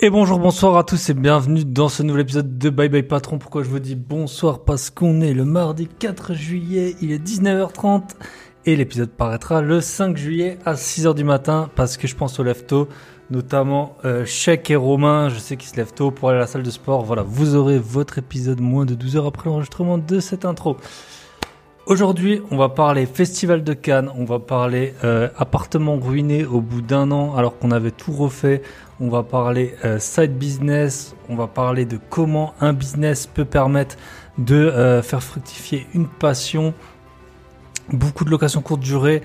Et bonjour, bonsoir à tous et bienvenue dans ce nouvel épisode de Bye Bye Patron. Pourquoi je vous dis bonsoir? Parce qu'on est le mardi 4 juillet, il est 19h30 et l'épisode paraîtra le 5 juillet à 6h du matin parce que je pense au lève notamment euh, et Romain, je sais qu'ils se lèvent tôt pour aller à la salle de sport. Voilà, vous aurez votre épisode moins de 12 heures après l'enregistrement de cette intro. Aujourd'hui, on va parler Festival de Cannes, on va parler euh, appartement ruiné au bout d'un an alors qu'on avait tout refait, on va parler euh, side business, on va parler de comment un business peut permettre de euh, faire fructifier une passion, beaucoup de locations courte durée,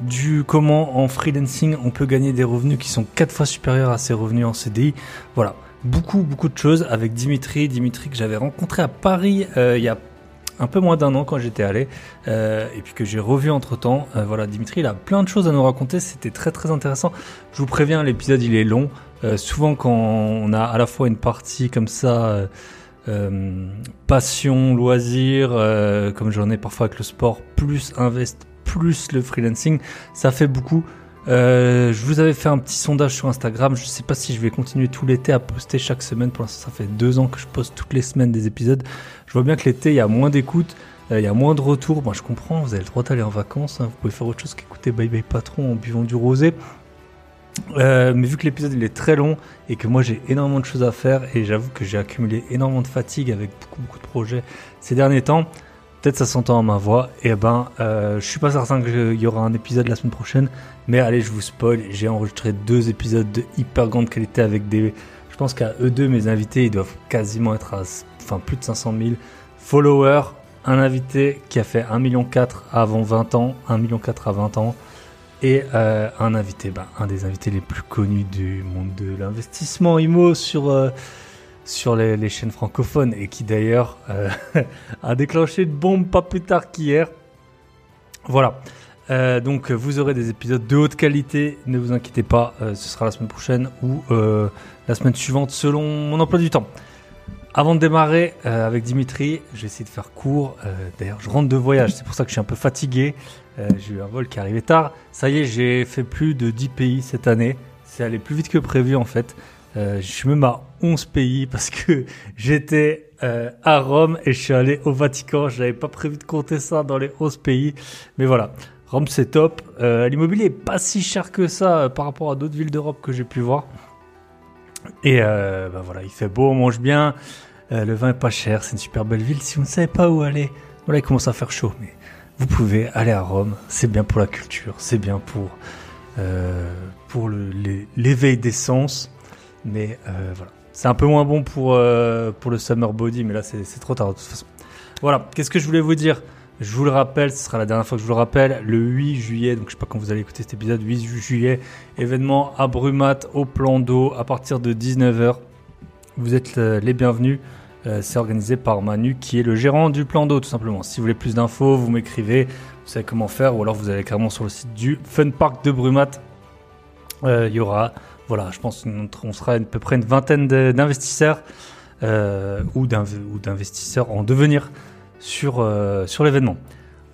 du comment en freelancing on peut gagner des revenus qui sont quatre fois supérieurs à ses revenus en CDI. Voilà, beaucoup beaucoup de choses avec Dimitri, Dimitri que j'avais rencontré à Paris il y a un peu moins d'un an quand j'étais allé, euh, et puis que j'ai revu entre temps. Euh, voilà, Dimitri, il a plein de choses à nous raconter, c'était très très intéressant. Je vous préviens, l'épisode il est long. Euh, souvent, quand on a à la fois une partie comme ça, passion, loisir, comme j'en ai parfois avec le sport, plus invest, plus le freelancing, ça fait beaucoup. Je vous avais fait un petit sondage sur Instagram. Je ne sais pas si je vais continuer tout l'été à poster chaque semaine. Pour l'instant, ça fait deux ans que je poste toutes les semaines des épisodes. Vois bien que l'été, il y a moins d'écoute, euh, il y a moins de retours. Je comprends. Vous avez le droit d'aller en vacances. Hein. Vous pouvez faire autre chose qu'écouter Bye Bye Patron en buvant du rosé. Euh, mais vu que l'épisode il est très long et que moi j'ai énormément de choses à faire et j'avoue que j'ai accumulé énormément de fatigue avec beaucoup beaucoup de projets ces derniers temps, peut-être ça s'entend à ma voix. Et ben, euh, je suis pas certain qu'il y aura un épisode la semaine prochaine, mais allez, je vous spoil. J'ai enregistré deux épisodes de hyper grande qualité avec des. Je pense qu'à eux deux, mes invités, ils doivent quasiment être à enfin, plus de 500 000 followers. Un invité qui a fait 1,4 million avant 20 ans, 1,4 million à 20 ans. Et euh, un invité, bah, un des invités les plus connus du monde de l'investissement IMO sur. Euh, les, chaînes francophones et qui d'ailleurs euh, a déclenché une bombe pas plus tard qu'hier. Voilà. Donc vous aurez des épisodes de haute qualité, ne vous inquiétez pas, ce sera la semaine prochaine ou la semaine suivante selon mon emploi du temps. Avant de démarrer avec Dimitri, je vais de faire court. D'ailleurs, je rentre de voyage, c'est pour ça que je suis un peu fatigué. j'ai eu un vol qui arrivait tard. Ça y est, j'ai fait plus de 10 pays cette année. C'est allé plus vite que prévu en fait. je suis même à 11 pays parce que j'étais euh, à Rome et je suis allé au Vatican. Je n'avais pas prévu de compter ça dans les 11 pays. Mais voilà, Rome c'est top. Euh, L'immobilier est pas si cher que ça euh, par rapport à d'autres villes d'Europe que j'ai pu voir. Et euh, bah voilà, il fait beau, on mange bien. Euh, le vin est pas cher, c'est une super belle ville. Si vous ne savez pas où aller, voilà, il commence à faire chaud. Mais vous pouvez aller à Rome. C'est bien pour la culture, c'est bien pour, pour l'éveil des sens. Mais voilà. C'est un peu moins bon pour, euh, pour le Summer Body, mais là c'est trop tard de toute façon. Voilà, qu'est-ce que je voulais vous dire? Je vous le rappelle, ce sera la dernière fois que je vous le rappelle, le 8 juillet, donc je sais pas quand vous allez écouter cet épisode, 8 juillet, événement à Brumat au plan d'eau à partir de 19h. Vous êtes euh, les bienvenus. Euh, c'est organisé par Manu qui est le gérant du plan d'eau tout simplement. Si vous voulez plus d'infos, vous m'écrivez, vous savez comment faire, ou alors vous allez carrément sur le site du Fun Park de Brumat. Il y aura voilà, je pense qu'on sera à peu près une vingtaine d'investisseurs euh, ou d'investisseurs en devenir euh, sur l'événement.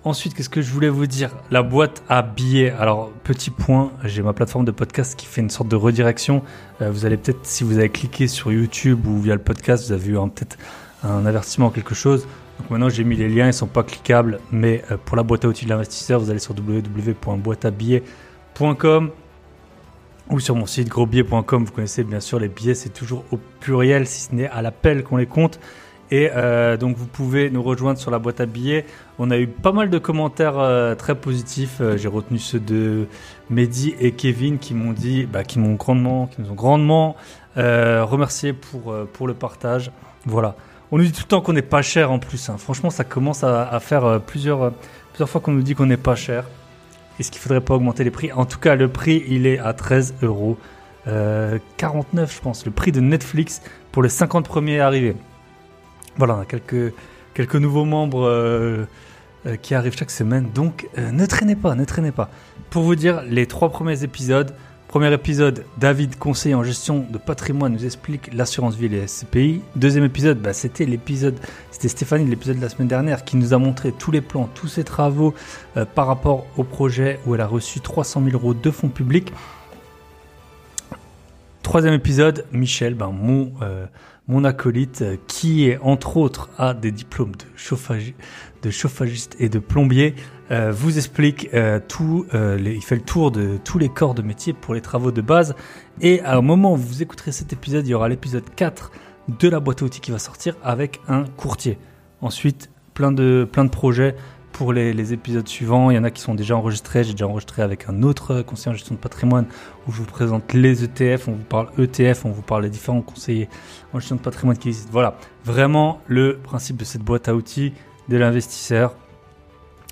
Ensuite, qu'est-ce que je voulais vous dire? La boîte à billets. Alors, petit point, j'ai ma plateforme de podcast qui fait une sorte de redirection. Euh, vous allez peut-être, si vous avez cliqué sur YouTube ou via le podcast, vous avez eu peut-être un avertissement quelque chose. Donc maintenant, j'ai mis les liens, ils ne sont pas cliquables, mais pour la boîte à outils de l'investisseur, vous allez sur www.boîteabillets.com ou sur mon site grosbillets.com. Vous connaissez bien sûr les billets, c'est toujours au pluriel, si ce n'est à l'appel qu'on les compte. Et euh, donc vous pouvez nous rejoindre sur la boîte à billets. On a eu pas mal de commentaires euh, très positifs. Euh, j'ai retenu ceux de Mehdi et Kevin qui m'ont dit, bah, qui m'ont grandement, qui nous ont grandement remercié pour le partage. Voilà. On nous dit tout le temps qu'on n'est pas cher en plus. Hein. Franchement, ça commence à, faire plusieurs fois qu'on nous dit qu'on n'est pas cher. Est-ce qu'il faudrait pas augmenter les prix? En tout cas, le prix, il est à 13 euros. 49, euh, je pense, le prix de Netflix pour les 50 premiers arrivés. Voilà, on a quelques, quelques nouveaux membres euh, euh, qui arrivent chaque semaine, donc ne traînez pas, ne traînez pas. Pour vous dire, les trois premiers épisodes, Premier épisode, David, conseiller en gestion de patrimoine, nous explique l'assurance vie et les SCPI. Deuxième épisode, bah, c'était l'épisode, c'était Stéphanie, l'épisode de la semaine dernière, qui nous a montré tous les plans, tous ses travaux euh, par rapport au projet où elle a reçu 300 000 euros de fonds publics. troisième épisode, Michel, ben, mon, euh, mon acolyte, euh, qui est entre autres a des diplômes de, chauffage, de chauffagiste et de plombier, euh, vous explique tout, les, il fait le tour de tous les corps de métier pour les travaux de base. Et à un moment où vous écouterez cet épisode, il y aura l'épisode 4 de la boîte à outils qui va sortir avec un courtier. Ensuite, plein de, plein de projets pour les, épisodes suivants. Il y en a qui sont déjà enregistrés. J'ai déjà enregistré avec un autre conseiller en gestion de patrimoine où je vous présente les ETF, on vous parle ETF, on vous parle des différents conseillers en gestion de patrimoine qui existent. Voilà, vraiment le principe de cette boîte à outils de l'investisseur,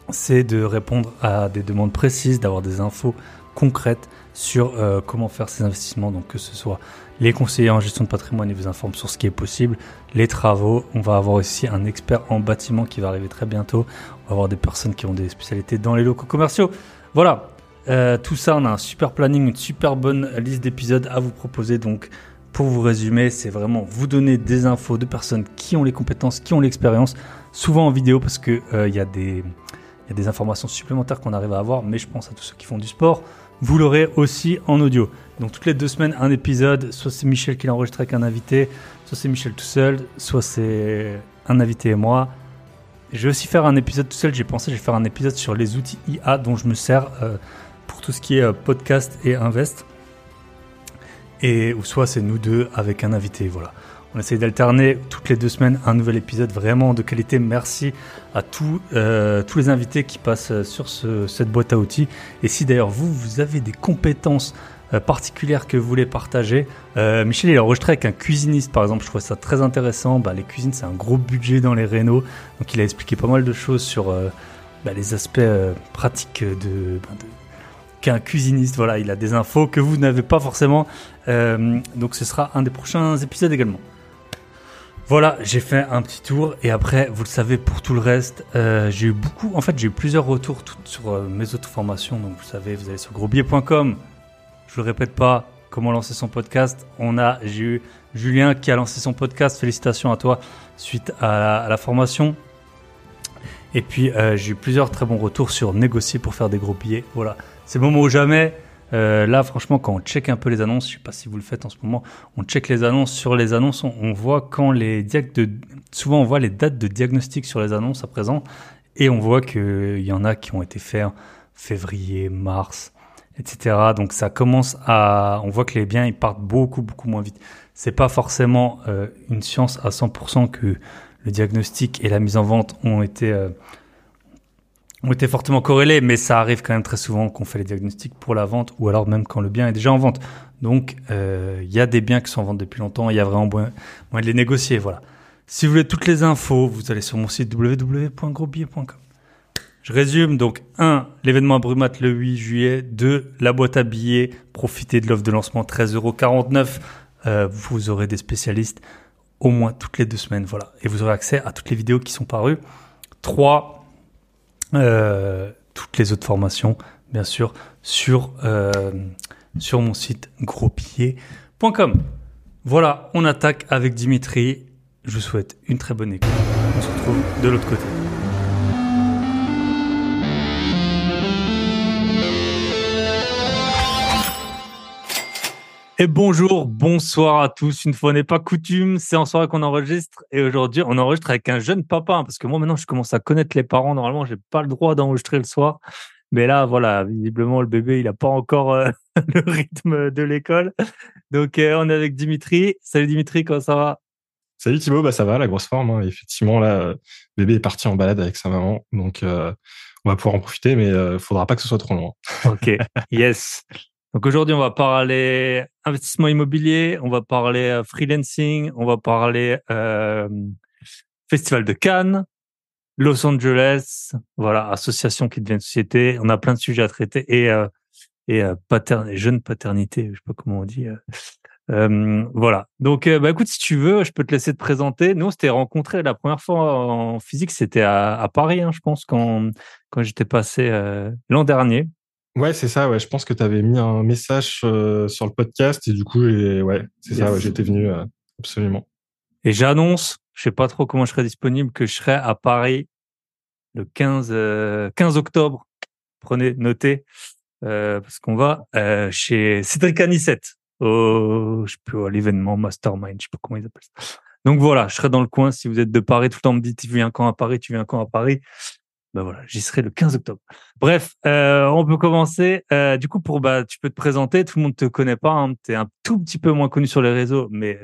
c'est de répondre à des demandes précises, d'avoir des infos concrètes sur euh, comment faire ces investissements, donc que ce soit les conseillers en gestion de patrimoine, ils vous informent sur ce qui est possible, les travaux, on va avoir aussi un expert en bâtiment qui va arriver très bientôt, avoir des personnes qui ont des spécialités dans les locaux commerciaux. Voilà, euh, tout ça, on a un super planning, une super bonne liste d'épisodes à vous proposer, donc pour vous résumer, c'est vraiment vous donner des infos de personnes qui ont les compétences, qui ont l'expérience, souvent en vidéo parce qu'il euh, y, y, a des informations supplémentaires qu'on arrive à avoir, mais je pense à tous ceux qui font du sport, vous l'aurez aussi en audio. Donc toutes les deux semaines, un épisode, soit c'est Michel qui l'enregistre avec un invité, soit c'est Michel tout seul, soit c'est un invité et moi. Je vais aussi faire un épisode tout seul, j'ai pensé, je vais faire un épisode sur les outils IA dont je me sers euh, pour tout ce qui est euh, podcast et invest. Et ou soit c'est nous deux avec un invité, voilà. On essaye d'alterner toutes les deux semaines un nouvel épisode vraiment de qualité. Merci à tous, euh, tous les invités qui passent sur cette boîte à outils. Et si d'ailleurs vous, vous avez des compétences euh, particulières que vous voulez partager, euh, Michel il a enregistré avec un cuisiniste par exemple. Je trouve ça très intéressant. Bah, les cuisines c'est un gros budget dans les rénaux. Donc il a expliqué pas mal de choses sur bah, les aspects pratiques bah, de qu'un cuisiniste. Voilà, il a des infos que vous n'avez pas forcément. donc ce sera un des prochains épisodes également. Voilà, j'ai fait un petit tour et après, vous le savez, pour tout le reste, euh, j'ai eu beaucoup, en fait, j'ai eu plusieurs retours sur euh, mes autres formations. Donc, vous savez, vous allez sur grosbier.com. Je le répète pas, comment lancer son podcast. On a, j'ai eu Julien qui a lancé son podcast. Félicitations à toi suite à la, formation. Et puis, euh, j'ai eu plusieurs très bons retours sur négocier pour faire des gros billets. Voilà, c'est le moment ou jamais. Euh, là, franchement, quand on check un peu les annonces, je sais pas si vous le faites en ce moment, on check les annonces. Sur les annonces, on, voit quand les de, souvent on voit les dates de diagnostic sur les annonces à présent, et on voit qu'il y en a qui ont été faits en février, mars, etc. Donc ça commence à, on voit que les biens ils partent beaucoup beaucoup moins vite. C'est pas forcément euh, une science à 100% que le diagnostic et la mise en vente ont été euh, ont été fortement corrélés, mais ça arrive quand même très souvent qu'on fait les diagnostics pour la vente ou alors même quand le bien est déjà en vente. Donc, euh, il y a des biens qui sont en vente depuis longtemps, il y a vraiment moyen, de les négocier. Voilà. Si vous voulez toutes les infos, vous allez sur mon site www.grosbillet.com. Je résume donc 1. L'événement à Brumat le 8 juillet. 2. La boîte à billets. Profitez de l'offre de lancement 13,49€. Euh, vous aurez des spécialistes au moins toutes les deux semaines. Voilà. Et vous aurez accès à toutes les vidéos qui sont parues. 3 euh, toutes les autres formations, bien sûr, sur, euh, sur mon site grospied.com. Voilà, on attaque avec Dimitri. Je vous souhaite une très bonne écoute. On se retrouve de l'autre côté. Et bonjour, bonsoir à tous. Une fois n'est pas coutume, c'est en soirée qu'on enregistre. Et aujourd'hui, on enregistre avec un jeune papa. Hein, parce que moi, maintenant, je commence à connaître les parents. Normalement, j'ai pas le droit d'enregistrer le soir. Mais là, voilà, visiblement, le bébé, il n'a pas encore euh, le rythme de l'école. Donc, euh, on est avec Dimitri. Salut Dimitri, comment ça va? Salut Thibaut, bah ça va, la grosse forme. Hein. Effectivement, là, le bébé est parti en balade avec sa maman. Donc, euh, on va pouvoir en profiter, mais il faudra pas que ce soit trop long. Ok, yes. Donc aujourd'hui, on va parler investissement immobilier, on va parler euh, freelancing, on va parler euh, festival de Cannes, Los Angeles, voilà, association qui devient société. On a plein de sujets à traiter et euh, et euh, paterne, jeune paternité, je sais pas comment on dit. Euh, voilà. Donc, bah écoute, si tu veux, je peux te laisser te présenter. Nous, on s'était rencontrés la première fois en physique, c'était à, à, Paris, hein, je pense, quand quand j'étais passé l'an dernier. Ouais, c'est ça. Ouais, je pense que tu avais mis un message euh, sur le podcast et du coup, ouais, c'est ça. Ouais, j'étais venu euh, absolument. Et j'annonce, je sais pas trop comment je serai disponible, que je serai à Paris le 15 15 euh, octobre. Prenez, notez, parce qu'on va chez Cédric Anissette. au, je peux, l'événement Mastermind, je sais pas comment ils appellent ça. Donc voilà, je serai dans le coin. Si vous êtes de Paris, tout le temps on me dit, tu viens quand à Paris, tu viens quand à Paris. Ben voilà, j'y serai le 15 octobre. Bref, euh, on peut commencer. Euh, du coup, pour bah, tu peux te présenter. Tout le monde te connaît pas. Hein, tu es un tout petit peu moins connu sur les réseaux, mais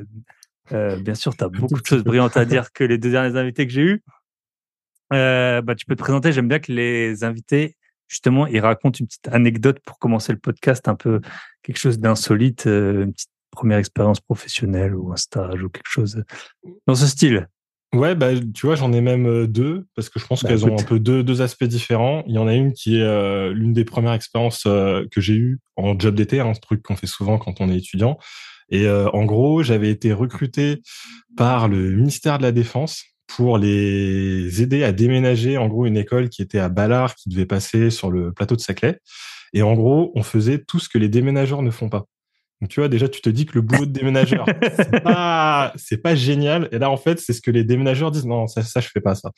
euh, bien sûr, tu as beaucoup de choses brillantes à dire que les deux derniers invités que j'ai eus. Euh, bah, tu peux te présenter. J'aime bien que les invités, justement, ils racontent une petite anecdote pour commencer le podcast, un peu quelque chose d'insolite, euh, une petite première expérience professionnelle ou un stage ou quelque chose dans ce style. Ouais, bah, tu vois, j'en ai même euh, deux, parce que je pense bah, qu'elles ont un peu deux, deux aspects différents. Il y en a une qui est euh, l'une des premières expériences euh, que j'ai eues en job d'été, un hein, truc qu'on fait souvent quand on est étudiant. Et en gros, j'avais été recruté par le ministère de la Défense pour les aider à déménager, en gros, une école qui était à Ballard, qui devait passer sur le plateau de Saclay. Et en gros, on faisait tout ce que les déménageurs ne font pas. Donc, tu vois, déjà, tu te dis que le boulot de déménageur, c'est pas, pas génial. Et là, en fait, c'est ce que les déménageurs disent. Non, ça, ça, je fais pas ça.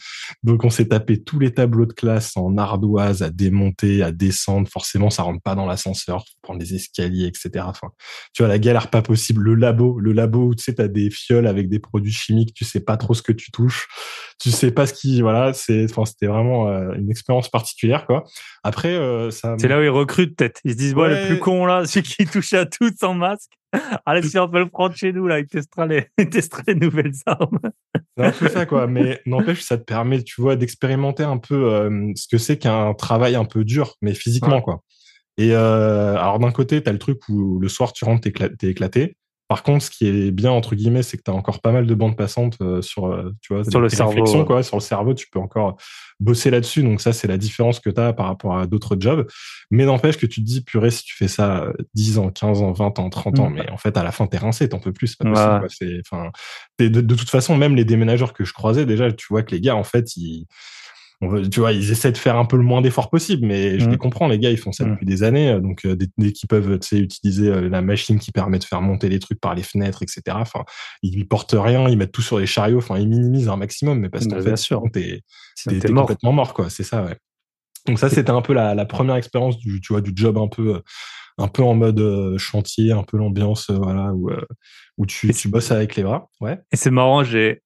Donc, on s'est tapé tous les tableaux de classe en ardoise à démonter, à descendre. Forcément, ça rentre pas dans l'ascenseur, prendre les escaliers, etc. Enfin, tu vois, la galère pas possible. Le labo, le labo où tu sais, t'as des fioles avec des produits chimiques, tu sais pas trop ce que tu touches. Tu sais pas ce qui, voilà, c'est, enfin, c'était vraiment euh, une expérience particulière, quoi. Après, euh, ça. C'est là où ils recrutent, peut-être. Ils se disent, bon, le plus con, là, celui qui touche à tout, masque. Allez, si on peut le prendre chez nous, là, il testera les, il testera les nouvelles armes. C'est un peu ça, quoi. Mais n'empêche, ça te permet, tu vois, d'expérimenter un peu euh, ce que c'est qu'un travail un peu dur, mais physiquement, quoi. Et euh, alors, d'un côté, tu as le truc où le soir, tu rentres, t'es éclaté. Par contre, ce qui est bien entre guillemets, c'est que tu as encore pas mal de bandes passantes euh, sur, euh, tu vois, sur le cerveau, quoi, sur le cerveau. Tu peux encore bosser là-dessus. Donc ça, c'est la différence que tu as par rapport à d'autres jobs. Mais n'empêche que tu te dis, purée, si tu fais ça 10 ans, 15 ans, 20 ans, 30 ans, mm. mais en fait, à la fin, t'es rincé, t'en peux plus. C'est pas possible. De, de, toute façon, même les déménageurs que je croisais déjà, tu vois que les gars, en fait, ils tu vois, ils essaient de faire un peu le moins d'efforts possible, mais je les mmh. comprends, les gars, ils font ça mmh. depuis des années, euh, donc euh, dès, qu'ils peuvent, tu sais, utiliser euh, la machine qui permet de faire monter les trucs par les fenêtres, etc. Enfin, ils portent rien, ils mettent tout sur les chariots, enfin, ils minimisent un maximum, mais parce qu'en fait, t'es, t'es, complètement mort, quoi. C'est ça, ouais. Donc ça, c'était un peu la, la, première expérience du, tu vois, du job un peu, un peu en mode chantier, un peu l'ambiance, voilà, où, où tu, tu bosses avec les bras, ouais. Et c'est marrant, j'ai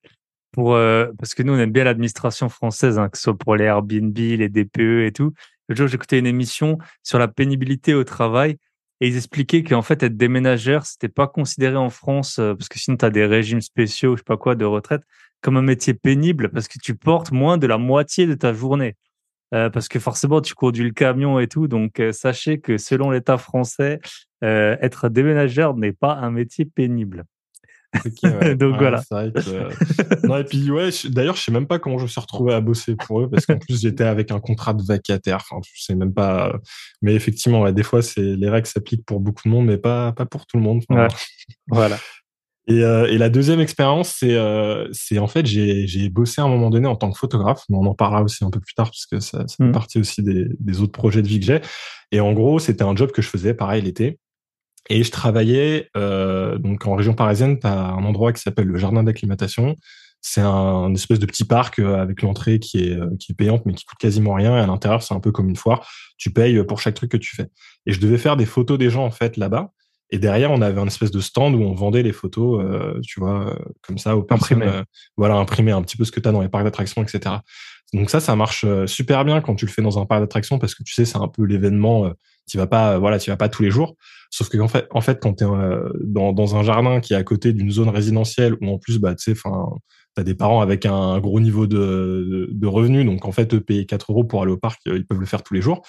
pour euh, parce que nous on aime bien l'administration française, hein, que ce soit pour les Airbnb, les DPE et tout. Le jour j'écoutais une émission sur la pénibilité au travail et ils expliquaient qu'en fait être déménageur c'était pas considéré en France euh, parce que sinon tu as des régimes spéciaux, je sais pas quoi, de retraite comme un métier pénible parce que tu portes moins de la moitié de ta journée. Euh, parce que forcément tu conduis le camion et tout, donc sachez que selon l'État français, être déménageur n'est pas un métier pénible. Donc voilà. Euh, non, et puis ouais, d'ailleurs, je sais même pas comment je me suis retrouvé à bosser pour eux parce qu'en plus j'étais avec un contrat de vacataire. Enfin, je sais même pas. Mais effectivement, ouais, des fois, c'est les règles s'appliquent pour beaucoup de monde, mais pas pas pour tout le monde. Voilà. Et, euh, et, la deuxième expérience, c'est euh, c'est en fait j'ai bossé à un moment donné en tant que photographe, mais on en parlera aussi un peu plus tard parce que ça, ça fait mmh. partie aussi des, des autres projets de vie que j'ai. Et en gros, c'était un job que je faisais, pareil l'été. Et je travaillais euh, donc en région parisienne, tu as un endroit qui s'appelle le jardin d'acclimatation. C'est un espèce de petit parc euh, avec l'entrée qui est euh, qui est payante mais qui coûte quasiment rien. Et à l'intérieur, c'est un peu comme une foire. Tu payes pour chaque truc que tu fais. Et je devais faire des photos des gens en fait là-bas. Et derrière, on avait un espèce de stand où on vendait les photos, euh, tu vois, comme ça, au imprimé. voilà, imprimer un petit peu ce que tu as dans les parcs d'attractions, etc. Donc ça, ça marche super bien quand tu le fais dans un parc d'attractions parce que tu sais, c'est un peu l'événement tu vas pas, voilà, tu vas pas tous les jours. Sauf que en fait, en fait, quand tu es euh, dans, un jardin qui est à côté d'une zone résidentielle où en plus, bah, tu sais, enfin, t'as des parents avec un gros niveau de, de, revenus, donc en fait, payer 4 euros pour aller au parc, euh, ils peuvent le faire tous les jours.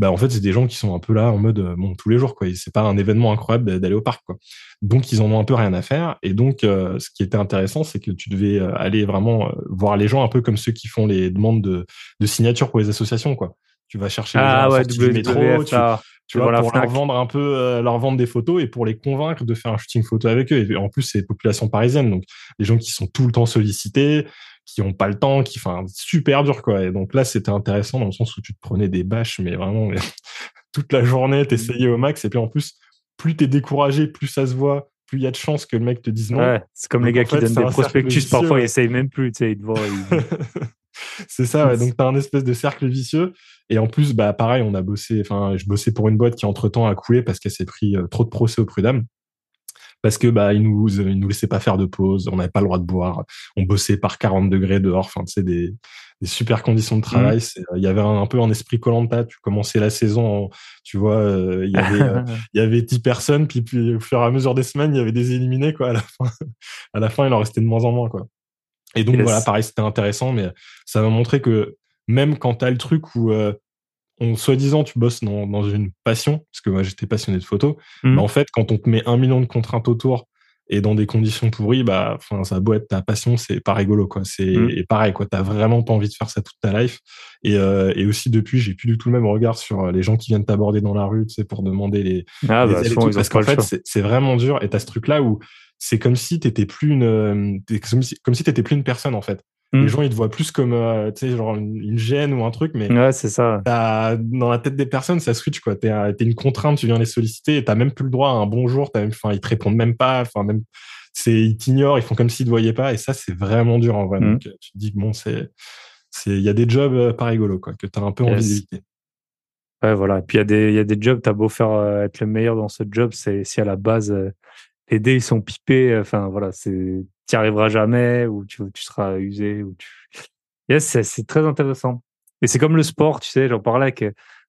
Bah, en fait, c'est des gens qui sont un peu là en mode, euh, bon, tous les jours, quoi. C'est pas un événement incroyable d'aller au parc, quoi. Donc, ils en ont un peu rien à faire. Et donc, ce qui était intéressant, c'est que tu devais aller vraiment voir les gens un peu comme ceux qui font les demandes de, de signature pour les associations, quoi tu vas chercher les ah, ouais, du métro, tu, tu vois, pour leur vendre un peu, euh, leur vendre des photos et pour les convaincre de faire un shooting photo avec eux. Et en plus, c'est population parisienne, donc des gens qui sont tout le temps sollicités, qui ont pas le temps, qui, enfin, super dur, quoi. Et donc là, c'était intéressant dans le sens où tu te prenais des bâches, mais vraiment, toute la journée, t'essayais au max. Et puis en plus, plus t'es découragé, plus ça se voit, plus il y a de chances que le mec te dise non. Ouais, c'est comme les gars qui donnent des prospectus, parfois ils essayent même plus, tu sais, ils c'est ça, ouais. Donc, t'as un espèce de cercle vicieux. Et en plus, bah, pareil, on a bossé, enfin, je bossais pour une boîte qui, entre temps, a coulé parce qu'elle s'est pris euh, trop de procès au prud'homme. Parce que bah ils nous ils nous laissaient pas faire de pause, on n'avait pas le droit de boire, on bossait par 40 degrés dehors, enfin tu sais des des super conditions de travail. Mmh. Il y avait un, peu un esprit Colanta. Tu commençais la saison, tu vois, euh, il y avait euh, il y avait 10 personnes, puis, puis au fur et à mesure des semaines, il y avait des éliminés quoi. À la fin, à la fin, il en restait de moins en moins quoi. Et donc voilà, pareil, c'était intéressant, mais ça m'a montré que même quand tu as le truc où euh, on soi-disant tu bosses dans, dans, une passion, parce que moi j'étais passionné de photo, mmh. en fait quand on te met un million de contraintes autour et dans des conditions pourries, bah, enfin, ça a beau être ta passion, c'est pas rigolo, quoi. C'est mmh. pareil, quoi. T'as vraiment pas envie de faire ça toute ta life. Et, euh, et aussi depuis, j'ai plus du tout le même regard sur euh, les gens qui viennent t'aborder dans la rue, tu sais, pour demander les. Ah, bah, parce qu'en fait, c'est vraiment dur. Et t'as ce truc-là où c'est comme si t'étais plus une, euh, comme si, comme si t'étais plus une personne, en fait. Les mmh. gens, ils te voient plus comme, euh, tu sais, genre une, gêne ou un truc, mais ouais, c'est ça. Dans la tête des personnes, ça switch, quoi. T'es, es une contrainte, tu viens les solliciter et t'as même plus le droit à un bonjour. T'as même, enfin, ils te répondent même pas. Enfin, même, c'est, ils t'ignorent, ils font comme s'ils te voyaient pas. Et ça, c'est vraiment dur, en vrai. Mmh. Donc, tu te dis bon, c'est, c'est, il y a des jobs euh, pas rigolos, quoi, que t'as un peu envie d'éviter. Ouais, voilà. Et puis, il y a des, il y a des jobs, t'as beau faire euh, être le meilleur dans ce job, c'est si à la base, les dés, ils sont pipés. Enfin, voilà, c'est, tu arriveras jamais ou tu, tu seras usé ou tu Yes, c'est très intéressant. Et c'est comme le sport, tu sais, j'en parlais avec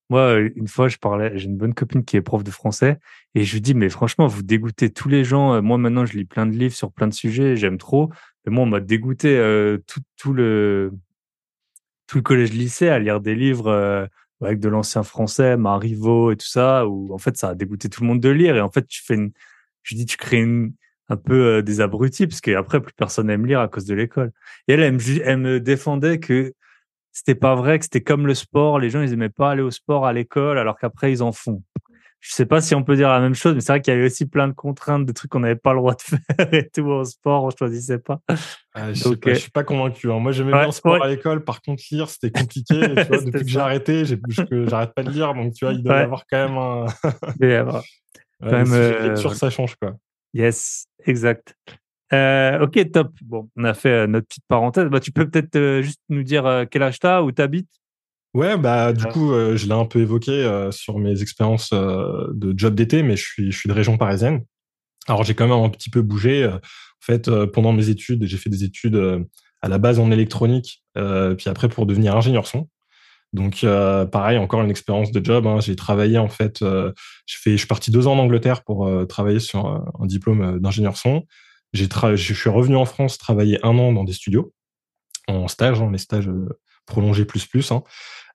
moi une fois, je parlais, j'ai une bonne copine qui est prof de français et je lui dis mais franchement, vous dégoûtez tous les gens. Moi maintenant, je lis plein de livres sur plein de sujets, j'aime trop. Mais moi, on m'a dégoûté euh, tout, tout le tout le collège lycée à lire des livres euh, avec de l'ancien français, Marivaux et tout ça, où en fait ça a dégoûté tout le monde de lire. Et en fait, tu fais une, je dis, tu crées une, un peu euh, des abrutis parce qu'après plus personne n'aime lire à cause de l'école. Et elle, elle me, défendait que c'était pas vrai, que c'était comme le sport, les gens ils aimaient pas aller au sport à l'école alors qu'après ils en font. Je sais pas si on peut dire la même chose, mais c'est vrai qu'il y avait aussi plein de contraintes, de trucs qu'on n'avait pas le droit de faire et tout au sport, on choisissait pas. Ah, je, Donc, suis pas convaincu. Hein. Moi, j'aimais bien le sport à l'école. Par contre, lire, c'était compliqué. tu vois, depuis que j'ai arrêté, j'arrête pas de lire. Donc, tu vois, il doit y avoir quand même un. Quand même, euh, ça change quoi. Yes, exact. Euh, ok, top. Bon, on a fait euh, notre petite parenthèse. Bah, tu peux peut-être euh, juste nous dire quel âge tu as, où tu habites Ouais, bah du coup, je l'ai un peu évoqué sur mes expériences de job d'été, mais je suis, je suis de région parisienne. Alors j'ai quand même un petit peu bougé. En fait, pendant mes études, j'ai fait des études à la base en électronique, puis après pour devenir ingénieur son. Donc euh, pareil, encore une expérience de job. Hein. J'ai travaillé en fait, euh, je fais, suis parti deux ans en Angleterre pour euh, travailler sur un diplôme d'ingénieur son. J'ai je suis revenu en France travailler un an dans des studios en stage, hein, les stages prolongés plus plus. Hein.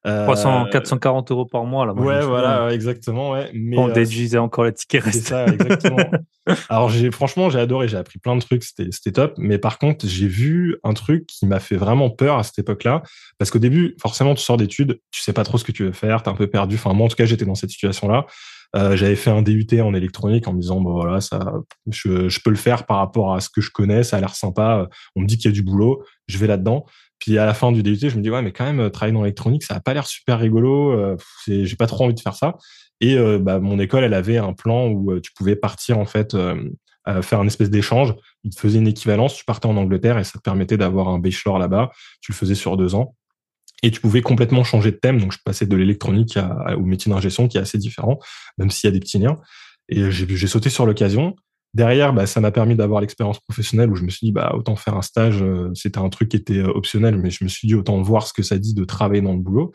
300, 440 euros par mois là. ouais, voilà, exactement. Ouais. Mais, on déduisait encore le ticket restant. C'est ça, exactement. Alors j'ai franchement j'ai adoré, j'ai appris plein de trucs, c'était top. Mais par contre j'ai vu un truc qui m'a fait vraiment peur à cette époque-là, parce qu'au début forcément tu sors d'études, tu sais pas trop ce que tu veux faire, t'es un peu perdu. Enfin moi en tout cas j'étais dans cette situation-là. Euh, j'avais fait un DUT en électronique en me disant bon voilà ça je, je peux le faire par rapport à ce que je connais, ça a l'air sympa. On me dit qu'il y a du boulot, je vais là-dedans. Puis à la fin du DUT, je me dis ouais mais quand même travailler dans l'électronique ça a pas l'air super rigolo. Euh, j'ai pas trop envie de faire ça. Et euh, bah, mon école, elle avait un plan où euh, tu pouvais partir en fait euh, faire un espèce d'échange. Ils te faisaient une équivalence. Tu partais en Angleterre et ça te permettait d'avoir un bachelor là-bas. Tu le faisais sur deux ans. Et tu pouvais complètement changer de thème. Donc, je passais de l'électronique au métier d'ingénieur qui est assez différent, même s'il y a des petits liens. Et j'ai sauté sur l'occasion. Derrière, bah, ça m'a permis d'avoir l'expérience professionnelle où je me suis dit, bah, autant faire un stage. C'était un truc qui était optionnel, mais je me suis dit, autant voir ce que ça dit de travailler dans le boulot.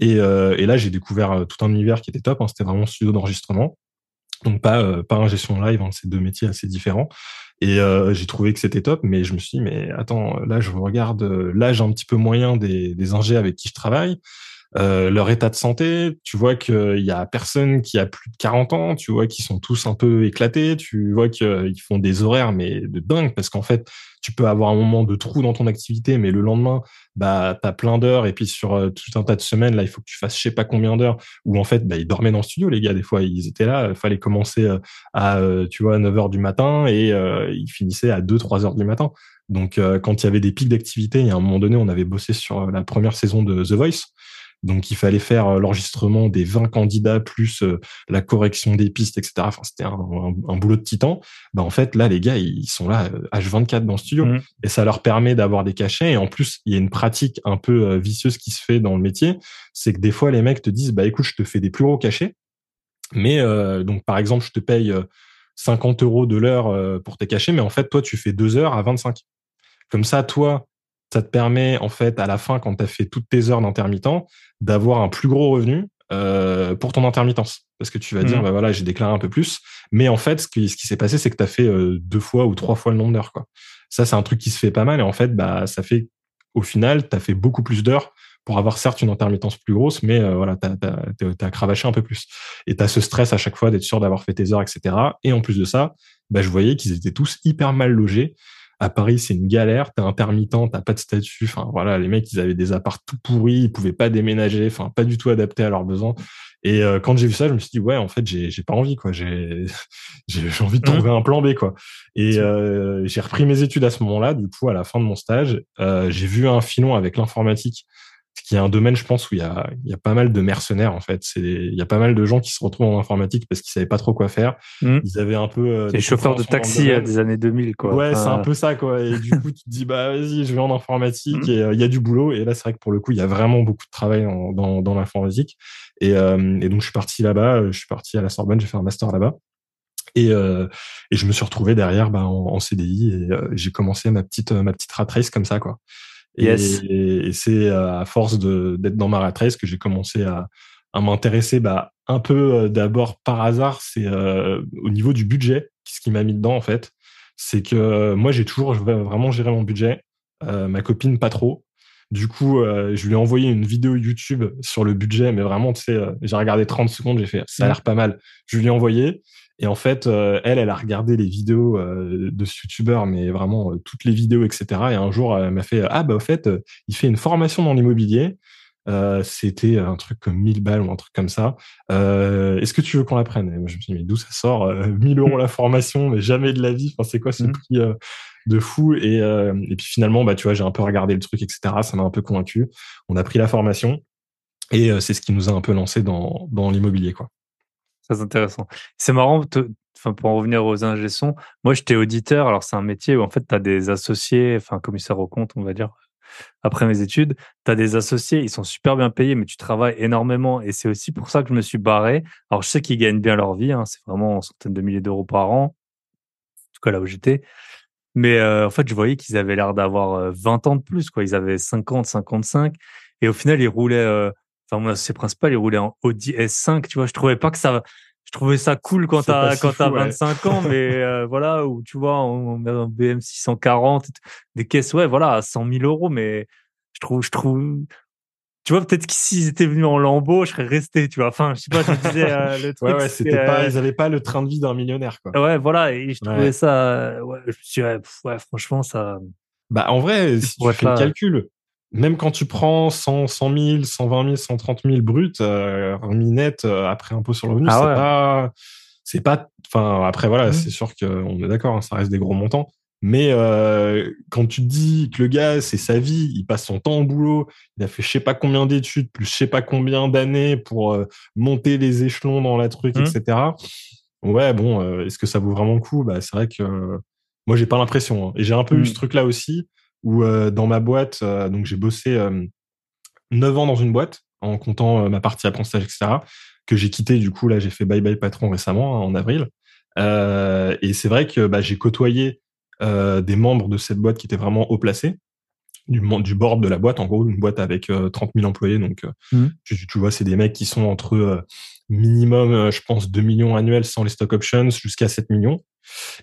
Et, euh, là, j'ai découvert euh, tout un univers qui était top. Hein. C'était vraiment studio d'enregistrement. Donc pas euh, pas un gestion live, hein, c'est deux métiers assez différents. Et euh, j'ai trouvé que c'était top, mais je me suis dit, mais attends, là je regarde l'âge un petit peu moyen des, des avec qui je travaille. Euh, leur état de santé, tu vois qu'il y a personne qui a plus de 40 ans, tu vois qu'ils sont tous un peu éclatés, tu vois qu'ils font des horaires mais de dingue parce qu'en fait, tu peux avoir un moment de trou dans ton activité, mais le lendemain, bah, t'as plein d'heures et puis sur euh, tout un tas de semaines, là, il faut que tu fasses je sais pas combien d'heures où en fait, bah, ils dormaient dans le studio, les gars, des fois, ils étaient là, il fallait commencer euh, à, tu vois, 9 heures du matin et ils finissaient à 2, 3 heures du matin. Donc, quand il y avait des pics d'activité, il y a un moment donné, on avait bossé sur la première saison de The Voice. Donc, il fallait faire euh, l'enregistrement des 20 candidats plus euh, la correction des pistes, etc. Enfin, c'était un, boulot de titan. Bah, en fait, là, les gars, ils sont là H24 euh, dans le studio mmh. et ça leur permet d'avoir des cachets. Et en plus, il y a une pratique un peu vicieuse qui se fait dans le métier. C'est que des fois, les mecs te disent, bah, écoute, je te fais des plus gros cachets. Mais, donc, par exemple, je te paye 50 euros de l'heure pour tes cachets, mais en fait, toi, tu fais deux heures à 25. Comme ça, toi, ça te permet, en fait, à la fin, quand tu as fait toutes tes heures d'intermittent, d'avoir un plus gros revenu euh, pour ton intermittence. Parce que tu vas dire, mmh. bah voilà, j'ai déclaré un peu plus. Mais en fait, ce qui, ce qui s'est passé, c'est que tu as fait euh, deux fois ou trois fois le nombre d'heures. Quoi. Ça, c'est un truc qui se fait pas mal. Et en fait, bah, ça fait, au final, tu as fait beaucoup plus d'heures pour avoir certes une intermittence plus grosse, mais euh, voilà, tu as, cravaché un peu plus. Et tu as ce stress à chaque fois d'être sûr d'avoir fait tes heures, etc. Et en plus de ça, bah, je voyais qu'ils étaient tous hyper mal logés. À Paris, c'est une galère. T'es intermittent, t'as pas de statut. Enfin, voilà, les mecs, ils avaient des apparts tout pourris, ils pouvaient pas déménager, enfin, pas du tout adaptés à leurs besoins. Et euh, quand j'ai vu ça, je me suis dit ouais, en fait, j'ai pas envie quoi. J'ai j'ai envie de mmh. trouver un plan B quoi. Et euh, j'ai repris mes études à ce moment-là. Du coup, à la fin de mon stage, euh, j'ai vu un filon avec l'informatique qui est un domaine, je pense, où il y a, il y a pas mal de mercenaires en fait. C'est, il y a pas mal de gens qui se retrouvent en informatique parce qu'ils savaient pas trop quoi faire. Mmh. Ils avaient un peu euh, des chauffeurs de taxi à des années 2000 quoi. Ouais, c'est un peu ça quoi. Et du coup, tu te dis bah vas-y, je vais en informatique mmh. et euh, il y a du boulot. Et là, c'est vrai que pour le coup, il y a vraiment beaucoup de travail dans, dans l'informatique. Et, euh, et donc, je suis parti là-bas. Je suis parti à la Sorbonne. J'ai fait un master là-bas. Et, euh, et je me suis retrouvé derrière bah, en, en CDI et j'ai commencé ma petite ma petite rat race comme ça quoi. Et, c'est euh, à force d'être dans ma race que j'ai commencé à, à m'intéresser bah, un peu euh, d'abord par hasard, c'est euh, au niveau du budget, ce qui m'a mis dedans en fait. C'est que moi j'ai toujours vraiment géré mon budget, euh, ma copine pas trop. Du coup, je lui ai envoyé une vidéo YouTube sur le budget, mais vraiment, tu sais, j'ai regardé 30 secondes, j'ai fait, ça a l'air pas mal. Je lui ai envoyé. Et en fait, euh, elle, elle a regardé les vidéos euh, de ce youtubeur, mais vraiment euh, toutes les vidéos, etc. Et un jour, elle m'a fait ah bah au fait, il fait une formation dans l'immobilier. C'était un truc comme 1000 balles ou un truc comme ça. Est-ce que tu veux qu'on la prenne et moi, Je me suis dit mais d'où ça sort 1000 euros la formation, mais jamais de la vie. Enfin, c'est quoi ce mmh. prix de fou? Et, et puis finalement, bah tu vois, j'ai un peu regardé le truc, etc. Ça m'a un peu convaincu. On a pris la formation et c'est ce qui nous a un peu lancé dans dans l'immobilier quoi. Très intéressant. C'est marrant, pour en revenir aux ingé moi j'étais auditeur, alors c'est un métier où en fait tu as des associés, enfin commissaire au compte, on va dire, après mes études, tu as des associés, ils sont super bien payés, mais tu travailles énormément et c'est aussi pour ça que je me suis barré. Alors je sais qu'ils gagnent bien leur vie, hein, c'est vraiment centaines de milliers d'euros par an, en tout cas là où j'étais. Mais euh, en fait, je voyais qu'ils avaient l'air d'avoir 20 euh, ans de plus, quoi. Ils avaient 50, 55. Et au final, ils roulaient euh, enfin mon associé principal il roulait en Audi S5 tu vois. Je trouvais pas que ça je trouvais ça cool quand t'as quand t'as 25 ans mais euh, voilà ou tu vois on met un BM 640 des caisses ouais voilà à 100 000 euros mais je trouve je trouve tu vois peut-être qu'ils étaient venus en lambeau je serais resté tu vois. Enfin je sais pas je disais euh, le truc ouais, ouais c'était pas ils avaient pas le train de vie d'un millionnaire quoi. Ouais voilà et je trouvais ça ouais je me suis ouais, franchement ça bah en vrai si tu fais le calcul même quand tu prends 100, 100 000, 120 000, 130 000 bruts, euh, remis net euh, après impôt sur le revenu, ah c'est pas, c'est pas, enfin après voilà, mmh. c'est sûr qu'on est d'accord, hein, ça reste des gros montants. Mais euh, quand tu te dis que le gars, c'est sa vie, il passe son temps au boulot, il a fait je sais pas combien d'études, plus je sais pas combien d'années pour euh, monter les échelons dans la truc, mmh. etc. Ouais, bon, euh, est-ce que ça vaut vraiment le coup? Bah, c'est vrai que moi, j'ai pas l'impression. Hein. Et j'ai un peu eu mmh. ce truc-là aussi où euh, dans ma boîte, euh, donc j'ai bossé 9 euh, ans dans une boîte en comptant ma partie apprentissage, etc., que j'ai quitté. Du coup, là, j'ai fait bye bye patron récemment, hein, en avril. et c'est vrai que bah, j'ai côtoyé des membres de cette boîte qui étaient vraiment haut placés, du, du board de la boîte, en gros, une boîte avec 30 000 employés. Donc, mmh. tu, tu, vois, c'est des mecs qui sont entre minimum, je pense, 2 millions annuels sans les stock options jusqu'à 7 millions.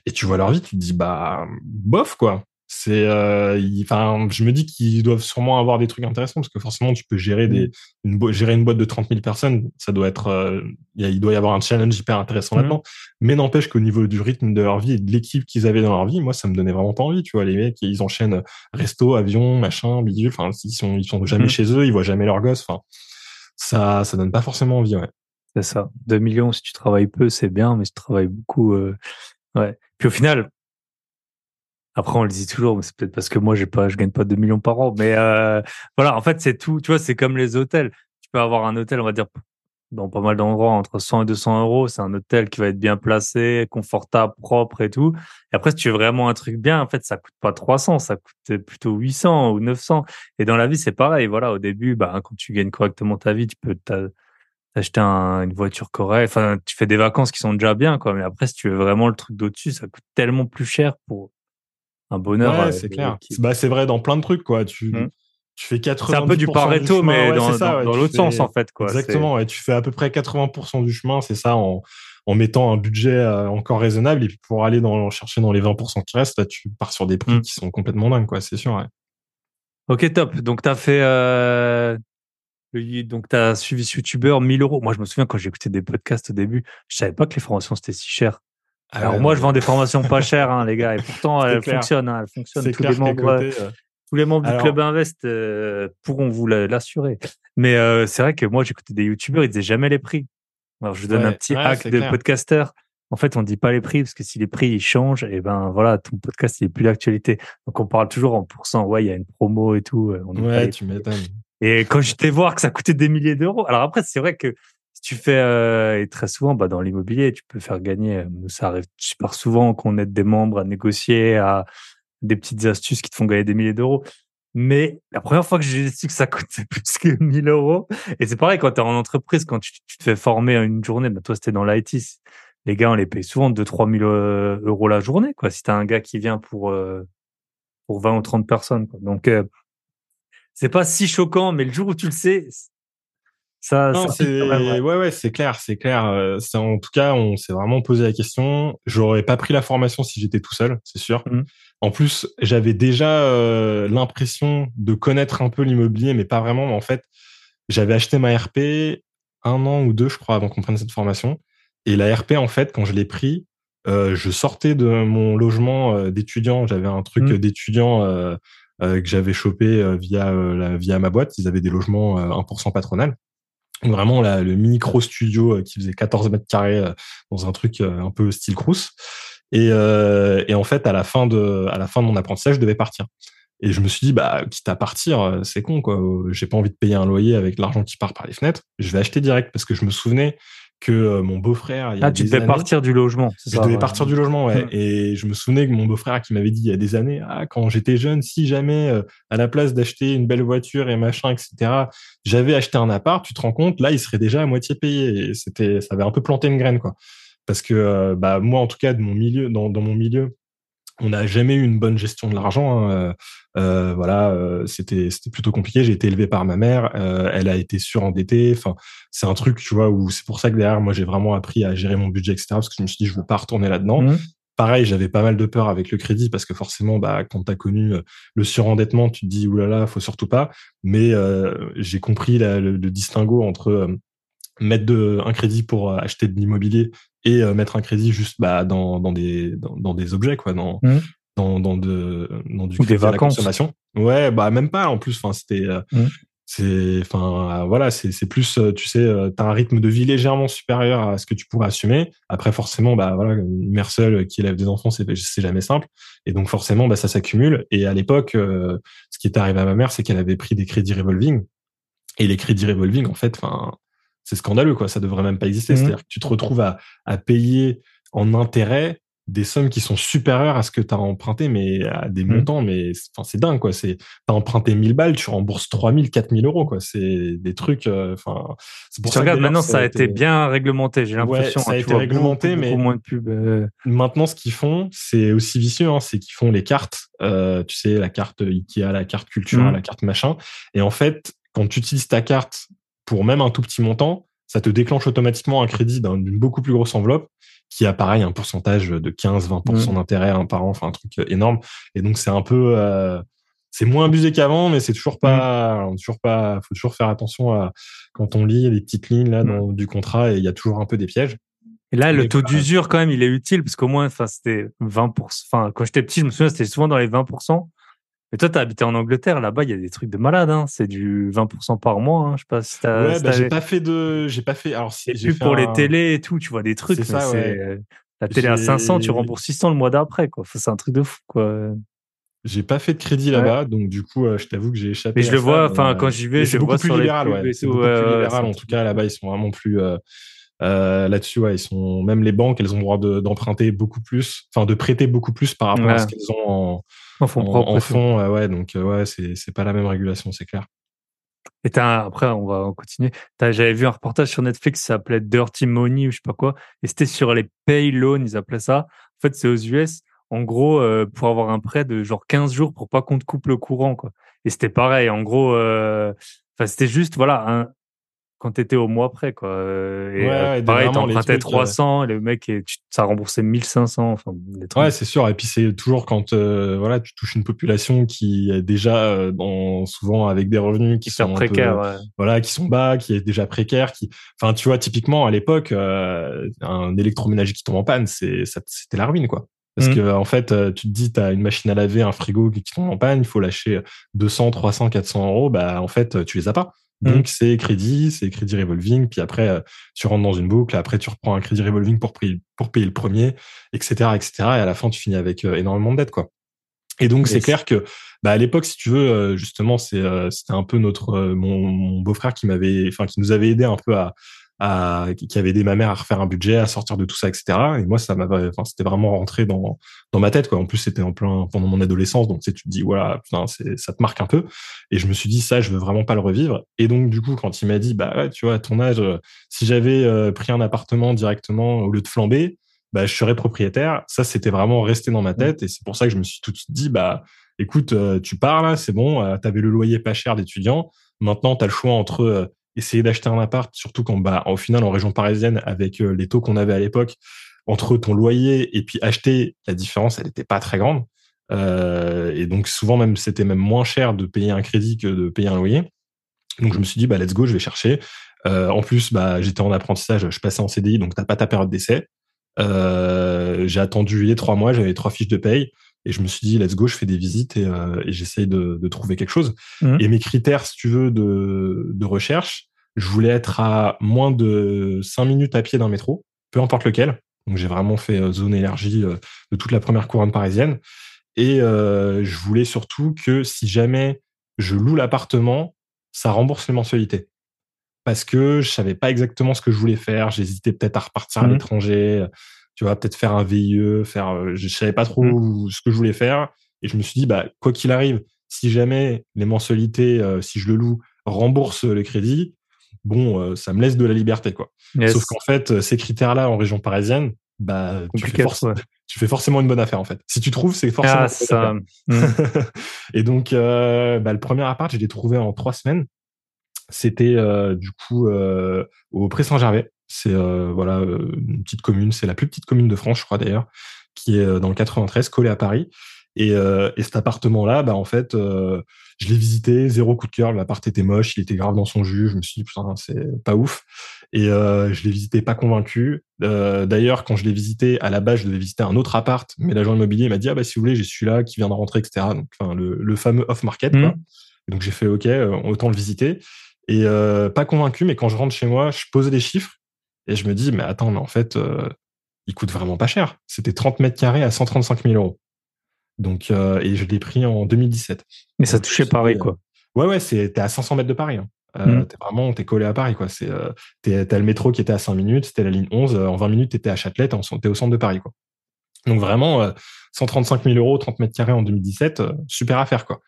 Et tu vois leur vie, tu te dis, bah, bof, quoi c'est euh, enfin je me dis qu'ils doivent sûrement avoir des trucs intéressants parce que forcément tu peux gérer des mmh. une gérer une boîte de 30 000 personnes ça doit être euh, il doit y avoir un challenge hyper intéressant mmh. là-dedans mais n'empêche qu'au niveau du rythme de leur vie et de l'équipe qu'ils avaient dans leur vie moi ça me donnait vraiment pas envie tu vois les mecs ils enchaînent resto avion machin bidule enfin ils sont ils sont jamais mmh. chez eux ils voient jamais leurs gosses enfin ça ça donne pas forcément envie ouais c'est ça 2 millions si tu travailles peu c'est bien mais si tu travailles beaucoup euh... ouais puis au final après, on le dit toujours, mais c'est peut-être parce que moi, j'ai pas, je gagne pas 2 millions par an. Mais euh, voilà, en fait, c'est tout. Tu vois, c'est comme les hôtels. Tu peux avoir un hôtel, on va dire, dans pas mal d'endroits, entre 100 et 200 euros. C'est un hôtel qui va être bien placé, confortable, propre et tout. Et après, si tu veux vraiment un truc bien, en fait, ça coûte pas 300, ça coûte plutôt 800 ou 900. Et dans la vie, c'est pareil. Voilà, au début, bah, quand tu gagnes correctement ta vie, tu peux acheter une voiture correcte. Enfin, tu fais des vacances qui sont déjà bien, quoi. Mais après, si tu veux vraiment le truc d'au-dessus, ça coûte tellement plus cher pour un bonheur. Ouais, euh, c'est clair. Bah, c'est vrai dans plein de trucs, quoi. Tu, mmh. tu fais 80%. C'est un peu du Pareto, mais dans, l'autre sens, en fait, quoi. Exactement. Et tu fais à peu près 80% du chemin, c'est ça, en, en mettant un budget euh, encore raisonnable. Et puis pour aller dans, chercher dans les 20% qui restent, là, tu pars sur des prix mmh. qui sont complètement dingues, quoi. C'est sûr, ouais. Ok, top. Donc, tu as fait. Euh... Donc, tu as suivi ce YouTuber 1000 euros. Moi, je me souviens quand j'écoutais des podcasts au début, je savais pas que les formations c'était si cher. Ah Alors, moi, je vends des formations pas chères, hein, les gars, et pourtant, elles fonctionnent. Hein, elles fonctionnent. Tous les, membres, euh, tous les membres du Club Invest euh, pourront vous l'assurer. Mais euh, c'est vrai que moi, j'écoutais des YouTubers, ils disaient jamais les prix. Alors, je vous donne un petit hack de podcaster. En fait, on ne dit pas les prix parce que si les prix ils changent, et eh ben voilà, ton podcast il est plus d'actualité. Donc on parle toujours en pourcent. Ouais, il y a une promo et tout. On ouais, tu m'étonnes. Et quand j'étais voir que ça coûtait des milliers d'euros, alors après c'est vrai que tu fais euh, et très souvent bah, dans l'immobilier, tu peux faire gagner. Ça arrive super souvent qu'on aide des membres à négocier, à des petites astuces qui te font gagner des milliers d'euros. Mais la première fois que j'ai su que ça coûtait plus que 1000 euros, et c'est pareil quand tu es en entreprise, quand tu, te fais former une journée, bah toi c'était dans l'IT, les gars on les paye souvent 2-3 000 euh, euros la journée, quoi. Si tu as un gars qui vient pour, euh, pour 20 ou 30 personnes. Quoi. Donc, c'est pas si choquant, mais le jour où tu le sais, ça. Non, c'est ouais, ouais, c'est clair, c'est clair. Euh, en tout cas, on s'est vraiment posé la question. J'aurais pas pris la formation si j'étais tout seul, c'est sûr. Mmh. En plus, j'avais déjà euh, l'impression de connaître un peu l'immobilier, mais pas vraiment. Mais en fait, j'avais acheté ma RP un an ou deux, je crois, avant qu'on prenne cette formation. Et la RP, en fait, quand je l'ai pris, euh, je sortais de mon logement d'étudiant. J'avais un truc mmh. d'étudiant euh, que j'avais chopé via la, via ma boîte. Ils avaient des logements 1% patronal. Vraiment la, le micro studio qui faisait 14 mètres carrés dans un truc un peu style Crous. Et, et en fait, à la fin de à la fin de mon apprentissage, je devais partir. Et je me suis dit, bah, quitte à partir, c'est con, quoi. J'ai pas envie de payer un loyer avec l'argent qui part par les fenêtres. Je vais acheter direct parce que je me souvenais que euh, mon beau-frère. Ah, tu devais partir du logement. Je devais partir du logement, ouais. Hum. Et je me souvenais que mon beau-frère qui m'avait dit il y a des années, ah, quand j'étais jeune, si jamais, euh, à la place d'acheter une belle voiture et machin, etc., j'avais acheté un appart, tu te rends compte, là, il serait déjà à moitié payé. Et c'était, ça avait un peu planté une graine, quoi. Parce que, euh, bah, moi, en tout cas, de mon milieu, dans, dans mon milieu, on n'a jamais eu une bonne gestion de l'argent. Hein. Euh, euh, voilà, euh, c'était c'était plutôt compliqué. J'ai été élevé par ma mère. elle a été surendettée. Enfin, c'est un truc, tu vois, où c'est pour ça que derrière, moi, j'ai vraiment appris à gérer mon budget, etc. Parce que je me suis dit, je veux pas retourner là-dedans. Mmh. Pareil, j'avais pas mal de peur avec le crédit parce que forcément, bah, quand tu as connu le surendettement, tu te dis oulala, faut surtout pas. Mais j'ai compris le, le, distinguo entre mettre de, un crédit pour acheter de l'immobilier et euh, mettre un crédit juste bah, dans, dans, des, dans, des objets, quoi, dans, mmh. dans, dans, de, dans du des vacances. consommation. Ouais, bah même pas en plus. Enfin, c'était. Euh, mmh. C'est, enfin, voilà, c'est, plus, euh, tu sais, tu as un rythme de vie légèrement supérieur à ce que tu pourrais assumer. Après, forcément, bah voilà, une mère seule qui élève des enfants, c'est, c'est jamais simple. Et donc, forcément, bah ça s'accumule. Et à l'époque, ce qui est arrivé à ma mère, c'est qu'elle avait pris des crédits revolving. Et les crédits revolving, en fait, enfin, c'est scandaleux, quoi. Ça devrait même pas exister. Mmh. C'est-à-dire que tu te retrouves à, à payer en intérêt des sommes qui sont supérieures à ce que tu as emprunté, mais à des mmh. montants, mais enfin, c'est dingue, quoi. C'est, t'as emprunté 1000 balles, tu rembourses 3000, 4000 euros, quoi. C'est des trucs, euh, enfin, c'est pour ça regarde, maintenant, ça a été... bien réglementé, j'ai l'impression. ça a été réglementé, mais moins de pub. Euh. maintenant, ce qu'ils font, c'est aussi vicieux, hein, c'est qu'ils font les cartes, euh, tu sais, la carte Ikea, la carte culture, mmh. la carte machin. Et en fait, quand tu utilises ta carte pour même un tout petit montant, ça te déclenche automatiquement un crédit d'une beaucoup plus grosse enveloppe qui a pareil un pourcentage de 15-20% mmh. d'intérêt hein, par an, enfin un truc euh, énorme. Et donc c'est un peu, euh, c'est moins abusé qu'avant, mais c'est toujours pas, mmh. toujours pas, faut toujours faire attention à quand on lit les petites lignes là mmh. du contrat et il y a toujours un peu des pièges. Et là, le taux d'usure quand même, il est utile parce qu'au moins, enfin c'était 20%. Enfin quand j'étais petit, je me souviens, c'était souvent dans les 20%. Mais toi, tu as habité en Angleterre, là-bas, il y a des trucs de malade, hein. C'est du 20% par mois, hein. Je sais pas si t'as. Ouais, bah, j'ai pas fait de, j'ai pas fait, alors c'est plus pour les télés et tout, tu vois des trucs. C'est ça, ouais. La télé à 500, tu rembourses 600 le mois d'après, quoi. c'est un truc de fou, quoi. J'ai pas fait de crédit là-bas, donc du coup, euh, je t'avoue que j'ai échappé. Mais je le vois, enfin, quand j'y vais, je beaucoup vois plus libéral, ouais. C'est beaucoup plus libéral. En tout cas, là-bas, ils sont vraiment plus, euh, euh, là-dessus, ouais, ils sont, même les banques, elles ont le droit d'emprunter beaucoup plus, enfin, de prêter beaucoup plus par rapport à ce qu'elles ont en, en fond En, fond, ouais, donc euh, ouais, c'est pas la même régulation, c'est clair. Et après, on va continuer. J'avais vu un reportage sur Netflix, ça s'appelait Dirty Money ou je sais pas quoi, et c'était sur les pay loans, ils appelaient ça. En fait, c'est aux US. En gros, euh, pour avoir un prêt de genre 15 jours pour pas qu'on te coupe le courant, quoi. Et c'était pareil. En gros, euh, enfin, c'était juste, voilà, un, quand tu étais au mois près quoi euh, et ouais, pareil t'empruntais 300 et le mec ça remboursait 1500 enfin ouais c'est sûr et puis c'est toujours quand euh, voilà tu touches une population qui est déjà dans, souvent avec des revenus qui sont précaires voilà qui sont bas qui est déjà précaire qui enfin tu vois typiquement à l'époque un électroménager qui tombe en panne c'est c'était la ruine quoi parce mmh. que en fait, tu te dis, tu as une machine à laver, un frigo qui tombe en panne, il faut lâcher 200, 300, 400 euros. Bah en fait, tu les as pas. Mmh. Donc c'est crédit, c'est crédit revolving, puis après euh, tu rentres dans une boucle, après tu reprends un crédit revolving pour payer, pour payer le premier, etc., etc. Et à la fin tu finis avec euh, énormément de dettes, quoi. Et donc c'est clair que bah, à l'époque, si tu veux, euh, justement, c'est c'était un peu notre mon, mon beau-frère qui m'avait, enfin qui nous avait aidé un peu à à, qui avait aidé ma mère à refaire un budget, à sortir de tout ça, etc. Et moi, ça m'avait, enfin, c'était vraiment rentré dans dans ma tête, quoi. En plus, c'était en plein pendant mon adolescence, donc tu, tu te dis, voilà, putain, c'est, ça te marque un peu. Et je me suis dit, ça, je veux vraiment pas le revivre. Et donc, du coup, quand il m'a dit, bah ouais, tu vois, à ton âge, euh, si j'avais euh, pris un appartement directement au lieu de flamber, bah je serais propriétaire. Ça, c'était vraiment resté dans ma tête, et c'est pour ça que je me suis tout de suite dit, bah écoute, euh, tu pars là, c'est bon, tu avais le loyer pas cher d'étudiant. Maintenant, tu as le choix entre essayer d'acheter un appart, surtout quand, bah, au final, en région parisienne, avec euh, les taux qu'on avait à l'époque, entre ton loyer et puis acheter, la différence, elle n'était pas très grande. Euh, et donc, souvent, même, c'était même moins cher de payer un crédit que de payer un loyer. Donc, je me suis dit, bah, let's go, je vais chercher. Euh, en plus, bah, j'étais en apprentissage, je passais en CDI, donc t'as pas ta période d'essai. j'ai attendu les trois mois, j'avais trois fiches de paye. Et je me suis dit, let's go, je fais des visites et, et j'essaye de, de, trouver quelque chose. Mmh. Et mes critères, si tu veux, de, de recherche, je voulais être à moins de 5 minutes à pied d'un métro, peu importe lequel. Donc j'ai vraiment fait euh, zone élargie euh, de toute la première couronne parisienne. Et euh, je voulais surtout que si jamais je loue l'appartement, ça rembourse les mensualités. Parce que je savais pas exactement ce que je voulais faire. J'hésitais peut-être à repartir à mmh. l'étranger, tu vois, peut-être faire un VIE, faire. Je savais pas trop mmh. ce que je voulais faire. Et je me suis dit, bah quoi qu'il arrive, si jamais les mensualités, si je le loue, remboursent le crédit, bon, euh, ça me laisse de la liberté, quoi. Sauf qu'en fait, euh, ces critères-là en région parisienne, bah, tu fais, forcément une bonne affaire, en fait. Si tu trouves, c'est forcément ah, ça. Hmm. et donc, euh, bah, le premier appart, je l'ai trouvé en trois semaines. C'était du coup au Pré-Saint-Gervais. C'est voilà une petite commune, c'est la plus petite commune de France, je crois d'ailleurs, qui est dans le 93, collée à Paris. Et, et cet appartement-là, bah en fait, je l'ai visité, zéro coup de cœur. L'appart était moche, il était grave dans son jus. Je me suis dit, putain, c'est pas ouf. Et euh, je l'ai visité pas convaincu. Euh, D'ailleurs, quand je l'ai visité, à la base, je devais visiter un autre appart, mais l'agent immobilier m'a dit, ah bah si vous voulez, j'ai celui-là qui vient de rentrer, etc. Donc, enfin, le, le fameux off-market. Mmh. Donc j'ai fait, ok, euh, autant le visiter. Et euh, pas convaincu, mais quand je rentre chez moi, je pose des chiffres et je me dis, mais attends, mais en fait, euh, il coûte vraiment pas cher. C'était 30 mètres carrés à 135 000 euros. Donc, euh, et je l'ai pris en 2017. Mais ça touchait Paris, quoi. Ouais, ouais, c'est, t'es à 500 mètres de Paris. Hein. Euh, mmh. T'es vraiment, t'es collé à Paris, quoi. C'est, euh, t'as le métro qui était à 5 minutes, c'était la ligne 11. En 20 minutes, t'étais à Châtelet, t'es au centre de Paris, quoi. Donc vraiment, 135 000 euros, 30 mètres carrés en 2017, super affaire, quoi.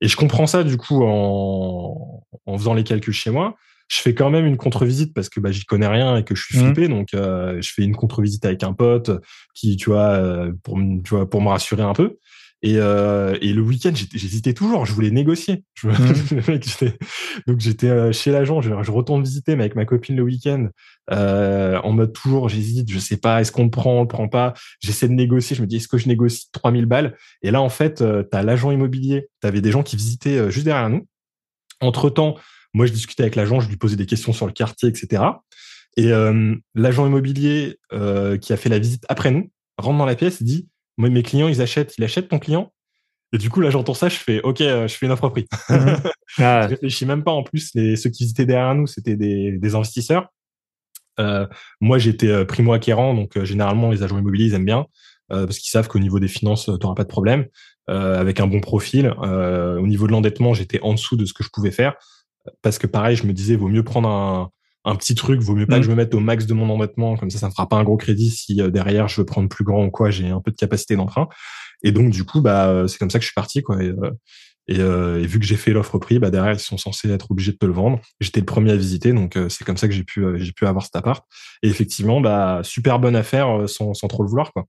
Et je comprends ça, du coup, en, en faisant les calculs chez moi je fais quand même une contre-visite parce que bah, j'y connais rien et que je suis mmh. flippé. Donc, euh, je fais une contre-visite avec un pote qui, tu vois, euh, pour, tu vois, pour me rassurer un peu. Et, euh, et le week-end, j'hésitais toujours. Je voulais négocier. Je, mmh. donc j'étais chez l'agent. Je, je, retourne visiter, mais avec ma copine le week-end, euh, en mode toujours, j'hésite. Je sais pas, est-ce qu'on le prend, on le prend pas? J'essaie de négocier. Je me dis, est-ce que je négocie 3000 balles? Et là, en fait, tu as l'agent immobilier. Tu avais des gens qui visitaient juste derrière nous. Entre temps, moi, je discutais avec l'agent, je lui posais des questions sur le quartier, etc. Et euh, l'agent immobilier euh, qui a fait la visite après nous rentre dans la pièce et dit Moi, mes clients, ils achètent, il achète ton client. Et du coup, là, j'entends ça, je fais OK, euh, je fais une offre prix. Mmh. Ah. je réfléchis même pas. En plus, les, ceux qui visitaient derrière nous, c'était des, des investisseurs. Euh, moi, j'étais primo acquérant, donc généralement, les agents immobiliers, ils aiment bien parce qu'ils savent qu'au niveau des finances, tu n'auras pas de problème. avec un bon profil. au niveau de l'endettement, j'étais en dessous de ce que je pouvais faire parce que pareil, je me disais, vaut mieux prendre un, un petit truc, vaut mieux pas que mm. je me mette au max de mon endettement, comme ça, ça ne fera pas un gros crédit si euh, derrière je veux prendre plus grand ou quoi, j'ai un peu de capacité d'emprunt. Et donc du coup, bah, euh, c'est comme ça que je suis parti, quoi. Et, Et, et vu que j'ai fait l'offre prix, bah derrière ils sont censés être obligés de te le vendre. J'étais le premier à visiter, donc c'est comme ça que j'ai pu j'ai pu avoir cet appart. Et effectivement, bah super bonne affaire sans, sans trop le vouloir quoi.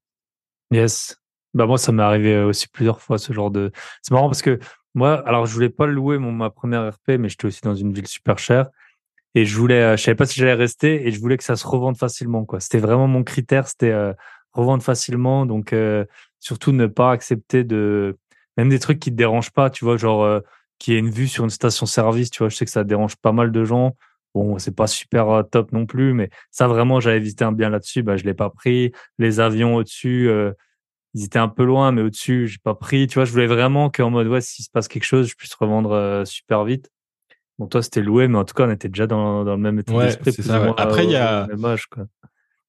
Yes. Bah moi ça m'est arrivé aussi plusieurs fois ce genre de. C'est marrant parce que moi, alors je voulais pas louer mon ma première RP, mais j'étais aussi dans une ville super chère et je voulais, euh, je savais pas si j'allais rester et je voulais que ça se revende facilement quoi. C'était vraiment mon critère, c'était euh, revendre facilement, donc euh, surtout ne pas accepter de même des trucs qui te dérangent pas, tu vois, genre qui ait une vue sur une station-service, tu vois, je sais que ça dérange pas mal de gens. Bon, c'est pas super top non plus, mais ça vraiment, j'avais visité un bien là-dessus, bah je l'ai pas pris. Les avions au-dessus ils étaient un peu loin, mais au-dessus, j'ai pas pris. Tu vois, je voulais vraiment qu'en mode, ouais, s'il se passe quelque chose, je puisse revendre euh, super vite. Bon, toi, c'était loué, mais en tout cas, on était déjà dans, dans le même état d'esprit. Après, il y a.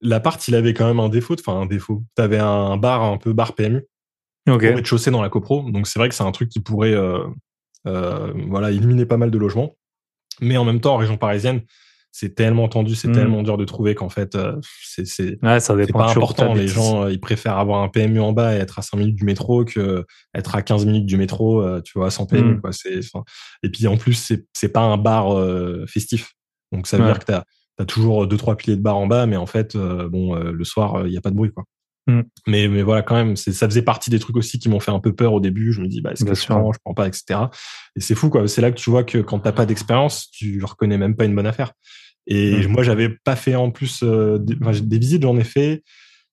L'appart, il avait quand même un défaut, enfin, un défaut. Tu avais un bar, un peu bar PMU. Ok. Pour être chaussé dans la copro. Donc, c'est vrai que c'est un truc qui pourrait, euh, euh, voilà, éliminer pas mal de logements. Mais en même temps, en région parisienne, c'est tellement tendu, c'est hmm. tellement dur de trouver qu'en fait, euh, c'est c'est ouais, pas important. Les gens, euh, ils préfèrent avoir un PMU en bas et être à 5 minutes du métro que être à 15 minutes du métro, euh, tu vois, sans PMU. Hmm. Quoi. Et puis en plus, c'est c'est pas un bar festif, donc ça veut dire que t'as as toujours deux trois piliers de bar en bas, mais en fait, bon, le soir, il y a pas de bruit, quoi. Hmm. Mais, mais voilà, quand même, ça faisait partie des trucs aussi qui m'ont fait un peu peur au début. Je me dis, bah, est-ce que je prends, je prends pas, etc. Et c'est fou, quoi. C'est là que tu vois que quand t'as pas d'expérience, tu reconnais même pas une bonne affaire. Et mmh. moi, j'avais pas fait en plus euh, des, visites, j'en ai fait.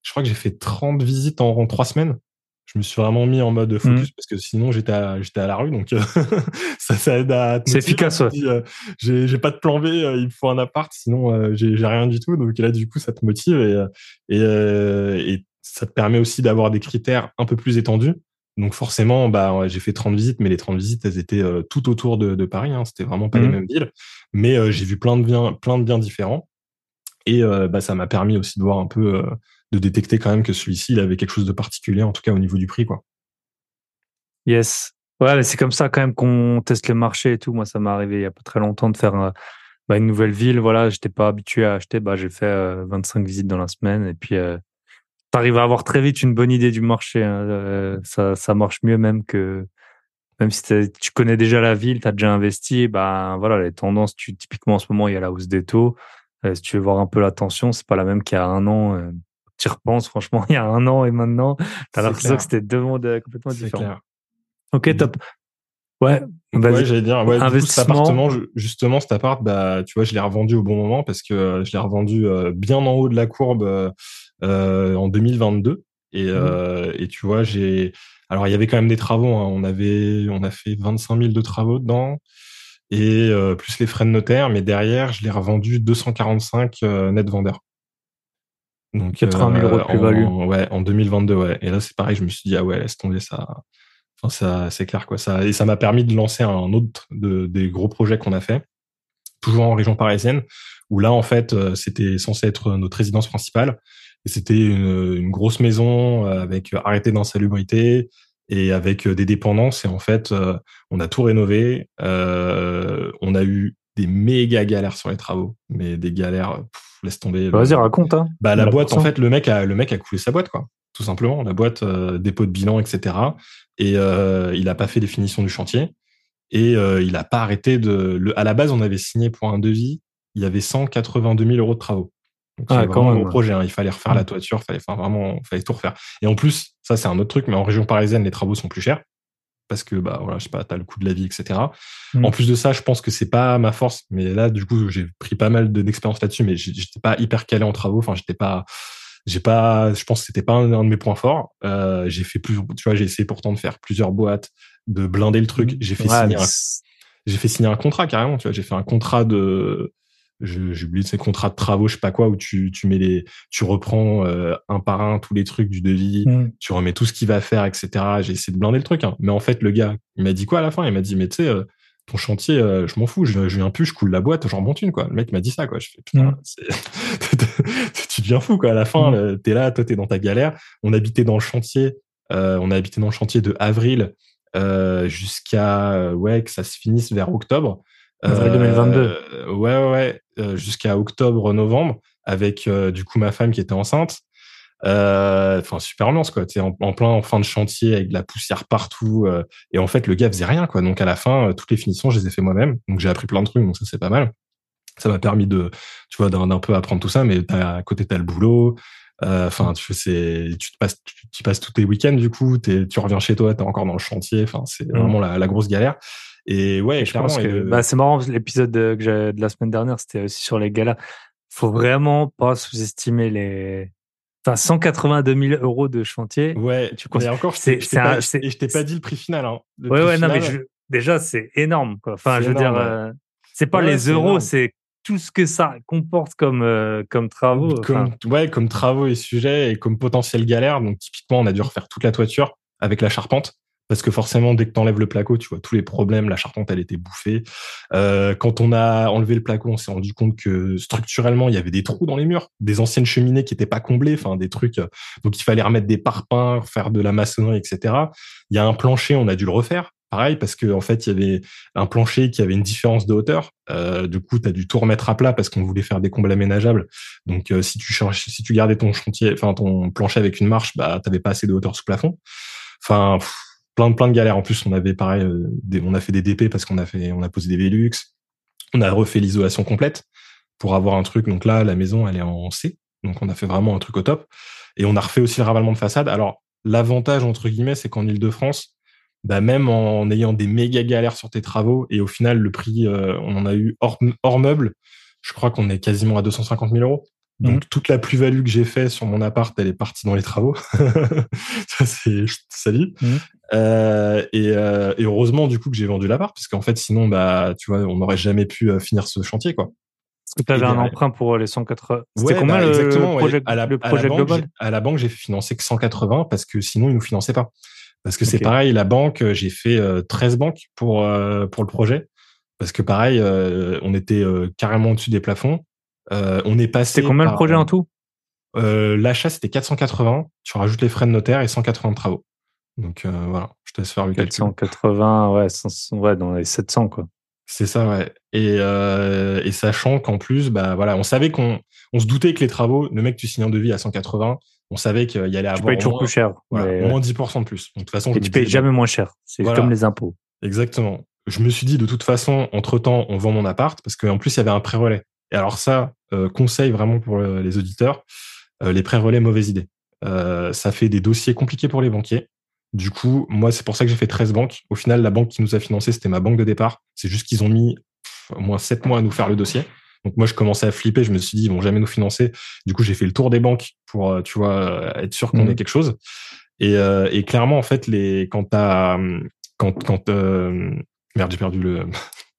Je crois que j'ai fait 30 visites en, trois semaines. Je me suis vraiment mis en mode focus mmh. parce que sinon j'étais à, j'étais à la rue, donc ça, ça aide à. C'est efficace. Ouais. Euh, j'ai, j'ai pas de plan B, euh, il me faut un appart, sinon j'ai, j'ai rien du tout. Donc là, du coup, ça te motive et, et, et ça te permet aussi d'avoir des critères un peu plus étendus donc forcément, bah, j'ai fait 30 visites, mais les 30 visites, elles étaient euh, tout autour de, de Paris. Hein, C'était vraiment pas les mmh. mêmes villes. Mais euh, j'ai vu plein de biens, plein de biens différents. Et euh, bah, ça m'a permis aussi de voir un peu, de détecter quand même que celui-ci, il avait quelque chose de particulier, en tout cas au niveau du prix. quoi. Yes. Ouais, mais c'est comme ça quand même qu'on teste le marché et tout. Moi, ça m'est arrivé il y a pas très longtemps de faire bah, une nouvelle ville. Voilà, j'étais pas habitué à acheter. Bah, j'ai fait 25 visites dans la semaine. Et puis, tu arrives à avoir très vite une bonne idée du marché. Hein. Euh, ça, ça marche mieux même que même si tu connais déjà la ville, tu as déjà investi, ben voilà, les tendances, tu, typiquement en ce moment, il y a la hausse des taux. Euh, si tu veux voir un peu la tension, c'est pas la même qu'il y a un an. Euh, tu repenses, franchement, il y a un an et maintenant, tu as l'impression que c'était deux mondes complètement différents. Clair. Ok, top. Ouais, ouais j'allais dire, ouais, cet appartement, justement, cet appart, bah, tu vois, je l'ai revendu au bon moment parce que je l'ai revendu bien en haut de la courbe en 2022. Et, mmh. euh, et tu vois, j'ai. Alors, il y avait quand même des travaux. Hein. On avait, on a fait 25 000 de travaux dedans et euh, plus les frais de notaire. Mais derrière, je l'ai revendu 245 net vendeur. Donc 80 000 euros de plus-value. Ouais, en 2022, ouais. Et là, c'est pareil. Je me suis dit ah ouais, laisse tomber ça. Enfin, ça, c'est clair quoi. Ça et ça m'a permis de lancer un autre de, des gros projets qu'on a fait, toujours en région parisienne, où là en fait, c'était censé être notre résidence principale. C'était une, grosse maison euh, avec arrêté d'insalubrité et avec euh, des dépendances. Et en fait, euh, on a tout rénové. on a eu des méga galères sur les travaux, mais des galères, laisse tomber. Vas-y, raconte. Hein. Bah, la boîte, en fait, le mec a, le mec a coulé sa boîte, quoi. Tout simplement. La boîte, dépôt de bilan, etc. Et il a pas fait les finitions du chantier. Et il a pas arrêté de. Le, à la base, on avait signé pour un devis. Il y avait 182 000 euros de travaux. Ah, vraiment un gros projet. Hein. Il fallait refaire la toiture, fallait, vraiment, fallait tout refaire. Et en plus, ça c'est un autre truc, mais en région parisienne, les travaux sont plus chers parce que bah voilà, je sais pas, t'as le coût de la vie, etc. Mm. En plus de ça, je pense que c'est pas ma force, mais là du coup j'ai pris pas mal d'expérience là-dessus, mais j'étais pas hyper calé en travaux. Enfin, j'étais pas, j'ai pas, je pense que c'était pas un, de mes points forts. Euh, j'ai fait plus, tu vois, j'ai essayé pourtant de faire plusieurs boîtes, de blinder le truc. J'ai fait signer, un, j'ai fait signer un contrat carrément. Tu vois, j'ai fait un contrat de j'ai oublié ces contrats de travaux, je sais pas quoi, où tu, tu mets les, tu reprends euh, un par un tous les trucs du devis, mm. tu remets tout ce qu'il va faire, etc. J'ai essayé de blinder le truc, hein. mais en fait le gars, il m'a dit quoi à la fin? Il m'a dit mais tu sais, euh, ton chantier, euh, je m'en fous, je, je viens plus, je coule la boîte, j'en monte une quoi. Le mec m'a dit ça quoi. Je fais putain, mm. tu deviens fou quoi. À la fin, mm. t'es là, toi t'es dans ta galère. On habitait dans le chantier, on a habité dans le chantier de avril jusqu'à ouais que ça se finisse vers octobre. Avril 2022. ouais, ouais, euh, jusqu'à octobre-novembre avec euh, du coup ma femme qui était enceinte. Enfin, super ambiance, quoi. T'es en, en, plein en fin de chantier avec de la poussière partout. et en fait, le gars faisait rien, quoi. Donc, à la fin, toutes les finitions, je les ai fait moi-même. Donc, j'ai appris plein de trucs. Donc, ça, c'est pas mal. Ça m'a permis de, tu vois, d'un peu apprendre tout ça. Mais à côté, t'as le boulot. Enfin, tu sais, tu te passes, tu, passes tous tes week-ends du coup, tu reviens chez toi, t'es encore dans le chantier. Enfin, c'est mmh. vraiment la, la, grosse galère. Et ouais, je pense que bah, c'est marrant. L'épisode de, de la semaine dernière, c'était aussi sur les galas. Faut vraiment pas sous-estimer les. Enfin, 182 000 euros de chantier. Ouais, tu connais encore. C'est, je t'ai pas, pas, dit le prix final. Hein. ouais, ouais, non, mais déjà, c'est énorme. Quoi. Enfin, je veux dire, euh, c'est pas les euros, c'est tout ce que ça comporte comme euh, comme travaux. Comme, ouais, comme travaux et sujets et comme potentiel galère. Donc typiquement, on a dû refaire toute la toiture avec la charpente. Parce que forcément, dès que tu enlèves le placo, tu vois tous les problèmes. La charpente, elle était bouffée. Euh, quand on a enlevé le placo, on s'est rendu compte que structurellement, il y avait des trous dans les murs, des anciennes cheminées qui étaient pas comblées, enfin des trucs. Euh, donc il fallait remettre des parpaings, faire de la maçonnerie, etc. Il y a un plancher, on a dû le refaire pareil parce que en fait il y avait un plancher qui avait une différence de hauteur. Euh, du coup, tu as dû tout remettre à plat parce qu'on voulait faire des combles aménageables. Donc si tu si tu gardais ton chantier, enfin ton plancher avec une marche, bah t'avais pas assez de hauteur sous plafond. Enfin plein de plein de galères. En plus, on avait pareil, euh, on a fait des DP parce qu'on a posé des Velux. On a refait l'isolation complète pour avoir un truc. Donc là, la maison elle est en C. Donc on a fait vraiment un truc au top. Et on a refait aussi le ravalement de façade. Alors l'avantage entre guillemets, c'est qu'en Ile-de-France, bah même en ayant des méga galères sur tes travaux et au final le prix euh, on en a eu hors, hors meuble je crois qu'on est quasiment à 250 000 euros donc mmh. toute la plus-value que j'ai fait sur mon appart elle est partie dans les travaux ça c'est salut mmh. euh, et, euh, et, heureusement du coup que j'ai vendu l'appart parce qu'en fait sinon bah tu vois on n'aurait jamais pu euh, finir ce chantier quoi est-ce que tu avais un emprunt pour les 180 C'était combien bah, le, projet, à la, le projet global? À la banque, j'ai financé que 180 parce que sinon, ils nous finançaient pas. Parce que c'est pareil, la banque, euh, j'ai fait 13 euh, banques pour euh, pour le projet. Parce que pareil, on était carrément au-dessus des plafonds. On est passé. C'est combien le projet en tout? L'achat c'était 480. Tu rajoutes les frais de notaire et 180 de travaux. Donc voilà, je te laisse faire le 480, ouais, ouais, dans les 700 quoi. C'est ça, ouais. Et, et sachant qu'en plus, bah voilà, on savait qu'on, on se doutait que les travaux, le mec tu signes un devis à 180, on savait qu'il y allait avoir. Tu payes toujours plus cher. au moins 10% de plus. de toute façon, Et tu payes jamais moins cher. C'est comme les impôts. Exactement. Je me suis dit, de toute façon, entre temps, on vend mon appart parce qu'en plus, il y avait un pré-relais. Et alors ça, euh, conseil vraiment pour les auditeurs, euh, les pré-relais, mauvaise idée. Euh, ça fait des dossiers compliqués pour les banquiers. Du coup, moi, c'est pour ça que j'ai fait 13 banques. Au final, la banque qui nous a financé, c'était ma banque de départ. C'est juste qu'ils ont mis au moins 7 mois à nous faire le dossier. Donc moi, je commençais à flipper. Je me suis dit, ils vont jamais nous financer. Du coup, j'ai fait le tour des banques pour, euh, tu vois, euh, être sûr qu'on mmh. ait quelque chose. Et, euh, et, clairement, en fait, les quand t'as quand quand merde, j'ai perdu le.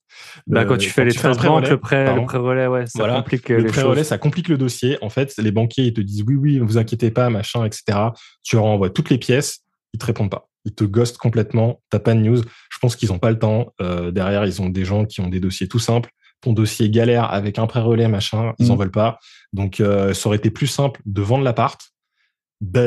Bah, quand tu fais les 13 banques, le prêt, le prêt relais, ouais, ça complique le prêt relais, ça complique le dossier. En fait, les banquiers ils te disent oui, oui, ne vous inquiétez pas, machin, etc. Tu leur envoies toutes les pièces, ils te répondent pas. Ils te ghostent complètement. T'as pas de news. Je pense qu'ils ont pas le temps. Euh, derrière, ils ont des gens qui ont des dossiers tout simples ton dossier galère avec un pré-relais, machin, ils en mm. veulent pas. Donc, euh, ça aurait été plus simple de vendre l'appart,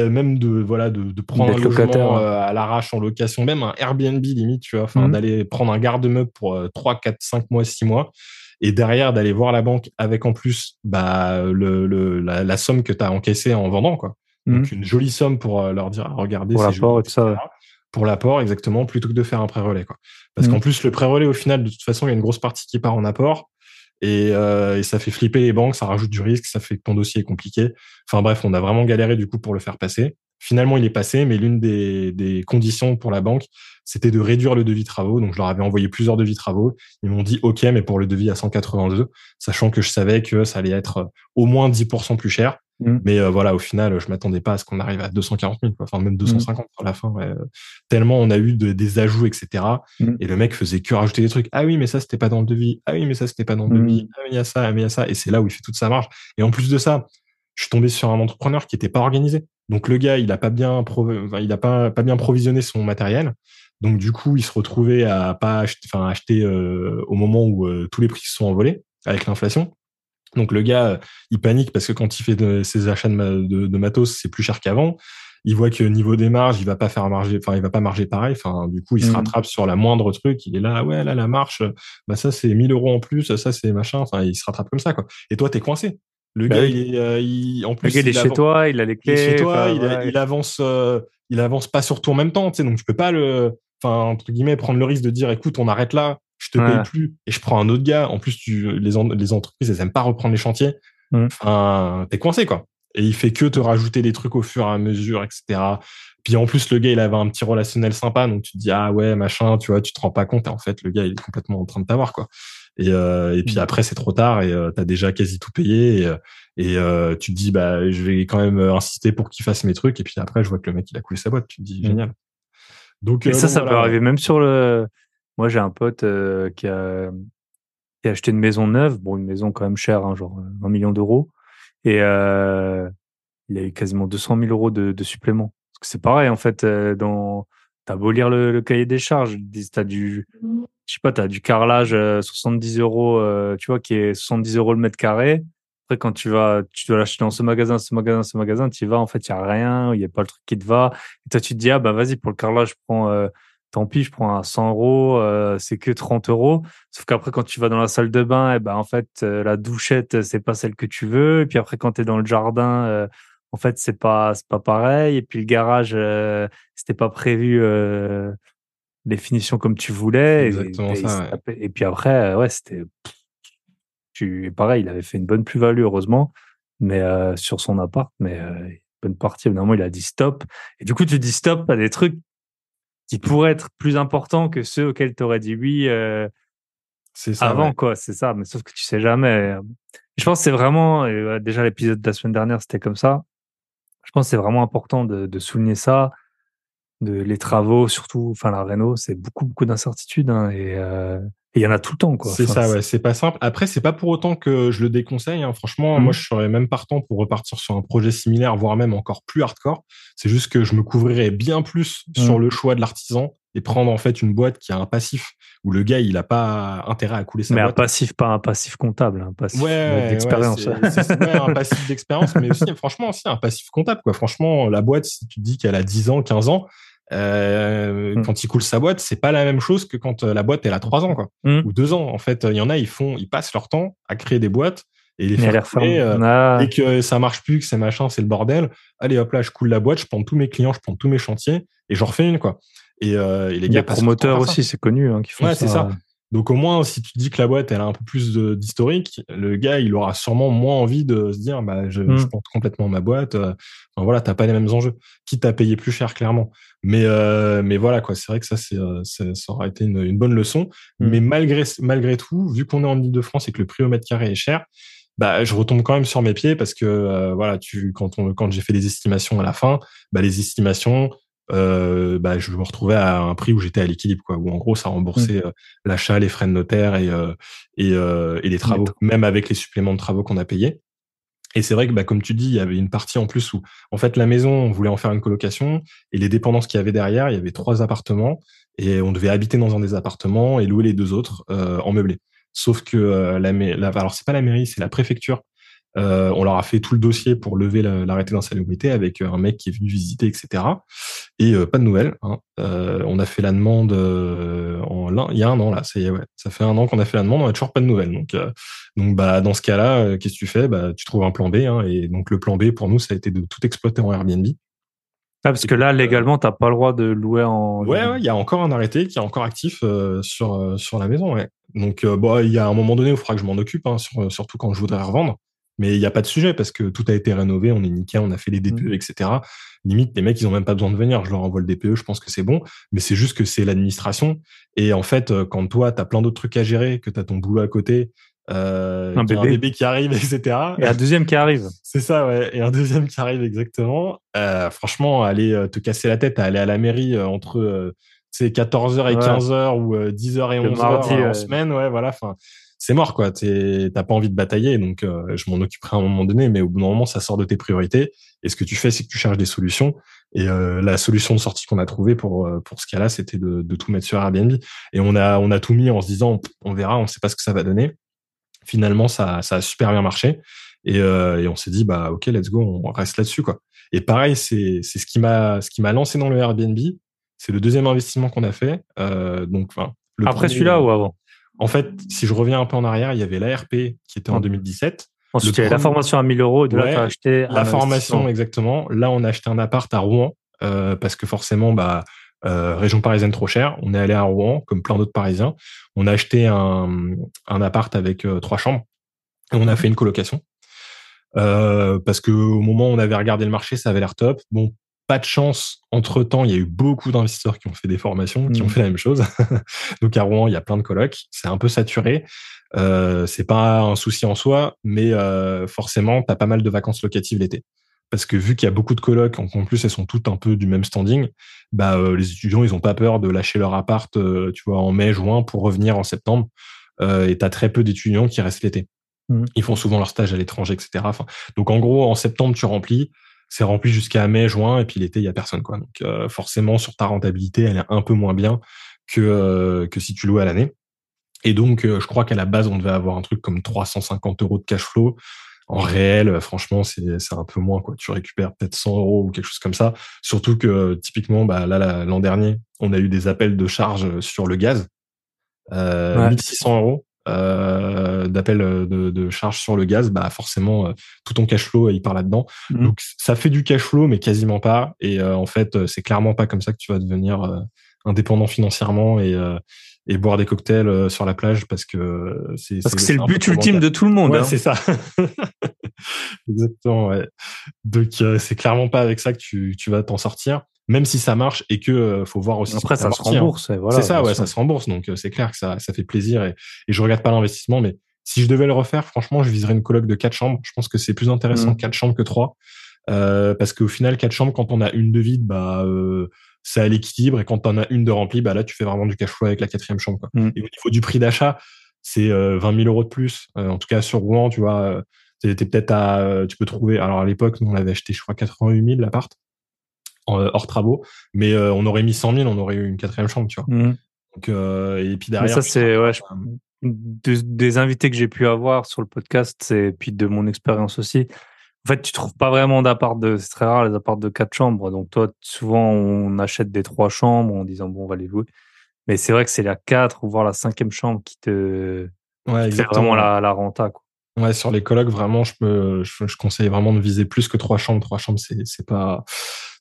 même de voilà de, prendre un logement euh, à l'arrache en location, même un Airbnb limite, tu vois, enfin mm. d'aller prendre un garde-meuble pour 3, 4, 5 mois, 6 mois, et derrière d'aller voir la banque avec en plus bah, le, la, somme que tu as encaissée en vendant, quoi. Mm. Donc une jolie somme pour euh, leur dire, regardez, pour l'apport et tout ça. Pour l'apport, exactement, plutôt que de faire un pré-relais, quoi. Parce qu'en mm. plus, le pré-relais, au final, de toute façon, il y a une grosse partie qui part en apport. Et, euh, et, ça fait flipper les banques, ça rajoute du risque, ça fait que ton dossier est compliqué. Enfin bref, on a vraiment galéré du coup pour le faire passer. Finalement, il est passé, mais l'une des, des, conditions pour la banque, c'était de réduire le devis travaux. Donc, je leur avais envoyé plusieurs devis travaux. Ils m'ont dit OK, mais pour le devis à 182, sachant que je savais que ça allait être au moins 10% plus cher. Mm. Mais euh, voilà, au final, je m'attendais pas à ce qu'on arrive à 240 000, quoi. enfin même 250 à mm. la fin. Tellement on a eu des ajouts, etc. Mm. Et le mec faisait que rajouter des trucs. Ah oui, mais ça c'était pas dans le devis. Ah oui, mais ça c'était pas dans le devis. Ah mais il y a ça, ah, mais il y a ça. Et c'est là où il fait toute sa marge. Et en plus de ça, je suis tombé sur un entrepreneur qui était pas organisé. Donc le gars, il a pas bien, il a pas pas bien provisionné son matériel. Donc du coup, il se retrouvait à pas acheter, enfin acheter euh, au moment où euh, tous les prix se sont envolés avec l'inflation. Donc le gars, il panique parce que quand il fait ses achats de, matos, c'est plus cher qu'avant. Il voit que niveau des marges, il va pas faire marger, enfin il va pas marger pareil. Enfin du coup, il se mmh. rattrape sur la moindre truc. Il est là, ouais là la marche, bah ça c'est 1000 euros en plus, ça c'est machin. Enfin il se rattrape comme ça quoi. Et toi t'es coincé Le bah gars, il est, il, en plus, il, est chez toi, il a les clés. Il est chez toi, il, avance, il avance pas sur tout en même temps, tu sais, donc tu peux pas le, enfin entre guillemets, prendre le risque de dire, écoute, on arrête là, je te paye plus et je prends un autre gars. En plus, tu, les, les entreprises, elles aiment pas reprendre les chantiers. Enfin, t'es coincé quoi. Et il fait que te rajouter des trucs au fur et à mesure, etc. Puis en plus, le gars, il avait un petit relationnel sympa, donc tu te dis ah ouais machin, tu vois, tu te rends pas compte. Et en fait, le gars, il est complètement en train de t'avoir quoi. Et, euh, et puis mm. après, c'est trop tard et euh, t'as déjà quasi tout payé. Et, et euh, tu te dis bah je vais quand même insister pour qu'il fasse mes trucs. Et puis après, je vois que le mec, il a coulé sa boîte. Tu te dis mm. génial. Donc et ça, ça peut arriver même sur le. Moi, j'ai un pote qui a qui a acheté une maison neuve, bon une maison quand même chère, hein, genre un million d'euros. Et euh, il a eu quasiment 200 000 euros de, de supplément. Parce que c'est pareil, en fait, dans, t'as beau lire le, le, cahier des charges, t'as du, je sais pas, t'as du carrelage 70 euh, euros, euh, tu vois, qui est 70 euros le mètre carré. Après, quand tu vas, tu dois l'acheter dans ce magasin, ce magasin, ce magasin, tu y vas, en fait, il y a rien, il y a pas le truc qui te va. Et toi, tu te dis, ah, bah, vas-y, pour le carrelage, je prends, euh, tant pis, je prends un 100 euros, euh, c'est que 30 euros. Sauf qu'après, quand tu vas dans la salle de bain, et eh ben, en fait, euh, la douchette, c'est pas celle que tu veux. Et puis après, quand tu es dans le jardin, euh, en fait, c'est pas, pas pareil. Et puis le garage, c'était pas prévu les finitions comme tu voulais. Exactement et, ça. Et, puis après, ouais, c'était. Tu, pareil, il avait fait une bonne plus-value, heureusement, mais sur son appart, mais bonne partie, évidemment, il a dit stop. Et du coup, tu dis stop à des trucs qui pourraient être plus importants que ceux auxquels tu aurais dit oui euh, ça, avant, quoi. C'est ça, mais sauf que tu sais jamais. Je pense que c'est vraiment, déjà l'épisode de la semaine dernière, c'était comme ça. Je pense que c'est vraiment important de, de, souligner ça, de les travaux, surtout, enfin la réno, c'est beaucoup, beaucoup d'incertitudes hein, et euh, il y en a tout le temps, quoi. C'est ça, ouais. C'est pas simple. Après, c'est pas pour autant que je le déconseille. Hein. Franchement, moi, mmh. je serais même partant pour repartir sur un projet similaire, voire même encore plus hardcore. C'est juste que je me couvrirais bien plus sur mmh. le choix de l'artisan et prendre en fait une boîte qui a un passif où le gars il a pas intérêt à couler sa mais boîte. un passif pas un passif comptable un passif d'expérience ouais, un passif d'expérience mais aussi franchement aussi un passif comptable quoi franchement la boîte si tu dis qu'elle a 10 ans 15 ans euh, mm. quand il coule sa boîte, c'est pas la même chose que quand euh, la boîte elle a trois ans quoi, mm. ou deux ans. En fait, il y en a, ils font, ils passent leur temps à créer des boîtes et les faire couler, euh, ah. et que ça marche plus, que c'est machin, c'est le bordel. Allez hop là, je coule la boîte, je prends tous mes clients, je prends tous mes chantiers et j'en refais une quoi. Et, et les gars, les promoteurs aussi, c'est connu, hein, qui font ouais, c'est ça. Donc au moins, si tu dis que la boîte elle a un peu plus d'historique, le gars il aura sûrement moins envie de se dire bah je, mm. je porte complètement ma boîte. Enfin, voilà, t'as pas les mêmes enjeux. Quitte à payer plus cher clairement. Mais euh, mais voilà quoi, c'est vrai que ça c'est euh, ça aura été une, une bonne leçon. Mmh. Mais malgré malgré tout, vu qu'on est en Ile-de-France et que le prix au mètre carré est cher, bah je retombe quand même sur mes pieds parce que euh, voilà, tu quand on quand j'ai fait les estimations à la fin, bah les estimations euh, bah, je me retrouvais à un prix où j'étais à l'équilibre, quoi. Où en gros, ça remboursait mmh. l'achat, les frais de notaire et et, et les travaux, même avec les suppléments de travaux qu'on a payés. Et c'est vrai que, bah, comme tu dis, il y avait une partie en plus où, en fait, la maison, on voulait en faire une colocation et les dépendances qu'il y avait derrière, il y avait trois appartements et on devait habiter dans un des appartements et louer les deux autres euh, en meublé. Sauf que euh, la, la, alors c'est pas la mairie, c'est la préfecture euh, on leur a fait tout le dossier pour lever l'arrêté d'insalubrité avec euh, un mec qui est venu visiter, etc. Et euh, pas de nouvelles. Hein. on a fait la demande en il y a un an là. Ça, ouais, ça fait un an qu'on a fait la demande, on a toujours pas de nouvelles. Donc, donc bah dans ce cas-là, qu'est-ce que tu fais? Bah tu trouves un plan B. Hein, et donc le plan B pour nous, ça a été de tout exploiter en Airbnb. Ah, parce que là, légalement, t'as pas le droit de louer en. Ouais, il y a encore un arrêté qui est encore actif sur sur la maison. Ouais. Donc, bon, il y a un moment donné où il faudra que je m'en occupe, hein, surtout quand je voudrais revendre. Mais il n'y a pas de sujet parce que tout a été rénové, on est nickel, on a fait les DPE, mmh. etc. Limite, les mecs, ils ont même pas besoin de venir. Je leur envoie le DPE, je pense que c'est bon. Mais c'est juste que c'est l'administration. Et en fait, euh, quand toi, tu as plein d'autres trucs à gérer, que tu as ton boulot à côté, euh, un, bébé. un bébé qui arrive, etc. Et un deuxième qui arrive. C'est ça, ouais. Et un deuxième qui arrive, exactement. Euh, franchement, aller euh, te casser la tête à aller à la mairie euh, entre c'est 14h et 15h ou 10h et 11h en semaine, ouais, voilà. Enfin, c'est mort quoi. T'as pas envie de batailler, donc euh, je m'en occuperai à un moment donné, mais au bout d'un moment, ça sort de tes priorités. Et ce que tu fais, c'est que tu cherches des solutions. Et euh, la solution de sortie qu'on a trouvée pour euh, pour ce cas-là, c'était de, de, tout mettre sur Airbnb. Et on a on a tout mis en se disant, on verra, on sait pas ce que ça va donner. Finalement, ça ça a super bien marché. Et, et on s'est dit, bah ok, let's go, on reste là-dessus quoi. Et pareil, c'est c'est ce qui m'a ce qui m'a lancé dans le Airbnb. C'est le deuxième investissement qu'on a fait. donc, enfin, après celui-là ou avant? En fait, si je reviens un peu en arrière, il y avait l'ARP qui était en 2017. Ensuite, il y a la formation à 1000 euros. De là, tu as acheté la formation, exactement. Là, on a acheté un appart à Rouen parce que forcément, bah, région parisienne trop chère. On est allé à Rouen, comme plein d'autres Parisiens. On a acheté un, un appart avec trois chambres et on a fait une colocation. Euh, parce que au moment où on avait regardé le marché, ça avait l'air top. Bon, pas de chance. Entre temps, il y a eu beaucoup d'investisseurs qui ont fait des formations, qui ont mmh. fait la même chose. Donc à Rouen, il y a plein de colocs. C'est un peu saturé. Euh, c'est pas un souci en soi, mais euh, forcément, t'as pas mal de vacances locatives l'été. Parce que vu qu'il y a beaucoup de colocs, en plus elles sont toutes un peu du même standing, bah euh, les étudiants ils ont pas peur de lâcher leur appart, tu vois, en mai, juin pour revenir en septembre. Et t'as très peu d'étudiants qui restent l'été. Mmh. Ils font souvent leur stage à l'étranger, etc. Enfin, donc en gros, en septembre, tu remplis, c'est rempli jusqu'à mai, juin, et puis l'été, il y a personne. Quoi. Donc euh, forcément, sur ta rentabilité, elle est un peu moins bien que, euh, que si tu loues à l'année. Et donc, euh, je crois qu'à la base, on devait avoir un truc comme 350 euros de cash flow. En réel, franchement, c'est un peu moins. Quoi. Tu récupères peut-être 100 euros ou quelque chose comme ça. Surtout que typiquement, bah, là, l'an dernier, on a eu des appels de charge sur le gaz. Euh, 1600 euros euh, d'appel euh, de, de charge sur le gaz, bah forcément euh, tout ton cash flow il part là-dedans. Mmh. Donc ça fait du cash flow mais quasiment pas. Et en fait c'est clairement pas comme ça que tu vas devenir indépendant financièrement et et boire des cocktails sur la plage parce que c'est parce que c'est le but ultime de tout le monde. Ouais, hein. c'est ça. Exactement. Ouais. Donc c'est clairement pas avec ça que tu, tu vas t'en sortir même si ça marche et que euh, faut voir aussi. Après, ça, se rembourse. Voilà, c'est ça, ouais, ça se rembourse. Donc euh, c'est clair que ça, ça fait plaisir et, et je regarde pas l'investissement, mais si je devais le refaire, franchement, je viserais une coloc de quatre chambres. Je pense que c'est plus intéressant mmh. quatre chambres que trois, euh, parce qu'au final, quatre chambres, quand on a une de vide, bah euh, c'est à l'équilibre, et quand on a une de remplie, bah là, tu fais vraiment du cash flow avec la quatrième chambre. Quoi. Mmh. Et au niveau du prix d'achat, c'est 20 000 euros de plus. en tout cas, sur Rouen, tu vois, t'es peut-être à, tu peux trouver. Alors à l'époque, nous on l'avait acheté, je crois, 88 000 l'appart. Euh, hors travaux, mais euh, on aurait mis 100 000, on aurait eu une quatrième chambre, tu vois. Mmh. Donc, euh, et puis derrière. ça, c'est ouais, des invités que j'ai pu avoir sur le podcast, et puis de mon expérience aussi. En fait, tu trouves pas vraiment d'appart de, c'est très rare les apparts de quatre chambres. Donc toi, souvent, on achète des trois chambres en disant bon, on va les louer. Mais c'est vrai que c'est la quatre ou voire la cinquième chambre qui te, ouais, fait vraiment la, la renta. Quoi. Ouais, sur les colocs, vraiment, je, peux, je, je, conseille vraiment de viser plus que trois chambres. Trois chambres, c'est, c'est pas,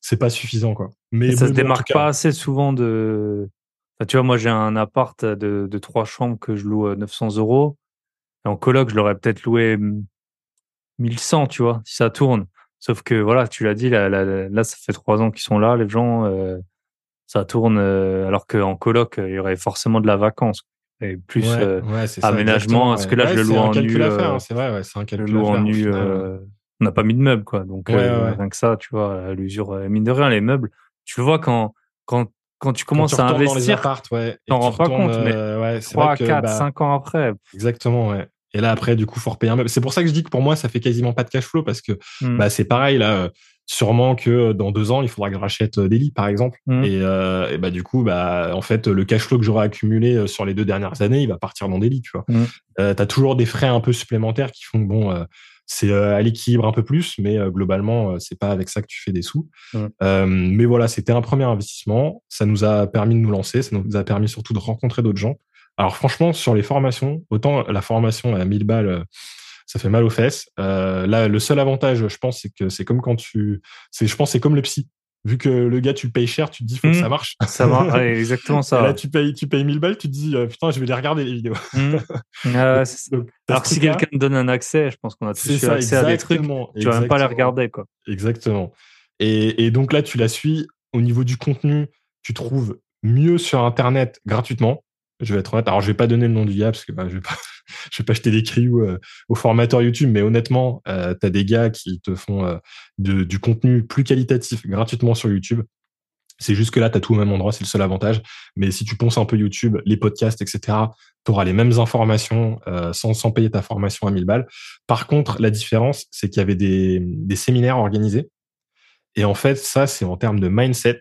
c'est pas suffisant quoi. Mais ça se démarque pas assez souvent de. tu vois, moi j'ai un appart de, de trois chambres que je loue 900 euros. Et en coloc, je l'aurais peut-être loué 1100, tu vois, si ça tourne. Sauf que voilà, tu l'as dit, là, là, ça fait trois ans qu'ils sont là, les gens, euh, ça tourne. Euh, alors qu'en coloc, il y aurait forcément de la vacance et plus euh, aménagement. Parce que là, je le loue en nu. Hein, c'est vrai, c'est un calcul en nu on n'a pas mis de meubles, quoi. Donc, euh, rien que ça, tu vois, l'usure, euh, mine de rien, les meubles, tu le vois quand, quand, quand tu commences à investir, ouais, t'en rends pas compte, mais euh, ouais, 3, 4, 5 ans après. Exactement, ouais. Et là, après, du coup, faut repayer un meuble. C'est pour ça que je dis que pour moi, ça fait quasiment pas de cash flow parce que, mmh. bah, c'est pareil, là. Sûrement que dans deux ans, il faudra que je rachète des lits, par exemple. Mmh. Et, euh, et, bah du coup, bah en fait, le cash flow que j'aurais accumulé sur les deux dernières années, il va partir dans des lits, tu vois. Mmh. Euh, T'as toujours des frais un peu supplémentaires qui font que bon, c'est euh, à l'équilibre un peu plus, mais euh, globalement, euh, c'est pas avec ça que tu fais des sous. mais voilà, c'était un premier investissement. Ça nous a permis de nous lancer, ça nous a permis surtout de rencontrer d'autres gens. Alors franchement, sur les formations, autant la formation à 1000 balles, ça fait mal aux fesses. là, le seul avantage, je pense, c'est que c'est comme quand tu, c'est, je pense, c'est comme le psy vu que le gars tu le payes cher, tu te dis faut que ça mmh. marche. Ça marche, exactement ça. là tu payes tu payes 1000 balles, tu te dis euh, putain, je vais les regarder les vidéos. Mmh. Alors si quelqu'un te donne un accès, je pense qu'on a tous eu accès à des trucs, tu vas même pas les regarder quoi. Exactement. Et, et donc là tu la suis au niveau du contenu, tu trouves mieux sur internet gratuitement. Je vais être honnête. Alors je vais pas donner le nom du gars parce que bah, je vais pas je vais pas acheter des cailloux euh, aux formateurs YouTube, mais honnêtement, euh, tu as des gars qui te font euh, du contenu plus qualitatif gratuitement sur YouTube. C'est juste que là, tu as tout au même endroit, c'est le seul avantage. Mais si tu ponces un peu YouTube, les podcasts, etc., tu auras les mêmes informations sans, sans payer ta formation à 1000 balles. Par contre, la différence, c'est qu'il y avait des séminaires organisés. Et en fait, ça, c'est en termes de mindset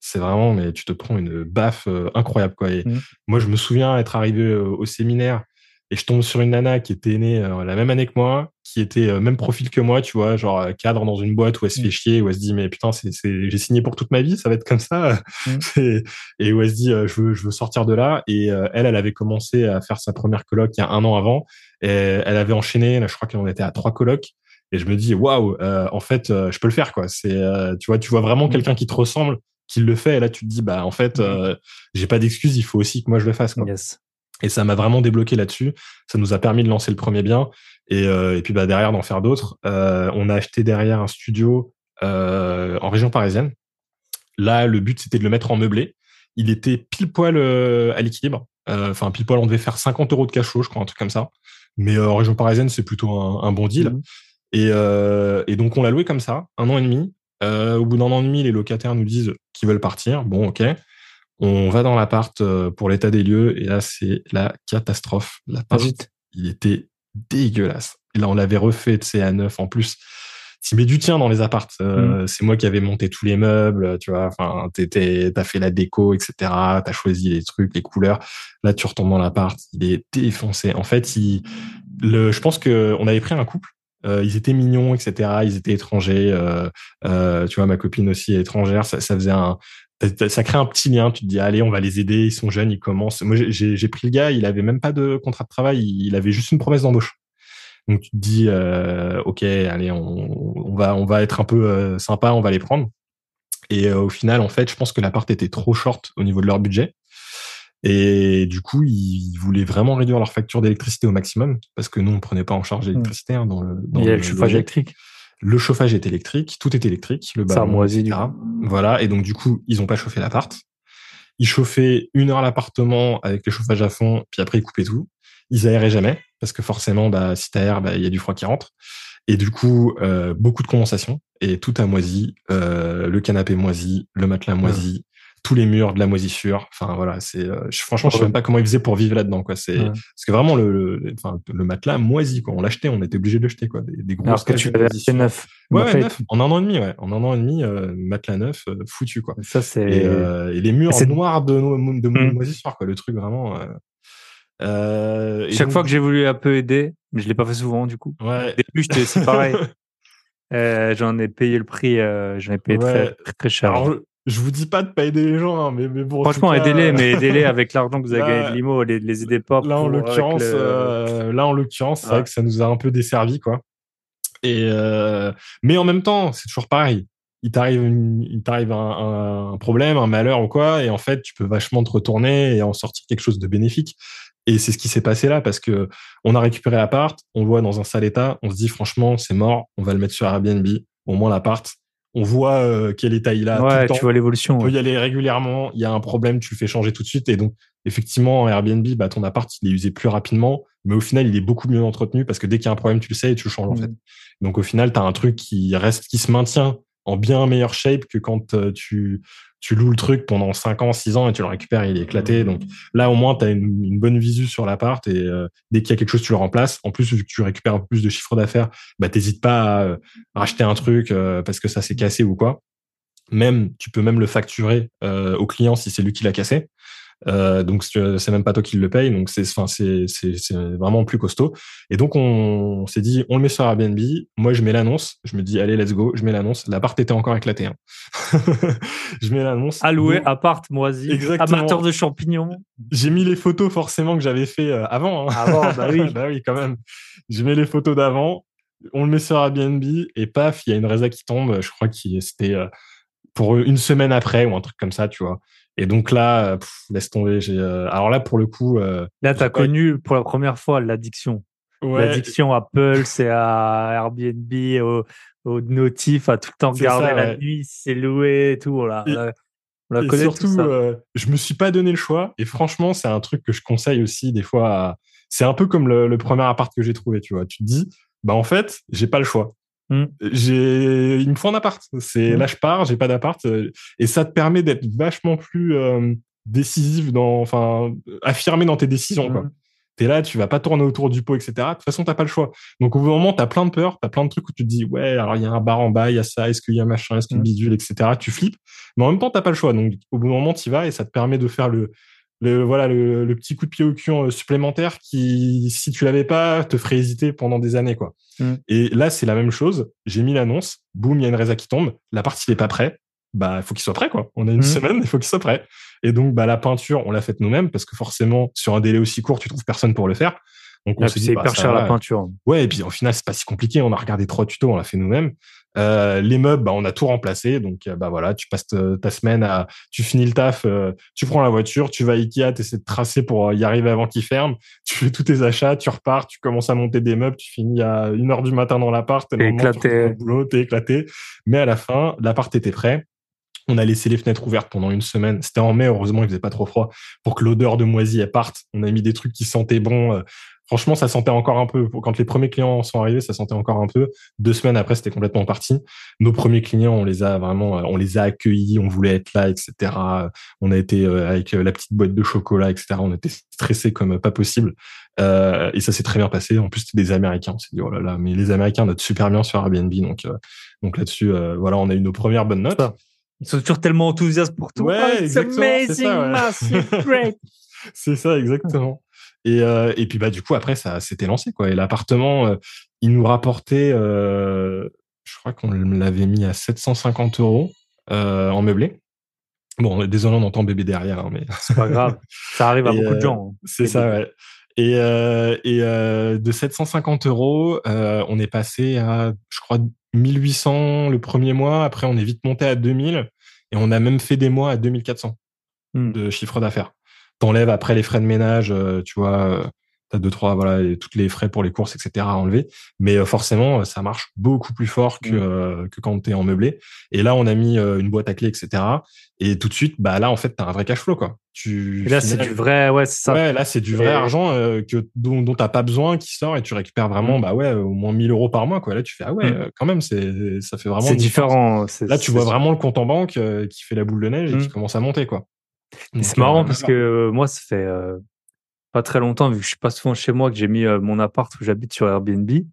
c'est vraiment mais tu te prends une baffe incroyable quoi et mmh. moi je me souviens être arrivé au séminaire et je tombe sur une nana qui était née la même année que moi, qui était même profil que moi, tu vois, genre cadre dans une boîte où elle se fait mm. chier, où elle se dit mais putain, c'est, j'ai signé pour toute ma vie, ça va être comme ça, mm. et, où elle se dit je veux je veux sortir de là. Et elle, elle avait commencé à faire sa première coloc il y a un an avant, et elle avait enchaîné, là, je crois qu'elle en était à trois colocs. Et je me dis waouh, en fait, je peux le faire quoi. C'est, tu vois, tu vois vraiment mm. quelqu'un qui te ressemble, qui le fait, et là tu te dis bah en fait, j'ai pas d'excuse, il faut aussi que moi je le fasse quoi. Yes. Et ça m'a vraiment débloqué là-dessus. Ça nous a permis de lancer le premier bien. Et, euh, et puis bah, derrière d'en faire d'autres. Euh, on a acheté derrière un studio euh, en région parisienne. Là, le but, c'était de le mettre en meublé. Il était pile poil euh, à l'équilibre. Euh, enfin, pile poil, on devait faire 50 euros de cachot, je crois, un truc comme ça. Mais en région parisienne, c'est plutôt un, un, bon deal. Mmh. Et, et, donc, on l'a loué comme ça, un an et demi. Au bout d'un an et demi, les locataires nous disent qu'ils veulent partir. Bon, ok. On va dans l'appart euh, pour l'état des lieux et là c'est la catastrophe. L'appart, il était dégueulasse. Et là on l'avait refait, de à neuf en plus. Tu mets du tien dans les apparts. Euh, mm. C'est moi qui avais monté tous les meubles, tu vois. Enfin, t'as fait la déco, etc. T'as choisi les trucs, les couleurs. Là, tu retombes dans l'appart, il est défoncé. En fait, il, le, je pense que on avait pris un couple. Euh, ils étaient mignons, etc. Ils étaient étrangers. Euh, tu vois, ma copine aussi est étrangère. Ça, ça faisait un, ça crée un petit lien. Tu te dis, allez, on va les aider. Ils sont jeunes, ils commencent. Moi, j'ai pris le gars, il avait même pas de contrat de travail. Il avait juste une promesse d'embauche. Donc, tu te dis, euh, OK, allez, on, on, va, on va être un peu euh, sympa, on va les prendre. Et euh, au final, en fait, je pense que l'appart était trop short au niveau de leur budget. Et du coup, ils voulaient vraiment réduire leur facture d'électricité au maximum parce que nous, on prenait pas en charge mmh. l'électricité hein, dans le. Dans il y a le chauffage électrique le chauffage est électrique, tout est électrique, le ballon, moisit du Voilà, et donc du coup, ils ont pas chauffé l'appart. Ils chauffaient une heure l'appartement avec le chauffage à fond, puis après ils coupaient tout. Ils aéraient jamais parce que forcément, bah, si t'aères, bah, il y a du froid qui rentre. Et du coup, euh, beaucoup de condensation et tout a moisi. Euh, le canapé moisi, le matelas moisi, tous les murs, de la moisissure. Enfin voilà, c'est euh, franchement, je sais même pas comment ils faisaient pour vivre là-dedans quoi. C'est parce que vraiment le, le, enfin, le matelas moisi quoi. On l'achetait, on était obligé de l'acheter quoi. Des, des Alors que tu avais acheté neuf. Ouais, ouais neuf. En un an et demi, ouais. En un an et demi, euh, matelas neuf, euh, foutu quoi. Ça c'est. Et, et, les murs noirs de, de, de mmh. moisissure quoi. Le truc vraiment. Chaque fois que j'ai voulu un peu aider, mais je l'ai pas fait souvent du coup. Ouais. Au début, j'étais aussi pareil. j'en ai payé le prix, j'en ai payé très, très, cher. Alors, je vous dis pas de pas aider les gens, hein, mais, mais bon. Franchement, aidez-les, mais aidez-les avec l'argent que vous avez gagné de Limo, les, les aidez pas. Là, en l'occurrence, euh, là, en l'occurrence, c'est vrai que ça nous a un peu desservi, quoi. Et euh... mais en même temps, c'est toujours pareil. Il t'arrive, il t'arrive un, un, problème, un malheur ou quoi, et en fait, tu peux vachement te retourner et en sortir quelque chose de bénéfique. Et c'est ce qui s'est passé là parce que on a récupéré l'appart, on le voit dans un sale état, on se dit franchement, c'est mort, on va le mettre sur Airbnb. Au moins l'appart, on voit euh, quel état il a. Ouais, tu vois l'évolution. On peut y aller régulièrement. Il y a un problème, tu le fais changer tout de suite. Et donc, effectivement, en Airbnb, bah, ton appart, il est usé plus rapidement, mais au final, il est beaucoup mieux entretenu parce que dès qu'il y a un problème, tu le sais et tu le changes en fait. Donc, au final, tu as un truc qui reste, qui se maintient en bien meilleure shape que quand euh, tu tu loues le truc pendant 5 ans, 6 ans et tu le récupères, il est éclaté. Mmh. Donc là, au moins, tu as une, bonne visu sur l'appart et euh, dès qu'il y a quelque chose, tu le remplaces. En plus, vu que tu récupères un peu plus de chiffre d'affaires, bah, t'hésites pas à euh, racheter un truc euh, parce que ça s'est cassé ou quoi. Même, tu peux même le facturer au client si c'est lui qui l'a cassé. Euh, donc c'est même pas toi qui le paye, donc c'est enfin c'est c'est vraiment plus costaud. Et donc on, s'est dit on le met sur Airbnb. Moi je mets l'annonce, je me dis allez let's go, je mets l'annonce. L'appart était encore éclaté. Hein. je mets l'annonce. Alloué appart moisi, Exactement. amateur de champignons. J'ai mis les photos forcément que j'avais fait euh, avant. Hein. Avant bah oui bah oui quand même. Je mets les photos d'avant. On le met sur Airbnb et paf il y a une résa qui tombe. Je crois que c'était euh, pour une semaine après ou un truc comme ça, tu vois. Et donc là, laisse tomber. J'ai, euh, alors là, pour le coup, euh, là, tu as connu pour la première fois l'addiction. L'addiction à Apple, c'est à Airbnb, au, au notif, à tout le temps regarder la nuit, c'est loué et tout. Là, et, on la connaît surtout, tout euh, je me suis pas donné le choix. Et franchement, c'est un truc que je conseille aussi des fois. C'est un peu comme le, le premier appart que j'ai trouvé. Tu vois, tu te dis, bah en fait, j'ai pas le choix. Mm. J'ai, il me faut un appart. C'est mm. là je pars, j'ai pas d'appart, euh, et ça te permet d'être vachement plus euh, décisif dans, enfin, affirmé dans tes décisions. Quoi. Mm. T'es là, tu vas pas tourner autour du pot, etc. De toute façon, t'as pas le choix. Donc au bout d'un moment, t'as plein de peurs, t'as plein de trucs où tu te dis ouais, alors il y a un bar en bas, il y a ça, est-ce qu'il y a machin, est-ce qu'il y a bidule, etc. Tu flippes, mais en même temps, t'as pas le choix. Donc au bout d'un moment, tu vas et ça te permet de faire le le voilà le, petit coup de pied au cul euh, supplémentaire qui, si tu l'avais pas, te ferait hésiter pendant des années quoi. Mm. Et là, c'est la même chose. J'ai mis l'annonce, boum, il y a une résa qui tombe. La partie n'est pas prêt. Bah, il faut qu'il soit prêt quoi. On a une mm. semaine, il faut qu'il soit prêt. Et donc, bah, la peinture, on l'a faite nous-mêmes parce que forcément, sur un délai aussi court, tu trouves personne pour le faire. Donc on c'est hyper bah, cher la peinture. Ouais, et puis au final c'est pas si compliqué. On a regardé trois tutos, on l'a fait nous-mêmes. Euh, les meubles, bah, on a tout remplacé. Donc euh, bah voilà, tu passes ta semaine à, tu finis le taf, euh, tu prends la voiture, tu vas à Ikea, tu essaies de tracer pour y arriver avant qu'il ferme. Tu fais tous tes achats, tu repars, tu commences à monter des meubles, tu finis à une heure du matin dans l'appart. T'es éclaté. T'es éclaté. Mais à la fin, l'appart était prêt. On a laissé les fenêtres ouvertes pendant une semaine. C'était en mai, heureusement, il faisait pas trop froid pour que l'odeur de moisi parte. On a mis des trucs qui sentaient bon. Franchement, ça sentait encore un peu. Quand les premiers clients sont arrivés, ça sentait encore un peu. Deux semaines après, c'était complètement parti. Nos premiers clients, on les a vraiment, on les a accueillis, on voulait être là, etc. On a été euh, avec euh, la petite boîte de chocolat, etc. On était stressés comme pas possible. Euh, et ça s'est très bien passé. En plus, c'était des Américains. On s'est dit, oh là là, mais les Américains notent super bien sur Airbnb. Donc, donc là-dessus, voilà, on a eu nos premières bonnes notes. Ils sont toujours tellement enthousiastes pour tout. Ouais, oh. Amazing, great. c'est ça, exactement. Et, euh, et puis bah du coup après ça s'était lancé quoi. Et l'appartement, euh, il nous rapportait, euh, je crois qu'on l'avait mis à 750 euros euh, en meublé. Bon, désolé, on entend bébé derrière, hein, mais c'est pas grave. Ça arrive à beaucoup de gens. Hein. C'est ça, ouais. Et, euh, et euh, de 750 euros, euh, on est passé à, je crois, 1800 le premier mois. Après, on est vite monté à 2000 et on a même fait des mois à 2400 hmm. de chiffre d'affaires t'enlèves après les frais de ménage, euh, tu vois, euh, t'as deux trois voilà et toutes les frais pour les courses etc à enlever. Mais euh, forcément ça marche beaucoup plus fort que mmh. que quand t'es en meublé. Et là on a mis une boîte à clés etc et tout de suite bah là en fait t'as un vrai cash flow quoi. Tu là c'est du vrai ouais c'est ça. Ouais là c'est du vrai argent que dont, dont t'as pas besoin qui sort et tu récupères vraiment mmh. bah ouais au moins 1000 euros par mois quoi. Là tu fais ah ouais mmh. quand même c'est ça fait vraiment c'est différent là tu vois vraiment le compte en banque qui fait la boule de neige et qui commence à monter quoi. C'est marrant parce que euh, moi, ça fait euh, pas très longtemps, vu que je suis pas souvent chez moi, que j'ai mis euh, mon appart où j'habite sur Airbnb. Et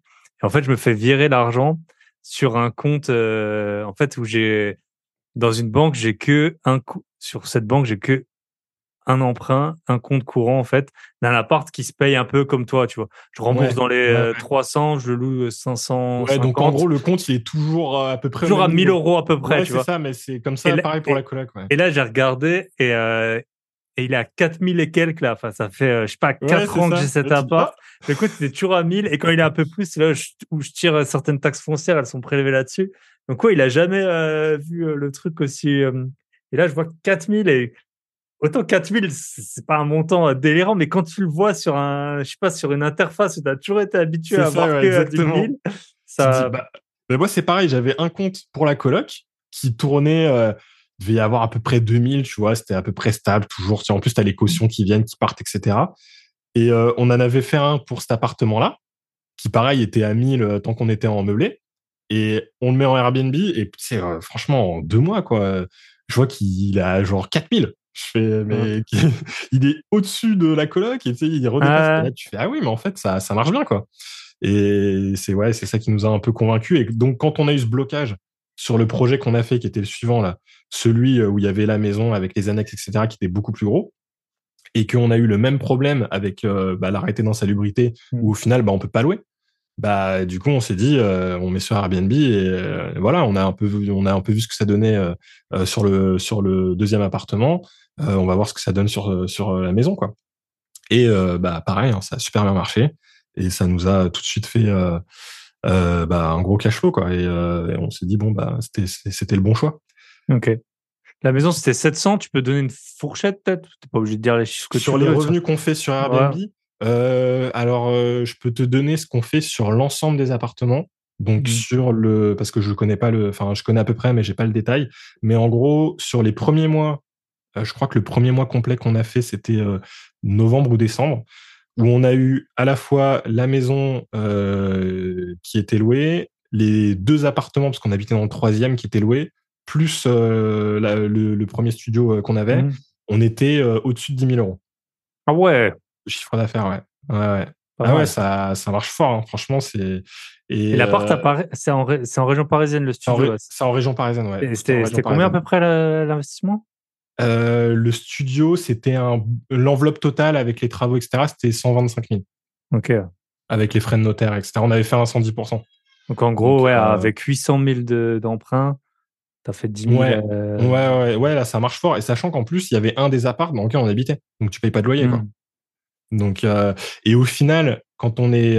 en fait, je me fais virer l'argent sur un compte, en fait, où j'ai, dans une banque, j'ai que un sur cette banque, j'ai que un emprunt, un compte courant en fait, d'un appart qui se paye un peu comme toi, tu vois. Je rembourse dans les 300, euh, je le loue 500. Ouais, donc en gros le compte il est toujours euh, à peu près. Toujours à 1000 euros à peu près, tu vois. C'est ça, mais c'est comme ça, pareil pour la coloc. Et là j'ai regardé et euh, et il est à 4000 et quelques là. Enfin, ça fait, je sais pas, 4 ans que j'ai cet appart. Le compte, il est toujours à 1000. Et quand il est un peu plus, c'est là où je, tire certaines taxes foncières, elles sont prélevées là-dessus. Donc, quoi, il a jamais vu le truc aussi. et là, je vois 4000 et autant 4000, c'est pas un montant euh, délirant, mais quand tu le vois sur un, je sais pas, sur une interface où tu as toujours été habitué à voir que 10 000, ça. bah, moi, c'est pareil, j'avais un compte pour la coloc qui tournait, euh, devait y avoir à peu près 2000, tu vois, c'était à peu près stable, toujours. En plus, tu as les cautions qui viennent, qui partent, etc. Et euh, on en avait fait un pour cet appartement-là, qui pareil était à 1000 euh, tant qu'on était en meublé. Et on le met en Airbnb, et c'est franchement, en deux mois, quoi, je vois qu'il a genre 4000. Je fais, mais il est au-dessus de la coloc et tu sais, il redépasse. Là, tu fais, ah oui, mais en fait, ça, ça marche bien, quoi. Et c'est ouais, c'est ça qui nous a un peu convaincus. Et donc, quand on a eu ce blocage sur le projet qu'on a fait, qui était le suivant là, celui euh, où il y avait la maison avec les annexes, etc., qui était beaucoup plus gros, et qu'on a eu le même problème avec euh, bah, l'arrêté d'insalubrité, mmh. où au final, bah, on peut pas louer. Bah du coup on s'est dit euh, on met sur Airbnb et euh, voilà on a un peu vu, on a un peu vu ce que ça donnait sur le sur le deuxième appartement. On va voir ce que ça donne sur sur la maison quoi. Et bah pareil hein, ça a super bien marché. Et ça nous a tout de suite fait bah, un gros cash flow quoi. Et, on s'est dit bon bah c'était c'était le bon choix ok la maison c'était 700 tu peux donner une fourchette peut-être? T'es pas obligé de dire les chiffres que sur les revenus qu'on fait sur Airbnb euh, alors, euh, je peux te donner ce qu'on fait sur l'ensemble des appartements. Donc mmh. sur le, parce que je connais pas le, enfin je connais à peu près, mais j'ai pas le détail. Mais en gros, sur les premiers mois, euh, je crois que le premier mois complet qu'on a fait, c'était novembre ou décembre, où on a eu à la fois la maison qui était louée, les deux appartements parce qu'on habitait dans le troisième qui était loué, plus le, premier studio qu'on avait, mmh. on était au-dessus de 10 000 euros. Ah ouais chiffre d'affaires, ouais. Ouais, ouais. Ah ouais, ça, ça marche fort, hein. franchement. c'est Et, l'appart, euh... c'est en, en, région parisienne, le studio C'est en, région parisienne, ouais. C'était combien à peu près l'investissement? Le studio, c'était un l'enveloppe totale avec les travaux, etc. C'était 125 000. Ok. Avec les frais de notaire, etc. On avait fait un 110%. Donc en gros, ouais, avec 800 000 d'emprunt, tu as fait 10 000. Ouais. ouais, ouais, ouais, là ça marche fort. Et sachant qu'en plus, il y avait un des apparts dans lequel on habitait. Donc tu payes pas de loyer. Quoi. Mmh. Donc, et au final, quand on est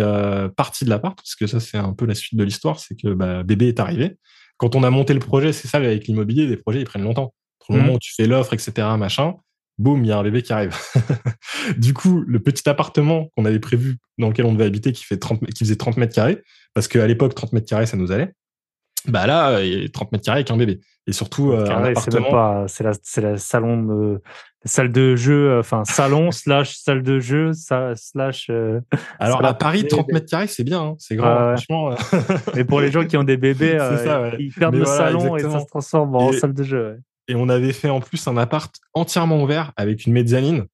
parti de l'appart, parce que ça c'est un peu la suite de l'histoire, c'est que bah, bébé est arrivé. Quand on a monté le projet, c'est ça avec l'immobilier, les projets ils prennent longtemps. Au moment mmh. où tu fais l'offre, etc., machin, boum, il y a un bébé qui arrive. du coup, le petit appartement qu'on avait prévu, dans lequel on devait habiter, qui, fait 30, qui faisait 30 mètres carrés, parce qu'à l'époque, 30 mètres carrés, ça nous allait. Bah là, il y a 30 mètres carrés avec un bébé. Et surtout, euh, un appartement. C'est la, c'est la salon de, salle de jeu, euh, enfin, salon slash salle de jeu, slash. Euh, Alors, à Paris, 30 mètres carrés, c'est bien, hein, c'est grand, franchement. Mais pour les gens qui ont des bébés, ils perdent le salon et ça se transforme en salle de jeu. Et on avait fait en plus un appart entièrement ouvert avec une mezzanine.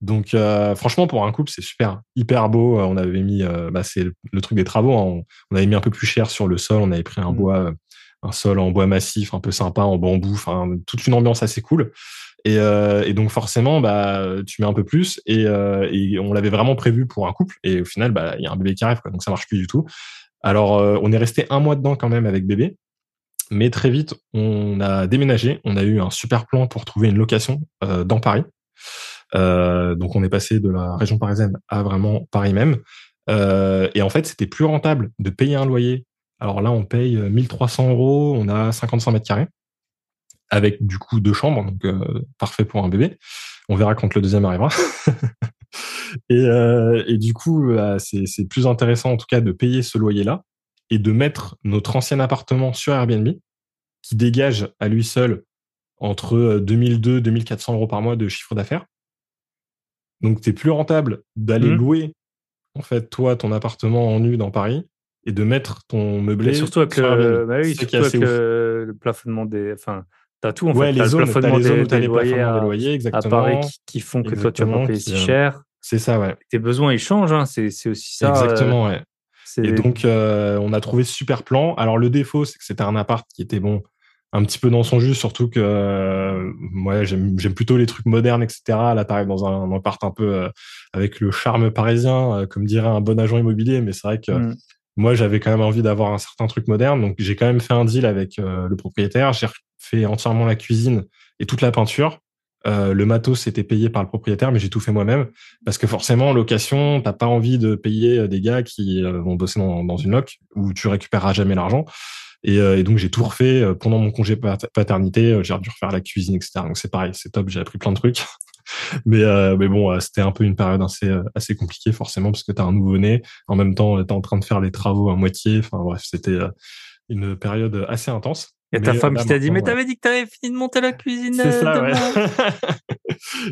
Donc euh, franchement pour un couple c'est super hyper beau. On avait mis euh, bah, c'est le, truc des travaux. Hein. On, avait mis un peu plus cher sur le sol. On avait pris un mmh. bois euh, un sol en bois massif un peu sympa en bambou. Enfin toute une ambiance assez cool. Et, et donc forcément bah tu mets un peu plus et, et on l'avait vraiment prévu pour un couple. Et au final bah il y a un bébé qui arrive quoi. Donc ça marche plus du tout. Alors on est resté un mois dedans quand même avec bébé. Mais très vite, on a déménagé. On a eu un super plan pour trouver une location euh, dans Paris. Euh, donc, on est passé de la région parisienne à vraiment Paris même. Euh, et en fait, c'était plus rentable de payer un loyer. Alors là, on paye 1300 euros. On a 55 mètres carrés avec du coup deux chambres, donc parfait pour un bébé. On verra quand le deuxième arrivera. et, et, du coup, bah, c'est plus intéressant en tout cas de payer ce loyer-là et de mettre notre ancien appartement sur Airbnb, qui dégage à lui seul entre 2002 et 2400 euros par mois de chiffre d'affaires. Donc, c'est plus rentable d'aller mmh. louer, en fait, toi, ton appartement en nu dans Paris et de mettre ton meublé. surtout avec, le, bah oui, surtout avec le, plafonnement des. Enfin, t'as tout en fait. Les zones, le plafonnement les zones des, des, loyers, à, loyers, exactement. à Paris qui, font que toi, tu vas pas payer si cher. C'est ça, ouais. Tes besoins, ils changent. Hein. C'est aussi ça. Exactement, ouais. Et donc, euh, on a trouvé ce super plan. Alors, le défaut, c'est que c'était un appart qui était bon, un petit peu dans son jus, surtout que euh, moi, j'aime plutôt les trucs modernes, etc. Là, t'arrives dans un, appart un peu euh, avec le charme parisien, comme dirait un bon agent immobilier. Mais c'est vrai que mm. moi, j'avais quand même envie d'avoir un certain truc moderne. Donc, j'ai quand même fait un deal avec le propriétaire. J'ai fait entièrement la cuisine et toute la peinture. Euh, le matos c'était payé par le propriétaire, mais j'ai tout fait moi-même parce que forcément en location, t'as pas envie de payer euh, des gars qui euh, vont bosser dans, dans, une loc où tu récupéreras jamais l'argent. Et, et, donc j'ai tout refait pendant mon congé paternité. J'ai dû refaire la cuisine, etc. Donc c'est pareil, c'est top. J'ai appris plein de trucs. mais mais bon, c'était un peu une période assez assez compliquée forcément parce que t'as un nouveau-né. En même temps, t'es en train de faire les travaux à moitié. Enfin bref, c'était une période assez intense. Il y a ta femme qui t'a dit, mais t'avais dit que t'avais fini de monter la cuisine. C'est ça, euh, ouais.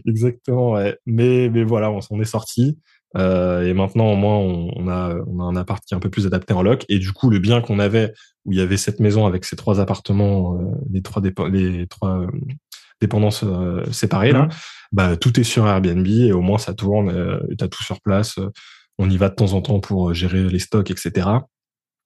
Exactement, ouais. Mais, mais voilà, on s'en est sorti. Euh, et maintenant, au moins, on, a, on a un appart qui est un peu plus adapté en loc. Et du coup, le bien qu'on avait, où il y avait cette maison avec ces trois appartements, euh, les trois, les trois euh, dépendances séparées, là, mmh. bah, tout est sur Airbnb et au moins ça tourne, euh, t'as tout sur place. on y va de temps en temps pour gérer les stocks, etc.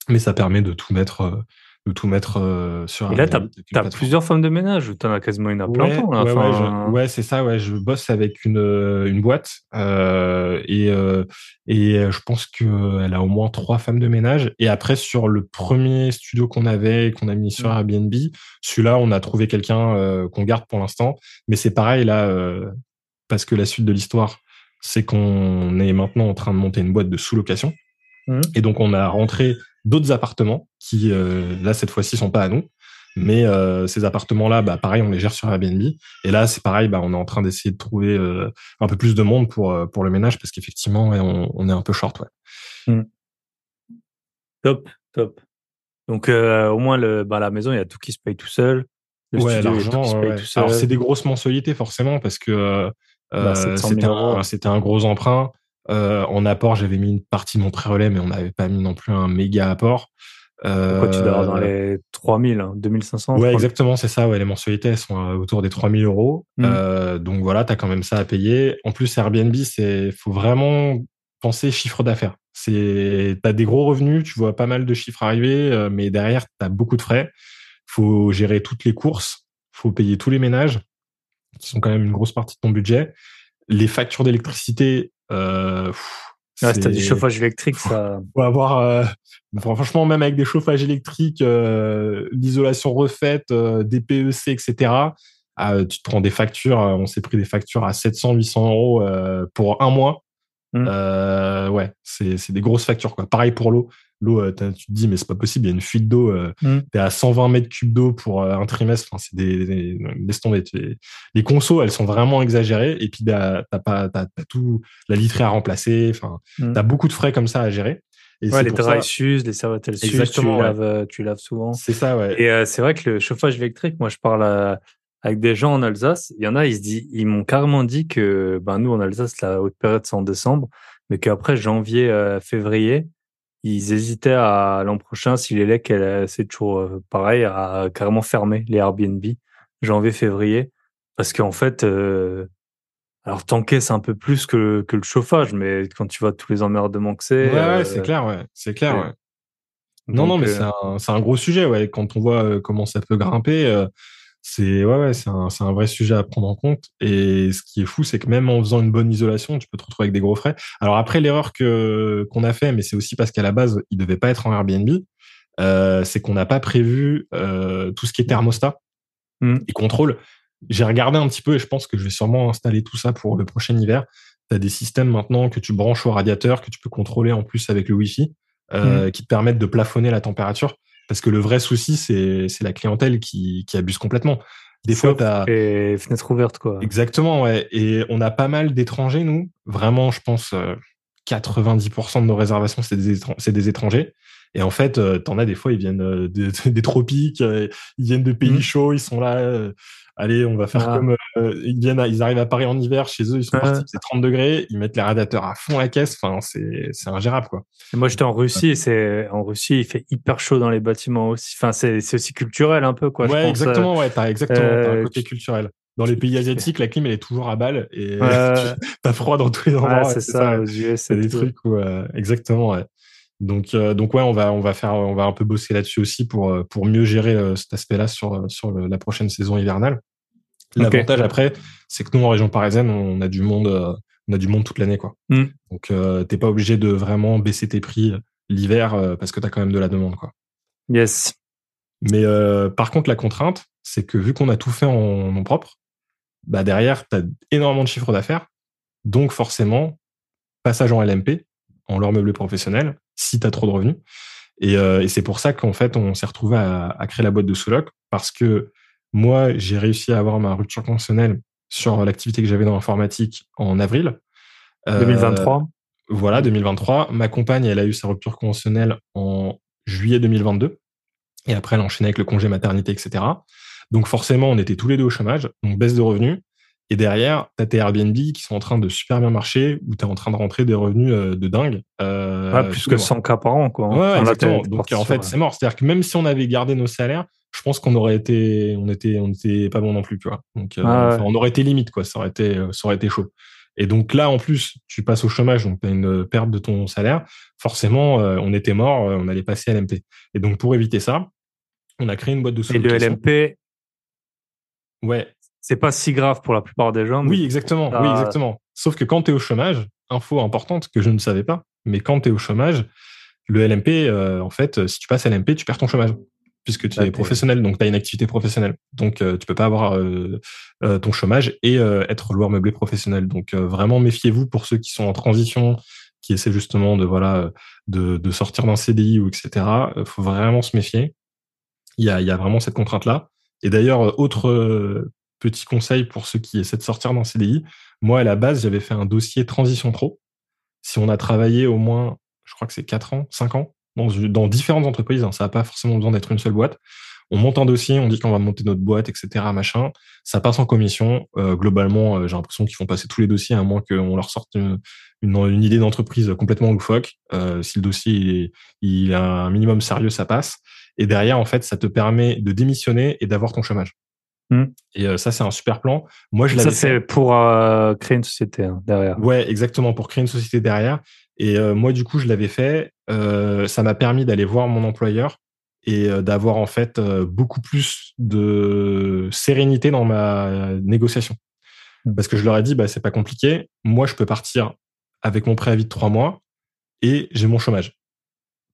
Mais ça permet de tout mettre de tout mettre euh, sur Et là, tu as, plusieurs femmes de ménage ou tu en as quasiment une à plein ouais, temps. Là, ouais, c'est ça. Ouais, je bosse avec une, euh, une boîte euh, et, euh, et je pense qu'elle a au moins trois femmes de ménage. Et après, sur le premier studio qu'on avait, qu'on a mis sur mmh. Airbnb, celui-là, on a trouvé quelqu'un qu'on garde pour l'instant. Mais c'est pareil là, parce que la suite de l'histoire, c'est qu'on est maintenant en train de monter une boîte de sous-location. Mmh. Et donc, on a rentré d'autres appartements qui, euh, là, cette fois-ci, sont pas à nous. Mais euh, ces appartements-là, bah, pareil, on les gère sur Airbnb. Et là, c'est pareil, bah, on est en train d'essayer de trouver euh, un peu plus de monde pour, pour le ménage parce qu'effectivement, on, on, est un peu short. Ouais. Mmh. Top, top. Donc, au moins, le, bah, la maison, il y a tout qui se paye tout seul. Le ouais, l'argent. Alors, c'est des grosses mensualités, forcément, parce que bah, c'était un, un, gros emprunt. Euh, en apport, j'avais mis une partie de mon pré-relais, mais on n'avait pas mis non plus un méga apport. Euh, Pourquoi tu dois dans les 3000, 2500 Ouais, exactement, c'est ça. Ouais, les mensualités, elles sont euh, autour des 3000 euros. Mmh. Euh, donc voilà, tu as quand même ça à payer. En plus, Airbnb, c'est faut vraiment penser chiffre d'affaires. C'est as des gros revenus, tu vois pas mal de chiffres arriver, euh, mais derrière, tu as beaucoup de frais. faut gérer toutes les courses, faut payer tous les ménages. qui sont quand même une grosse partie de ton budget. Les factures d'électricité, euh, ah, du chauffage électrique, ça. Faut avoir, euh, franchement, même avec des chauffages électriques, euh, l'isolation refaite, euh, des PEC, etc. Ah, tu te prends des factures. on s'est pris des factures à 700, 800 euros pour un mois. Mmh. ouais, c'est des grosses factures. Quoi. Pareil pour l'eau. L'eau, euh, tu te dis, mais c'est pas possible, il y a une fuite d'eau, euh, mm. tu es à 120 mètres cubes d'eau pour euh, un trimestre. Enfin, c'est des, laisse tomber. Les consos, elles sont vraiment exagérées. Et puis, t'as pas, t'as, tout, la literie à remplacer. Enfin, mm. t'as beaucoup de frais comme ça à gérer. Et ouais, les draps s'usent, les serviettes s'usent, tu, laves, tu laves souvent. C'est ça, ouais. Et c'est vrai que le chauffage électrique, moi, je parle avec des gens en Alsace. Il y en a, ils se disent, ils m'ont carrément dit que, ben, nous, en Alsace, la haute période, c'est en décembre, mais qu'après janvier, février, ils hésitaient à l'an prochain, si les lecs, c'est toujours euh, pareil, à carrément fermer les Airbnb, janvier, février. Parce qu'en fait, euh, alors c'est un peu plus que, que le chauffage, mais quand tu vois tous les emmerdements que c'est. Ouais, ouais c'est euh, clair, ouais. C'est clair, ouais. Non, non, mais c'est un, un, gros sujet, ouais. Quand on voit comment ça peut grimper, c'est ouais, ouais c'est un, un, vrai sujet à prendre en compte. Et ce qui est fou, c'est que même en faisant une bonne isolation, tu peux te retrouver avec des gros frais. Alors après, l'erreur que qu'on a fait, mais c'est aussi parce qu'à la base, il devait pas être en Airbnb, euh, c'est qu'on n'a pas prévu euh, tout ce qui est thermostat mmh. et contrôle. J'ai regardé un petit peu et je pense que je vais sûrement installer tout ça pour le prochain hiver. Tu as des systèmes maintenant que tu branches au radiateur, que tu peux contrôler en plus avec le Wi-Fi, euh, mmh. qui te permettent de plafonner la température. Parce que le vrai souci, c'est la clientèle qui, qui abuse complètement. Des fois, t'as et fenêtre ouverte, quoi. Exactement, ouais. Et on a pas mal d'étrangers, nous. Vraiment, je pense, 90% euh, de nos réservations, c'est des, des étrangers. Et en fait, euh, t'en as des fois, ils viennent euh, des, tropiques, ils viennent de pays mmh. chauds, ils sont là allez, on va faire ah. comme euh, ils viennent, ils arrivent à Paris en hiver, chez eux, ils sont partis, c'est 30 degrés, ils mettent les radiateurs à fond la caisse, enfin, c'est, c'est ingérable, quoi. moi, j'étais en Russie, et c'est, en Russie, il fait hyper chaud dans les bâtiments aussi. Enfin, c'est, c'est aussi culturel un peu, quoi. Ouais, exactement, euh, ouais, t'as exactement, t'as un euh, côté culturel. Dans les pays asiatiques, la clim, elle est toujours à balle et t'as froid dans tous les endroits. c'est ça, aux US, c'est des trucs où, exactement, ouais. Donc, donc ouais, on va, on va faire, on va un peu bosser là-dessus aussi pour, pour mieux gérer cet aspect-là sur, sur la prochaine saison hivernale. L'avantage après, c'est que nous en région parisienne, on a du monde, euh, on a du monde toute l'année, quoi. Mm. Donc euh, t'es pas obligé de vraiment baisser tes prix l'hiver euh, parce que tu as quand même de la demande, quoi. Yes. Mais par contre, la contrainte, c'est que vu qu'on a tout fait en nom propre, bah derrière, tu as énormément de chiffres d'affaires. Donc forcément, passage en LMP, en leur meublé professionnel, si tu as trop de revenus. Et, et c'est pour ça qu'en fait, on s'est retrouvé à, à, créer la boîte de Soloc parce que moi, j'ai réussi à avoir ma rupture conventionnelle sur l'activité que j'avais dans l'informatique en avril. 2023. Euh, voilà, 2023. Ma compagne, elle a eu sa rupture conventionnelle en juillet 2022. Et après, elle a enchaîné avec le congé maternité, etc. Donc forcément, on était tous les deux au chômage, donc baisse de revenus. Et derrière, tu as tes Airbnb qui sont en train de super bien marcher, où tu es en train de rentrer des revenus euh, de dingue. Euh, plus que 100 cas par an, quoi. Ouais, exactement. Donc en fait, c'est mort. C'est-à-dire que même si on avait gardé nos salaires, je pense qu'on aurait été, on était, on était pas bon non plus, tu vois. Donc, euh, on aurait été limite, quoi. Ça aurait été, euh, ça aurait été chaud. Et donc là, en plus, tu passes au chômage, donc tu as une perte de ton salaire. Forcément, euh, on était mort, on allait passer à l'MP. Et donc, pour éviter ça, on a créé une boîte de solutions. Et le LMP, ouais, c'est pas si grave pour la plupart des gens. Oui, exactement. Oui, exactement. Sauf que quand tu es au chômage, info importante que je ne savais pas, mais quand tu es au chômage, le LMP, en fait, si tu passes l'MP, tu perds ton chômage puisque tu es professionnel, donc tu as une activité professionnelle. Donc, euh, tu peux pas avoir euh, euh, ton chômage et être loueur meublé professionnel. Donc, vraiment, méfiez-vous pour ceux qui sont en transition, qui essaient justement de voilà de, de sortir d'un CDI ou etc. faut vraiment se méfier. Il y a, il y a vraiment cette contrainte-là. Et d'ailleurs, autre petit conseil pour ceux qui essaient de sortir d'un CDI, moi, à la base, j'avais fait un dossier transition pro. Si on a travaillé au moins, je crois que c'est 4 ans, 5 ans dans, différentes entreprises. Hein, ça n'a pas forcément besoin d'être une seule boîte. On monte un dossier, on dit qu'on va monter notre boîte, etc. Machin. Ça passe en commission. Euh, globalement, euh, j'ai l'impression qu'ils font passer tous les dossiers à moins qu'on leur sorte une, une, idée d'entreprise complètement loufoque. Euh, si le dossier est, a un minimum sérieux, ça passe. Et derrière, en fait, ça te permet de démissionner et d'avoir ton chômage. Hmm. Et ça, c'est un super plan. Moi, je Ça, c'est pour créer une société hein, derrière. Ouais, exactement, pour créer une société derrière. Et moi, du coup, je l'avais fait. Euh, ça m'a permis d'aller voir mon employeur et d'avoir en fait beaucoup plus de sérénité dans ma négociation. Mmh. Parce que je leur ai dit, bah, c'est pas compliqué. Moi, je peux partir avec mon préavis de trois mois et j'ai mon chômage.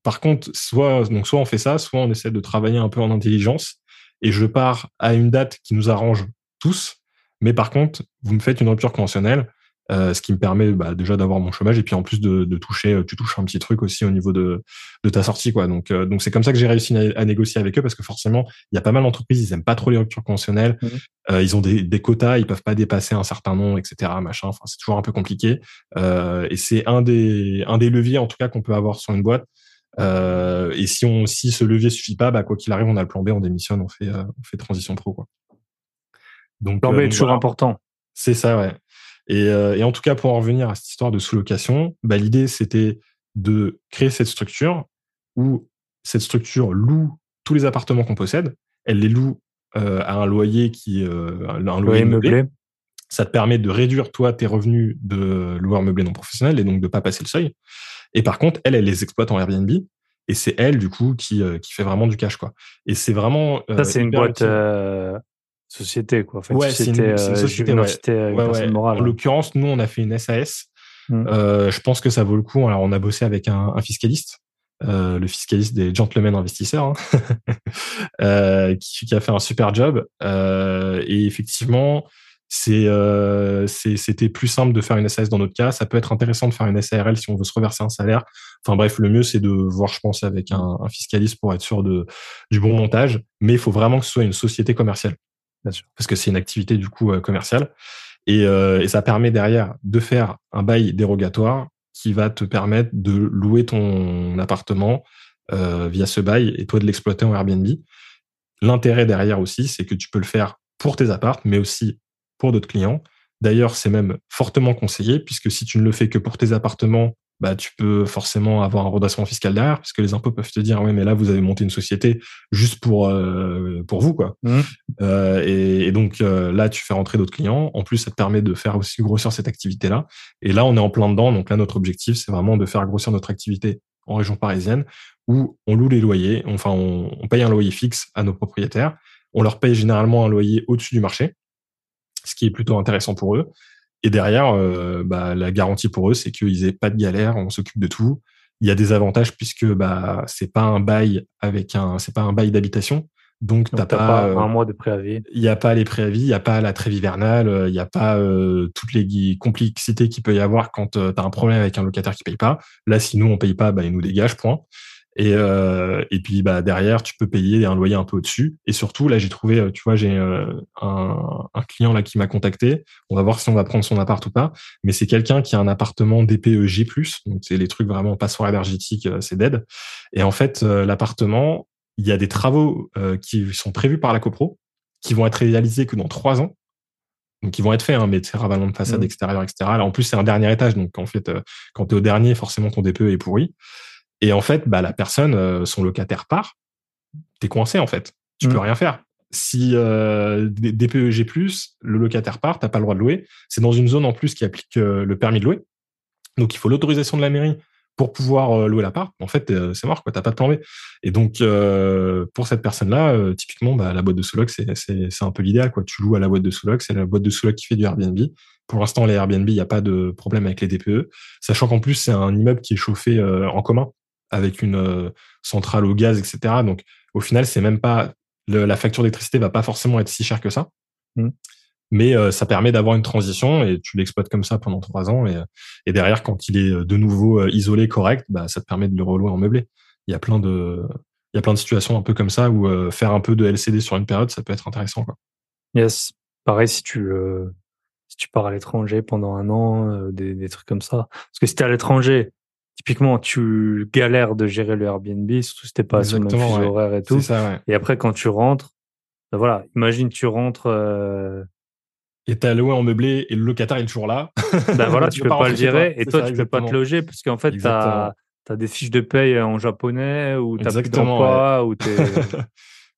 Par contre, soit, donc soit on fait ça, soit on essaie de travailler un peu en intelligence et je pars à une date qui nous arrange tous. Mais par contre, vous me faites une rupture conventionnelle, euh, ce qui me permet bah, déjà d'avoir mon chômage et puis en plus de, de, toucher, tu touches un petit truc aussi au niveau de, de ta sortie, quoi. Donc, euh, donc c'est comme ça que j'ai réussi à, négocier avec eux parce que forcément, il y a pas mal d'entreprises, ils aiment pas trop les ruptures conventionnelles. Mmh. Euh, ils ont des, des, quotas, ils peuvent pas dépasser un certain nombre, etc. Machin. Enfin, c'est toujours un peu compliqué. Euh, et c'est un des, un des leviers en tout cas qu'on peut avoir sur une boîte. Euh, et si on, si ce levier suffit pas, bah, quoi qu'il arrive, on a le plan B, on démissionne, on fait, on fait transition pro, quoi. Donc, plan B est toujours important. C'est ça, ouais. Et, et, en tout cas, pour en revenir à cette histoire de sous-location, bah, l'idée, c'était de créer cette structure où cette structure loue tous les appartements qu'on possède. Elle les loue euh, à un loyer qui euh, un loyer meublé. Ça te permet de réduire toi tes revenus de loueur meublé non professionnel et donc de pas passer le seuil. Et par contre, elle, elle les exploite en Airbnb et c'est elle du coup qui euh, qui fait vraiment du cash quoi. Et c'est vraiment ça c'est une boîte société quoi. En ouais, c'est une, société, ouais. morale. En l'occurrence, nous on a fait une SAS. Mmh. je pense que ça vaut le coup. Alors on a bossé avec un, un fiscaliste euh, le fiscaliste des gentlemen investisseurs, hein, euh, qui, qui, a fait un super job. Euh, et effectivement, c'est c'était plus simple de faire une SAS dans notre cas. Ça peut être intéressant de faire une SARL si on veut se reverser un salaire. Enfin bref, le mieux c'est de voir, je pense, avec un, un, fiscaliste pour être sûr de du bon montage. Mais il faut vraiment que ce soit une société commerciale, Bien sûr. parce que c'est une activité du coup commerciale. Et, et ça permet derrière de faire un bail dérogatoire qui va te permettre de louer ton appartement euh, via ce bail et toi de l'exploiter en Airbnb. L'intérêt derrière aussi, c'est que tu peux le faire pour tes appartes, mais aussi pour d'autres clients. D'ailleurs, c'est même fortement conseillé, puisque si tu ne le fais que pour tes appartements bah, tu peux forcément avoir un redressement fiscal derrière, parce que les impôts peuvent te dire, oui, mais là, vous avez monté une société juste pour euh, pour vous, quoi. Mmh. Euh, et, et, donc euh, là, tu fais rentrer d'autres clients. En plus, ça te permet de faire aussi grossir cette activité-là. Et là, on est en plein dedans. Donc là, notre objectif, c'est vraiment de faire grossir notre activité en région parisienne, où on loue les loyers. Enfin, on, on paye un loyer fixe à nos propriétaires. On leur paye généralement un loyer au-dessus du marché, ce qui est plutôt intéressant pour eux. Et derrière, euh, bah, la garantie pour eux, c'est qu'ils aient pas de galère, on s'occupe de tout. Il y a des avantages puisque bah c'est pas un bail avec un, c'est pas un bail d'habitation. Donc, t'as pas, euh, un mois de préavis. Il n'y a pas les préavis, il n'y a pas la trêve hivernale, il n'y a pas euh, toutes les complexités qu'il peut y avoir quand tu as un problème avec un locataire qui paye pas. Là, si nous on paye pas, bah, il nous dégage, point. Et, euh, et puis bah derrière, tu peux payer un loyer un peu au-dessus. Et surtout, là, j'ai trouvé, euh, tu vois, j'ai euh, un, un, client là qui m'a contacté. On va voir si on va prendre son appart ou pas. Mais c'est quelqu'un qui a un appartement DPEG+, donc c'est les trucs vraiment passoire énergétique, euh, c'est dead. Et en fait, l'appartement, il y a des travaux qui sont prévus par la copro, qui vont être réalisés que dans trois ans. Donc ils vont être faits, hein, mais c'est ravalement de façade mmh. extérieure, etc. Là, en plus, c'est un dernier étage, donc en fait, quand tu es au dernier, forcément ton DPE est pourri. Et en fait, bah, la personne, euh, son locataire part, t'es coincé en fait. Tu mmh. peux rien faire. Si euh, DPEG+, le locataire part, t'as pas le droit de louer. C'est dans une zone en plus qui applique euh, le permis de louer. Donc il faut l'autorisation de la mairie pour pouvoir euh, louer l'appart. En fait, c'est mort, quoi. T'as pas de plan B. Et donc pour cette personne-là, typiquement, bah, la boîte de sous-loc, c'est c'est un peu l'idéal, quoi. Tu loues à la boîte de sous-loc, c'est la boîte de sous-loc qui fait du Airbnb. Pour l'instant, les Airbnb, il n'y a pas de problème avec les DPE, sachant qu'en plus c'est un immeuble qui est chauffé en commun avec une euh, centrale au gaz, etc. Donc, au final, c'est même pas la facture d'électricité va pas forcément être si chère que ça. Mmh. Mais euh, ça permet d'avoir une transition et tu l'exploites comme ça pendant trois ans. Et, et, derrière, quand il est de nouveau euh, isolé, correct, bah, ça te permet de le relouer en meublé. Il y a plein de, il y a plein de situations un peu comme ça où faire un peu de LCD sur une période, ça peut être intéressant. Quoi. Yes. Pareil, si tu, si tu pars à l'étranger pendant un an, des, des, trucs comme ça. Parce que si tu es à l'étranger, typiquement, tu galères de gérer le Airbnb, surtout si t'es pas sur le fuseau horaire et tout. Et après, quand tu rentres, ben voilà, imagine tu rentres. Euh... Et t'as loué en meublé et le locataire est toujours là. Ben voilà, tu, peux pas, le gérer et toi, tu peux pas te loger parce qu'en fait, t'as as des fiches de paye en japonais ou t'as plus d'emploi ou t'es.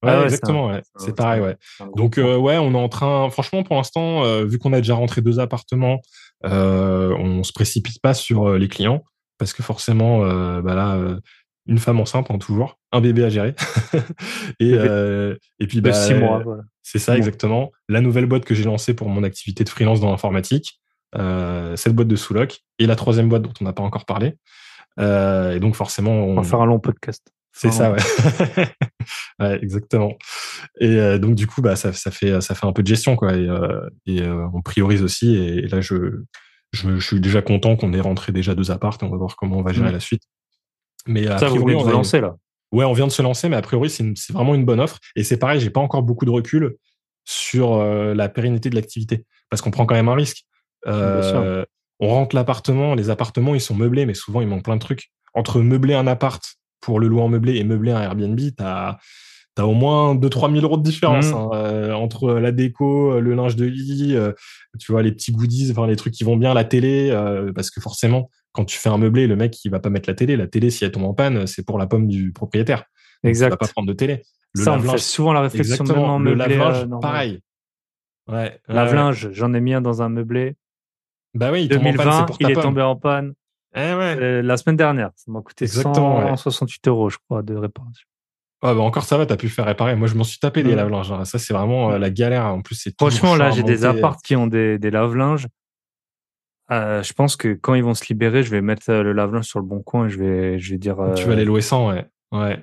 Ouais, ah exactement, ouais. C'est pareil, ouais. Donc, euh, ouais, on est en train, franchement, pour l'instant, euh, vu qu'on a déjà rentré deux appartements, euh, on se précipite pas sur euh, les clients parce que forcément, euh, bah là, euh, une femme enceinte, hein, toujours. un bébé à gérer. et, euh, et puis, bah, six mois, voilà. C'est ça, exactement. La nouvelle boîte que j'ai lancée pour mon activité de freelance dans l'informatique, cette boîte de Sooloc, et la troisième boîte dont on n'a pas encore parlé. Et donc, forcément. On... va faire un long podcast. C'est ça, ouais. ouais. exactement. Et euh, donc, du coup, bah, ça, ça, fait, ça fait un peu de gestion, quoi. Et, euh, et euh, on priorise aussi. Et, là, je, je, je, suis déjà content qu'on ait rentré déjà deux appartes. On va voir comment on va gérer mmh. la suite. Mais ça, vous venez de vous lancer, là Ouais, on vient de se lancer, mais a priori, c'est vraiment une bonne offre. Et c'est pareil, j'ai pas encore beaucoup de recul sur euh, la pérennité de l'activité parce qu'on prend quand même un risque. Euh, on rentre l'appartement, les appartements, ils sont meublés, mais souvent, il manque plein de trucs. Entre meubler un appart pour le louer en meublé et meubler un Airbnb, tu as, au moins 2-3 000 euros de différence mmh. hein, euh, entre la déco, le linge de lit, tu vois, les petits goodies, enfin, les trucs qui vont bien, la télé, parce que forcément, quand tu fais un meublé, le mec, il va pas mettre la télé. La télé, si elle tombe en panne, c'est pour la pomme du propriétaire. Exact. il va pas prendre de télé. Le ça, on fait souvent la réflexion même en meublé. Le lave-linge, euh, pareil. Ouais. Lave-linge, j'en ai mis un dans un meublé. Bah oui, il 2020, panne, pour il est tombé en panne. Eh ouais. Euh, la semaine dernière, ça m'a coûté Exactement, 168 euros, je crois, de réparation. Ah bah encore ça va, t'as pu faire réparer. Moi, je m'en suis tapé des lave-linges. Hein. Ça, c'est vraiment euh, la galère. En plus, c'est franchement là, j'ai des apparts qui ont des, des lave-linges. Euh, je pense que quand ils vont se libérer, je vais mettre euh, le lave-linge sur le bon coin et je vais, je vais dire. Tu vas les louer sans, ouais. Ouais.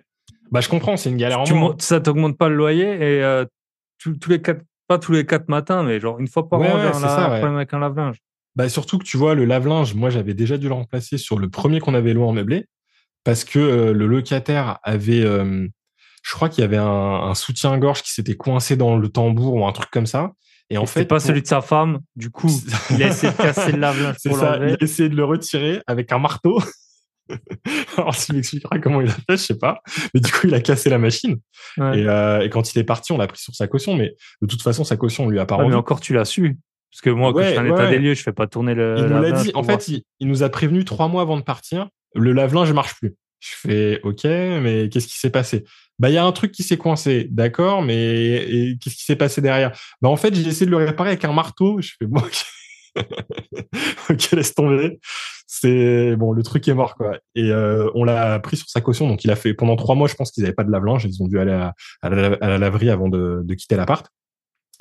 Bah, je comprends, c'est une galère en moins. Ça t'augmente pas le loyer et tous, les quatre, pas tous les quatre matins, mais genre une fois par ouais, an, ouais, ça, un problème avec un lave-linge. Bah, surtout que tu vois, le lave-linge, moi, j'avais déjà dû le remplacer sur le premier qu'on avait loué en meublé parce que le locataire avait, je crois qu'il y avait un, un soutien-gorge qui s'était coincé dans le tambour ou un truc comme ça. Et en fait, pas celui de sa femme. Du coup, il a essayé de casser le lave-linge pour. Il a essayé de le retirer avec un marteau. Alors, s'il m'expliquera comment il a fait, je sais pas. Mais du coup, il a cassé la machine. Et, euh, et, quand il est parti, on l'a pris sur sa caution. Mais de toute façon, sa caution, on lui a pas rendu. Mais encore, tu l'as su. Parce que moi, quand je fais un état des lieux, je fais pas tourner le. Il nous l'a dit. En fait, il, il, nous a prévenu trois mois avant de partir. Le lave-linge marche plus. Je fais OK, mais qu'est-ce qui s'est passé? Bah il y a un truc qui s'est coincé, d'accord, mais qu'est-ce qui s'est passé derrière? Bah en fait j'ai essayé de le réparer avec un marteau. Je fais bon, ok, laisse tomber. C'est bon, le truc est mort quoi. Et euh, on l'a pris sur sa caution, donc il a fait pendant trois mois. Je pense qu'ils n'avaient pas de lave-linge, ils ont dû aller à, la, laverie avant de, quitter l'appart.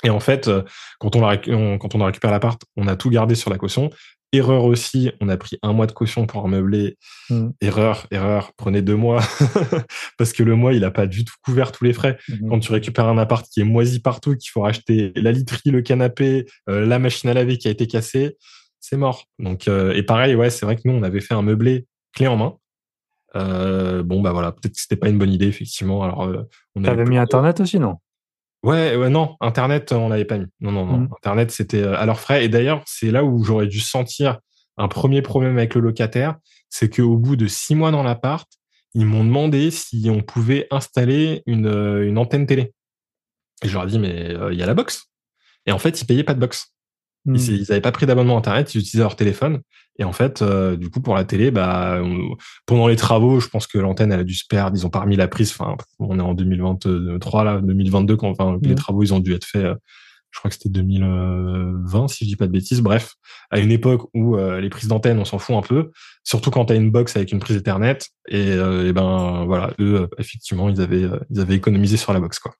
Et en fait, euh, quand on, a, quand on a récupéré l'appart, on a tout gardé sur la caution. Erreur aussi, on a pris un mois de caution pour un meublé. Hmm. Erreur, erreur, prenez deux mois. Parce que le mois, il n'a pas du tout couvert tous les frais. Hmm. Quand tu récupères un appart qui est moisi partout, qu'il faut racheter la literie, le canapé, euh, la machine à laver qui a été cassée, c'est mort. Donc, euh, et pareil, ouais, c'est vrai que nous, on avait fait un meublé clé en main. Euh, bon, bah voilà, peut-être que c'était pas une bonne idée, effectivement. Alors, on avait mis Internet aussi, non? Ouais, ouais, non, Internet, on l'avait pas mis. Non, non, non. Mmh. Internet, c'était euh, à leurs frais. Et d'ailleurs, c'est là où j'aurais dû sentir un premier problème avec le locataire, c'est qu'au bout de six mois dans l'appart, ils m'ont demandé si on pouvait installer une, euh, une antenne télé. Et je leur ai dit, mais euh, il y a la box. Et en fait, ils payaient pas de box. Ils n'avaient hmm. pas pris d'abonnement internet, ils utilisaient leur téléphone. Et en fait, euh, du coup, pour la télé, bah, pendant les travaux, je pense que l'antenne elle a dû se perdre. Ils ont pas remis la prise. Enfin, on est en 2023 là, 2022 quand enfin, les hmm. travaux ils ont dû être faits. Euh, je crois que c'était 2020 si je dis pas de bêtises. Bref, à une époque où euh, les prises d'antenne on s'en fout un peu, surtout quand tu as une box avec une prise Ethernet. Et, et ben voilà, eux effectivement ils avaient ils avaient économisé sur la box quoi.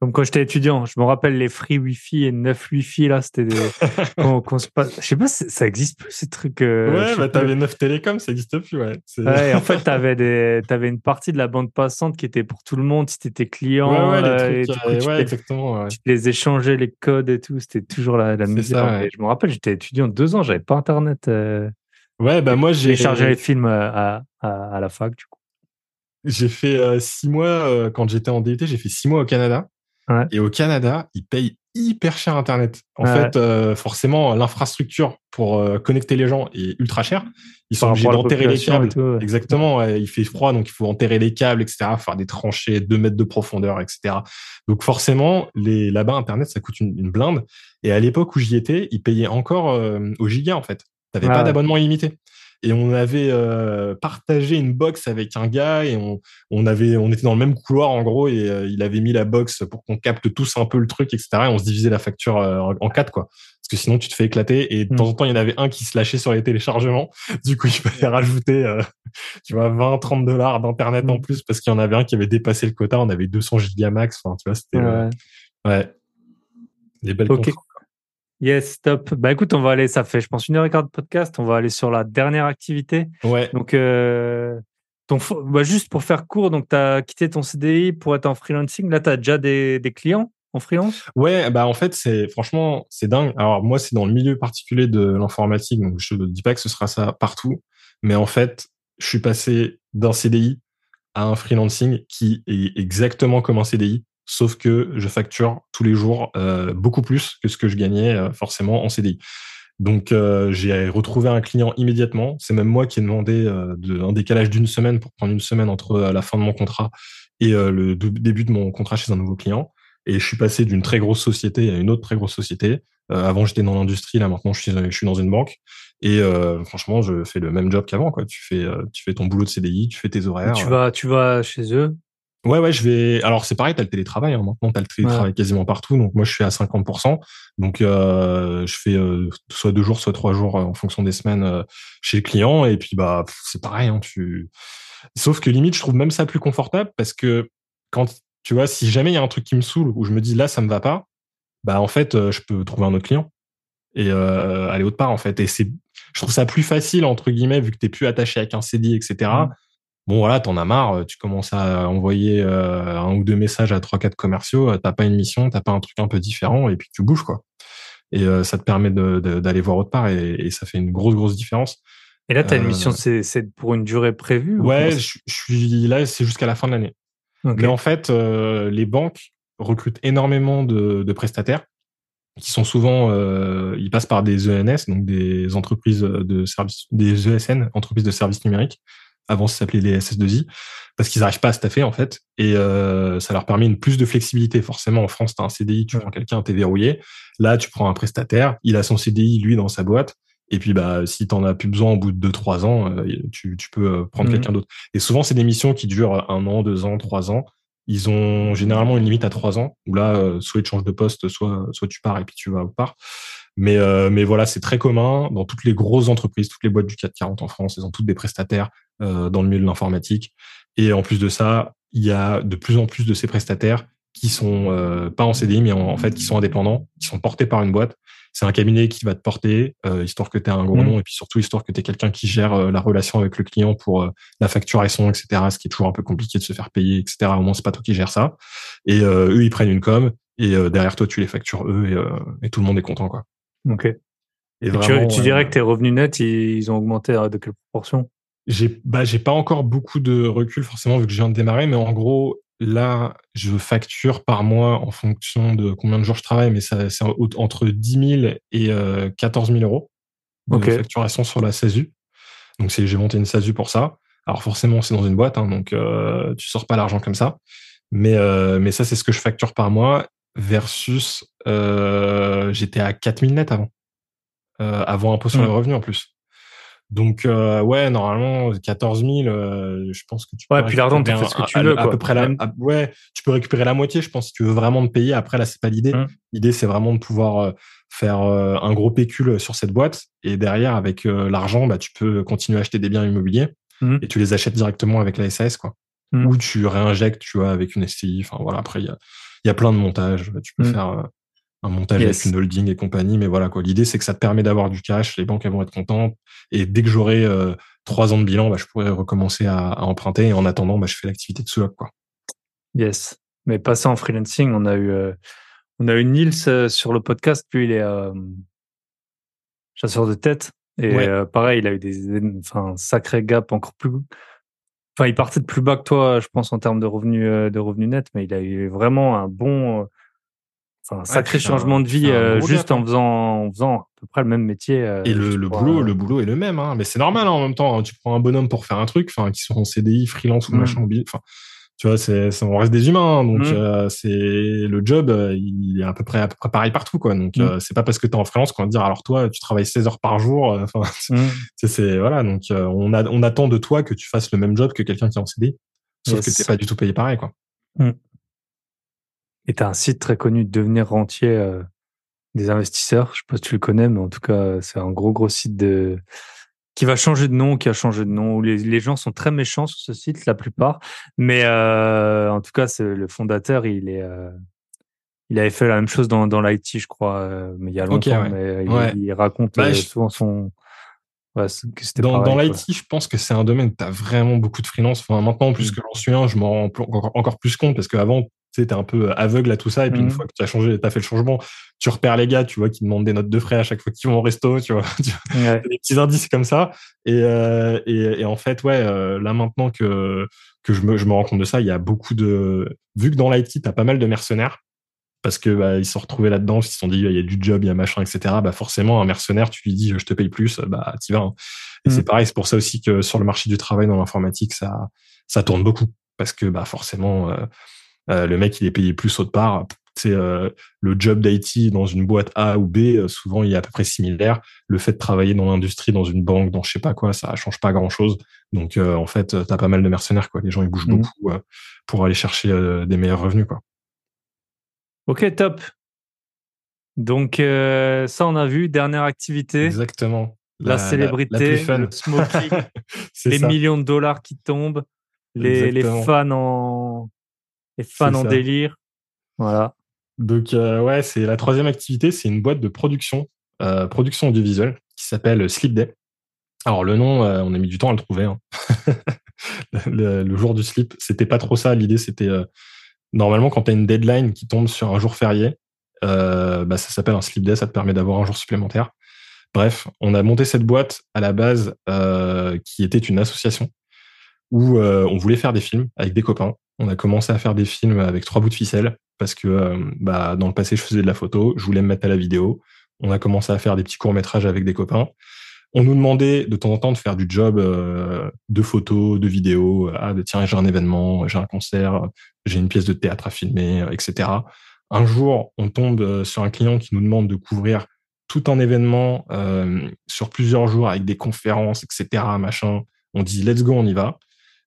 Comme quand j'étais étudiant, je me rappelle les free Wi-Fi et neuf Wi-Fi là, c'était des. Je sais pas, ça existe plus ces trucs. Euh, ouais, bah t'avais neuf télécoms, ça existe plus, ouais. Ouais, en fait, t'avais des, avais une partie de la bande passante qui était pour tout le monde, si t'étais client. Ouais, ouais, les trucs, euh, ouais, exactement. Tu les échangeais les codes et tout, c'était toujours la, la misère. je me rappelle, j'étais étudiant deux ans, j'avais pas internet. Euh, ouais, bah moi j'ai. chargé les films à, à, à, la fac, du coup. J'ai fait six mois quand j'étais en DT, j'ai fait six mois au Canada. Et au Canada, ils payent hyper cher Internet. En fait, euh, forcément, l'infrastructure pour euh, connecter les gens est ultra chère. Ils sont obligés d'enterrer les câbles. Exactement. il fait froid, donc il faut enterrer les câbles, etc. Faire des tranchées, 2 mètres de profondeur, etc. Donc forcément, les là-bas, Internet, ça coûte une, blinde. Et à l'époque où j'y étais, ils payaient encore euh, au giga, en fait. T'avais pas d'abonnement illimité. Et on avait euh, partagé une box avec un gars et on, on, avait, on était dans le même couloir en gros et euh, il avait mis la box pour qu'on capte tous un peu le truc, etc. Et on se divisait la facture euh, en quatre, quoi. Parce que sinon, tu te fais éclater. Et de temps mm. en temps, il y en avait un qui se lâchait sur les téléchargements. Du coup, il fallait rajouter, tu vois, 20, 30 dollars d'internet en mm. plus parce qu'il y en avait un qui avait dépassé le quota. On avait 200 gigamax. Enfin, tu vois, c'était ouais. ouais. des belles okay. Yes, top. Bah écoute, on va aller, ça fait, je pense, une heure et quart de podcast. On va aller sur la dernière activité. Ouais. Donc, euh, ton, bah, juste pour faire court, donc tu as quitté ton CDI pour être en freelancing. Là, tu as déjà des, des, clients en freelance? Ouais, bah en fait, c'est franchement, c'est dingue. Alors, moi, c'est dans le milieu particulier de l'informatique, donc je ne dis pas que ce sera ça partout. Mais en fait, je suis passé d'un CDI à un freelancing qui est exactement comme un CDI, sauf que je facture tous les jours euh, beaucoup plus que ce que je gagnais euh, forcément en CDI. Donc euh, j'ai retrouvé un client immédiatement. C'est même moi qui ai demandé de, un décalage d'une semaine pour prendre une semaine entre la fin de mon contrat et le début de mon contrat chez un nouveau client. Et je suis passé d'une très grosse société à une autre très grosse société. avant j'étais dans l'industrie, là maintenant je suis, je suis dans une banque. Et franchement, je fais le même job qu'avant. Quoi. Tu fais, tu fais ton boulot de CDI, tu fais tes horaires. tu vas, tu vas chez eux Ouais, ouais, je vais. Alors c'est pareil, t'as le télétravail. Hein. Maintenant, t'as le télétravail quasiment partout. Donc moi, je suis à 50%. Donc euh, je fais euh, soit deux jours, soit trois jours euh, en fonction des semaines euh, chez le client. Et puis bah c'est pareil. Hein, tu. Sauf que limite, je trouve même ça plus confortable parce que quand tu vois, si jamais il y a un truc qui me saoule ou je me dis là, ça me va pas, bah en fait, je peux trouver un autre client et aller autre part en fait. Et c'est, je trouve ça plus facile entre guillemets vu que t'es plus attaché avec un CDI, etc bon voilà, t'en as marre, euh, tu commences à envoyer euh, un ou deux messages à trois quatre commerciaux, euh, t'as pas une mission, t'as pas un truc un peu différent et puis tu bouges quoi. Et ça te permet d'aller voir autre part et, ça fait une grosse grosse différence. Et là, tu as une mission, c'est pour une durée prévue Ouais, je, suis là, c'est jusqu'à la fin de l'année. Mais en fait, les banques recrutent énormément de, de, prestataires qui sont souvent, ils passent par des ENS, donc des entreprises de services, des ESN, entreprises de services numériques, avant, ça s'appelait les SS2I, parce qu'ils n'arrivent pas à se taffer, en fait. Et euh, ça leur permet une plus de flexibilité. Forcément, en France, tu as un CDI, tu prends quelqu'un, t'es verrouillé. Là, tu prends un prestataire, il a son CDI, lui, dans sa boîte. Et puis, bah, si t'en as plus besoin au bout de deux, trois ans, euh, tu, tu, peux euh, prendre mmh. quelqu'un d'autre. Et souvent, c'est des missions qui durent un an, deux ans, trois ans. Ils ont généralement une limite à trois ans, où là, soit ils changent de poste, soit, soit tu pars et puis tu vas au part. Mais, euh, mais voilà, c'est très commun dans toutes les grosses entreprises, toutes les boîtes du 440 en France, elles ont toutes des prestataires euh, dans le milieu de l'informatique. Et en plus de ça, il y a de plus en plus de ces prestataires qui sont euh, pas en CDI, mais en, fait qui sont indépendants, qui sont portés par une boîte. C'est un cabinet qui va te porter, euh, histoire que tu aies un gros mmh. nom, et puis surtout histoire que tu aies quelqu'un qui gère euh, la relation avec le client pour la facturation, etc. Ce qui est toujours un peu compliqué de se faire payer, etc. Au moins, c'est pas toi qui gères ça. Et eux, ils prennent une com, et derrière toi, tu les factures eux, et, et tout le monde est content, quoi. Ok. Et, tu, dirais que tes revenus nets, ils, ont augmenté de quelle proportion? J'ai bah, pas encore beaucoup de recul forcément vu que je viens de démarrer, mais en gros, là, je facture par mois en fonction de combien de jours je travaille, mais c'est entre 10 000 et 14 000 euros de facturation sur la SASU. Donc j'ai monté une SASU pour ça. Alors forcément, c'est dans une boîte, hein, donc euh, tu sors pas l'argent comme ça. Mais, euh, mais ça, c'est ce que je facture par mois versus euh, j'étais à 4000 net avant. Euh, avant impôt sur mmh. le revenu en plus. Donc euh, ouais, normalement 14 000, euh, je pense que tu peux. Ouais, puis l'argent, tu fais ce que tu veux. À, peu près la, ouais, tu peux récupérer la moitié. Je pense si tu veux vraiment te payer. Après là, c'est pas l'idée. Mmh. L'idée c'est vraiment de pouvoir euh, faire euh, un gros pécule sur cette boîte et derrière avec l'argent, bah tu peux continuer à acheter des biens immobiliers mmh. et tu les achètes directement avec la SAS quoi. Ou tu réinjectes, tu vois, avec une SCI. Enfin voilà, après il y a il y a plein de montages. Tu peux mm. faire euh, un montage avec une holding et compagnie, mais voilà quoi. L'idée c'est que ça te permet d'avoir du cash, les banques elles vont être contentes, et dès que j'aurai euh, trois ans de bilan, bah, je pourrais recommencer à, emprunter. Et en attendant, bah, je fais l'activité de sous quoi. Yes. Mais passé en freelancing, on a eu euh, on a eu Nils sur le podcast, puis il est chasseur de tête. Et pareil, il a eu des, enfin, sacré gap encore plus Enfin, il partait de plus bas que toi, je pense, en termes de revenus, euh, de revenus nets, mais il a eu vraiment un bon, euh, enfin, un sacré changement de vie euh, juste en hein. faisant, en faisant à peu près le même métier. Et le, le boulot, le boulot est le même, hein. Mais c'est normal, hein, en même temps. tu prends un bonhomme pour faire un truc, enfin, qui sont en CDI, freelance ou mmh. machin, enfin, Tu vois, c'est, on reste des humains, hein, donc mmh. euh, c'est le job, euh, il est à peu près à peu près pareil partout, quoi. Donc mmh. c'est pas parce que tu es en freelance qu'on va te dire alors toi tu travailles 16 heures par jour. Enfin, c'est voilà, donc on a on attend de toi que tu fasses le même job que quelqu'un qui est en CD, sauf que t'es pas du tout payé pareil, quoi. Et t'as un site très connu, devenir rentier des investisseurs. Je sais pas si tu le connais, mais en tout cas, c'est un gros, gros site de qui va changer de nom, qui a changé de nom. Les, les gens sont très méchants sur ce site, la plupart. Mais euh, en tout cas, c'est le fondateur, il est, euh, il avait fait la même chose dans, dans l'IT, je crois, euh, mais il y a longtemps. Mais il, raconte bah, souvent son. Ouais, dans dans l'IT, je pense que c'est un domaine où tu as vraiment beaucoup de freelance. Enfin, maintenant, plus mmh. que j'en suis un, je m'en rends encore plus compte parce qu'avant, tu es un peu aveugle à tout ça. Et puis, une mmh. fois que tu as changé, tu as fait le changement, tu repères les gars, tu vois, qui demandent des notes de frais à chaque fois qu'ils vont au resto, tu vois. Des petits indices comme ça. Et, euh, et, et, en fait, ouais, euh, là, maintenant que, que je me, je me rends compte de ça, il y a beaucoup de, vu que dans l'IT, tu as pas mal de mercenaires, parce que bah, ils se sont retrouvés là-dedans, ils se sont dit il y a du job, il y a machin, etc. Bah forcément un mercenaire, tu lui dis je te paye plus, bah t'y vas. Hein. Et mmh. c'est pareil, c'est pour ça aussi que sur le marché du travail dans l'informatique, ça ça tourne beaucoup parce que bah forcément euh, euh, le mec, il est payé plus autre part. C'est euh, le job d'IT dans une boîte A ou B, euh, souvent il est à peu près similaire. Le fait de travailler dans l'industrie, dans une banque, dans je sais pas quoi, ça change pas grand chose. Donc en fait, tu as pas mal de mercenaires quoi. Les gens ils bougent mmh. beaucoup pour aller chercher des meilleurs revenus quoi. Ok, top. Donc ça on a vu. Dernière activité. Exactement. La, célébrité, le smoking, les millions de dollars qui tombent, les, les fans en et fans en délire. Voilà. Donc, euh, ouais, c'est la troisième activité. C'est une boîte de production, euh, production audiovisuelle qui s'appelle Sleep Day. Alors, le nom, euh, on a mis du temps à le trouver. Hein. le, jour du slip, c'était pas trop ça. L'idée, c'était normalement quand tu as une deadline qui tombe sur un jour férié, bah, ça s'appelle un Sleep Day. Ça te permet d'avoir un jour supplémentaire. Bref, on a monté cette boîte à la base qui était une association où on voulait faire des films avec des copains on a commencé à faire des films avec trois bouts de ficelle parce que euh, bah, dans le passé, je faisais de la photo, je voulais me mettre à la vidéo. On a commencé à faire des petits courts-métrages avec des copains. On nous demandait de temps en temps de faire du job euh, de photos, de vidéos. Ah, tiens, j'ai un événement, j'ai un concert, j'ai une pièce de théâtre à filmer, etc. Un jour, on tombe euh, sur un client qui nous demande de couvrir tout un événement sur plusieurs jours avec des conférences, etc. Machin. On dit let's go, on y va.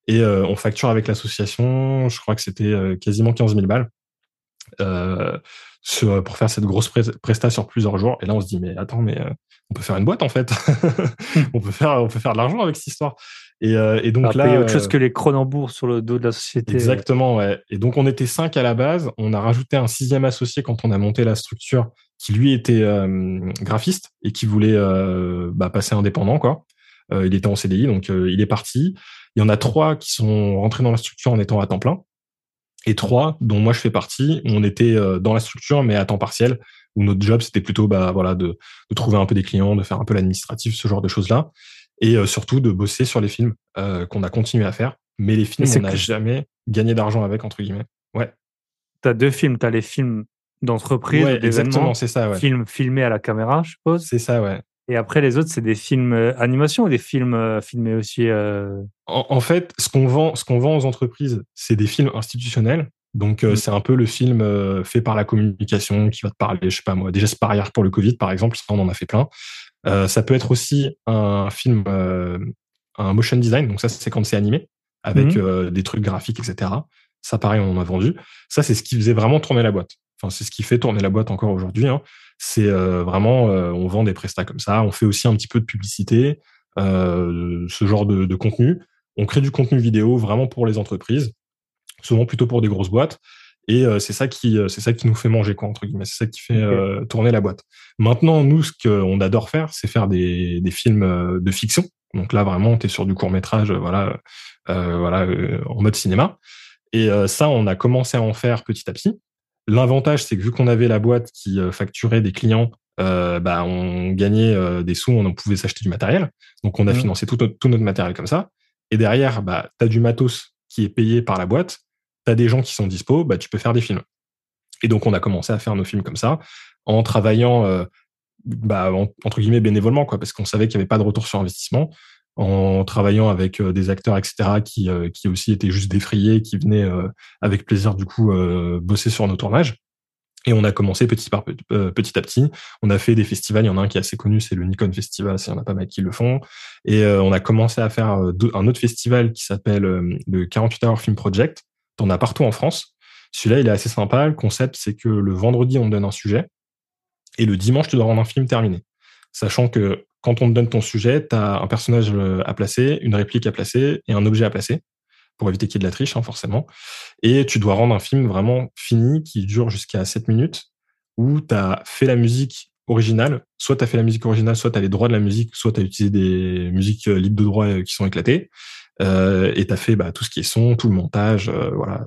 Et euh, on facture avec l'association, je crois que c'était euh, quasiment 15 000 balles euh, pour faire cette grosse presta sur plusieurs jours. Et là, on se dit, mais attends, mais on peut faire une boîte en fait. on peut faire, on peut faire de l'argent avec cette histoire. Et, et donc là, payer autre chose que les Cronenbourg sur le dos de la société. Exactement, ouais. Et donc on était cinq à la base. On a rajouté un sixième associé quand on a monté la structure, qui lui était graphiste et qui voulait bah, passer indépendant, quoi. il était en CDI, donc il est parti. Il y en a trois qui sont rentrés dans la structure en étant à temps plein, et trois, dont moi je fais partie, on était euh, dans la structure mais à temps partiel, où notre job c'était plutôt bah, voilà, de, trouver un peu des clients, de faire un peu l'administratif, ce genre de choses-là, et euh, surtout de bosser sur les films euh, qu'on a continué à faire. Mais les films, on n'a jamais gagné d'argent avec, entre guillemets. Ouais. Tu as deux films, tu as les films d'entreprise, ouais, exactement, c'est ça, ouais. films filmés à la caméra, je suppose. C'est ça, ouais. Et après, les autres, c'est des films euh, animation ou des films euh, filmés aussi euh... en, fait, ce qu'on vend, ce qu'on vend aux entreprises, c'est des films institutionnels. Donc, euh, mm. c'est un peu le film fait par la communication qui va te parler, je sais pas moi, des gestes barrières pour le Covid, par exemple. Ça, on en a fait plein. ça peut être aussi un film, un motion design. Donc, ça, c'est quand c'est animé avec mm. des trucs graphiques, etc. Ça, pareil, on en a vendu. Ça, c'est ce qui faisait vraiment tourner la boîte. Enfin, c'est ce qui fait tourner la boîte encore aujourd'hui. Hein. C'est euh, vraiment, euh, on vend des prestats comme ça. On fait aussi un petit peu de publicité, euh, ce genre de, contenu. On crée du contenu vidéo vraiment pour les entreprises, souvent plutôt pour des grosses boîtes. Et c'est ça qui, c'est ça qui nous fait manger quoi entre guillemets. C'est ça qui fait tourner la boîte. Maintenant, nous, ce qu'on adore faire, c'est faire des, des films de fiction. Donc là, vraiment, tu es sur du court métrage, voilà, voilà, en mode cinéma. Et ça, on a commencé à en faire petit à petit. L'avantage, c'est que vu qu'on avait la boîte qui euh, facturait des clients, euh, bah, on gagnait euh, des sous, on pouvait s'acheter du matériel. Donc, on a mmh. financé tout, tout, notre matériel comme ça. Et derrière, bah, tu as du matos qui est payé par la boîte, tu as des gens qui sont dispo, bah, tu peux faire des films. Et donc, on a commencé à faire nos films comme ça, en travaillant, bah, entre guillemets, bénévolement, quoi, parce qu'on savait qu'il n'y avait pas de retour sur investissement. En travaillant avec des acteurs, etc., qui, qui aussi étaient juste défrayés, qui venaient avec plaisir du coup bosser sur nos tournages. Et on a commencé petit par petit à petit. On a fait des festivals. Il y en a un qui est assez connu, c'est le Nikon Festival. Il y en a pas mal qui le font. Et on a commencé à faire un autre festival qui s'appelle le 48 Hour Film Project. On a partout en France. Celui-là, il est assez sympa. Le concept, c'est que le vendredi, on donne un sujet et le dimanche, tu dois rendre un film terminé. Sachant que quand on te donne ton sujet, tu as un personnage euh, à placer, une réplique à placer et un objet à placer pour éviter qu'il y ait de la triche, hein, forcément. Et tu dois rendre un film vraiment fini qui dure jusqu'à 7 minutes où tu as fait la musique originale. Soit tu as fait la musique originale, soit tu as les droits de la musique, soit tu as utilisé des musiques euh, libres de droit euh, qui sont éclatées. et tu as fait bah, tout ce qui est son, tout le montage. voilà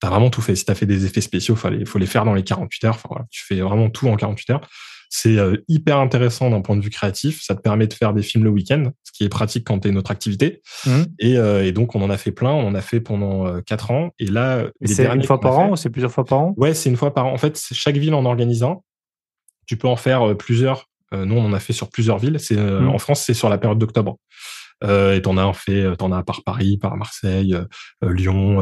tu as vraiment tout fait. Si tu as fait des effets spéciaux, il faut les faire dans les 48 heures. Tu fais vraiment tout en 48 heures. C'est euh, hyper intéressant d'un point de vue créatif. Ça te permet de faire des films le week-end, ce qui est pratique quand tu es une autre activité. Mmh. Et, euh, et, donc, on en a fait plein. On en a fait pendant euh, 4 ans. Et là, c'est une fois par an ou c'est plusieurs fois par an? Ouais, c'est une fois par an. En fait, chaque ville en organisant. Tu peux en faire euh, plusieurs. nous, on en a fait sur plusieurs villes. C'est mmh. En France, c'est sur la période d'octobre. Euh, et t'en as en fait, euh, t'en as par Paris, par Marseille, euh, Lyon.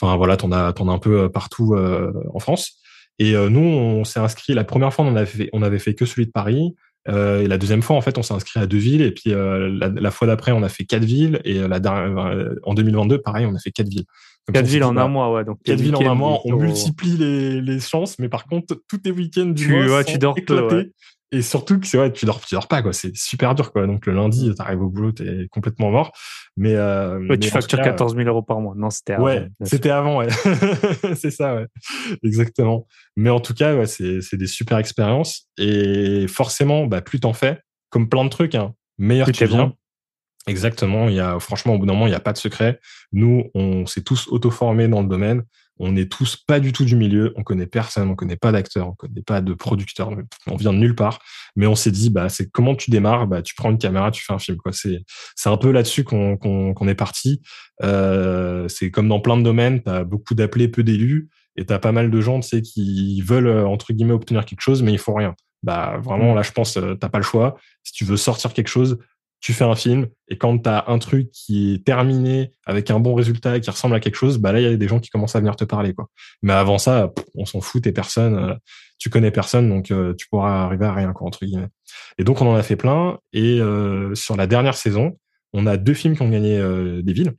Enfin voilà, t'en as, t'en as un peu partout en France. Et nous, on s'est inscrit. La première fois, on avait fait, on avait fait que celui de Paris. Euh, et la deuxième fois, en fait, on s'est inscrit à deux villes. Et puis euh, la, la, fois d'après, on a fait quatre villes. Et la dernière, en 2022, pareil, on a fait quatre villes. quatre villes en un mois, ouais. Donc quatre villes en un mois, on multiplie les, les chances. Mais par contre, tous les week-ends du tu, mois ouais, tu dors éclatés. Et surtout que c'est vrai, tu dors, tu dors pas quoi. C'est super dur quoi. Donc le lundi, t'arrives au boulot, t'es complètement mort. Mais, euh, ouais, tu factures 14 000 euros par mois. Non, c'était avant. Ouais, c'était avant. Ouais, c'est ça. Ouais, exactement. Mais en tout cas, ouais, c'est c'est des super expériences. Et forcément, bah plus t'en fais, comme plein de trucs, hein, meilleur tu viens. Exactement. Il y a franchement au bout d'un moment, il n'y a pas de secret. Nous, on s'est tous auto-formés dans le domaine on n'est tous pas du tout du milieu, on connaît personne, on connaît pas d'acteur, on connaît pas de producteur, on vient de nulle part, mais on s'est dit bah c'est comment tu démarres, bah tu prends une caméra, tu fais un film quoi. C'est c'est un peu là-dessus qu'on qu'on est parti. Euh, c'est comme dans plein de domaines, tu as beaucoup d'appelés, peu d'élus, et tu as pas mal de gens tu sais qui veulent euh, entre guillemets obtenir quelque chose, mais il faut rien. Bah vraiment là je pense euh, t'as pas le choix. Si tu veux sortir quelque chose, tu fais un film et quand tu as un truc qui est terminé avec un bon résultat et qui ressemble à quelque chose, bah là il y a des gens qui commencent à venir te parler quoi. Mais avant ça, on s'en fout, t'es personne, euh, tu connais personne donc euh, tu pourras arriver à rien quoi entre guillemets. Et donc on en a fait plein et euh, sur la dernière saison, on a deux films qui ont gagné des villes.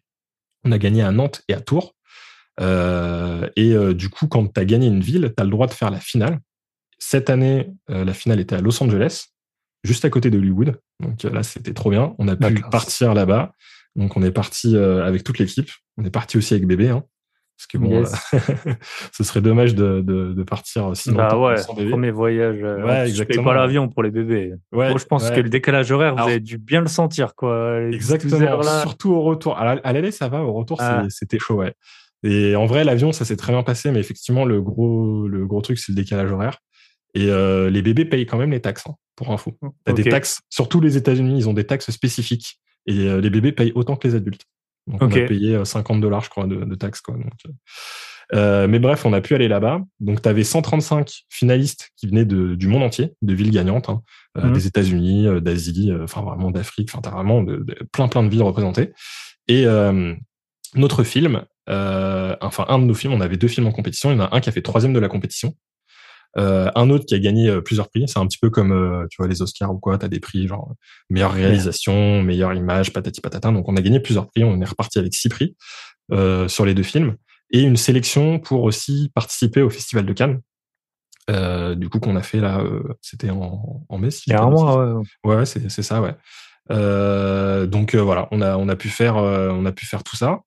On a gagné à Nantes et à Tours. et du coup quand tu as gagné une ville, tu as le droit de faire la finale. Cette année, la finale était à Los Angeles juste à côté de Hollywood. Donc là, c'était trop bien. On a pu partir là-bas. Donc on est parti euh, avec toute l'équipe. On est parti aussi avec bébé. Hein, parce que bon, euh, ce serait dommage de, de, de partir sinon bah ouais, sans bébé. Premier voyage. Euh, ouais, exactement. pas l'avion pour les bébés. Ouais, je pense que le décalage horaire, vous avez dû bien le sentir, quoi. Exactement. Surtout au retour. À l'aller, ça va. Au retour, ah. c'était chaud, ouais. Et en vrai, l'avion, ça s'est très bien passé, mais effectivement, le gros, le gros truc, c'est le décalage horaire. Et euh, les bébés payent quand même les taxes, hein, pour info. T'as des taxes, surtout les États-Unis, ils ont des taxes spécifiques. Et euh, les bébés payent autant que les adultes. Donc on a payé 50 euh, dollars, je crois, de, de taxes. Quoi, donc, euh, mais bref, on a pu aller là-bas. Donc, tu avais 135 finalistes qui venaient de, du monde entier, de villes gagnantes, hein, mmh. des États-Unis, d'Asie, enfin vraiment d'Afrique. Enfin, t'as vraiment de, plein plein de villes représentées. Et notre film, enfin un de nos films, on avait deux films en compétition. Il y en a un qui a fait troisième de la compétition. Euh, un autre qui a gagné euh, plusieurs prix. C'est un petit peu comme euh, tu vois les Oscars ou quoi. T'as des prix genre meilleure réalisation, meilleure image, patati patata. Donc on a gagné plusieurs prix. On est reparti avec six prix sur les deux films et une sélection pour aussi participer au Festival de Cannes. Euh, du coup qu'on a fait là, c'était en, en mai. Si Il y a un mois, ouais. Ouais, c'est ça, ouais. Euh, donc voilà, on a on a pu faire on a pu faire tout ça.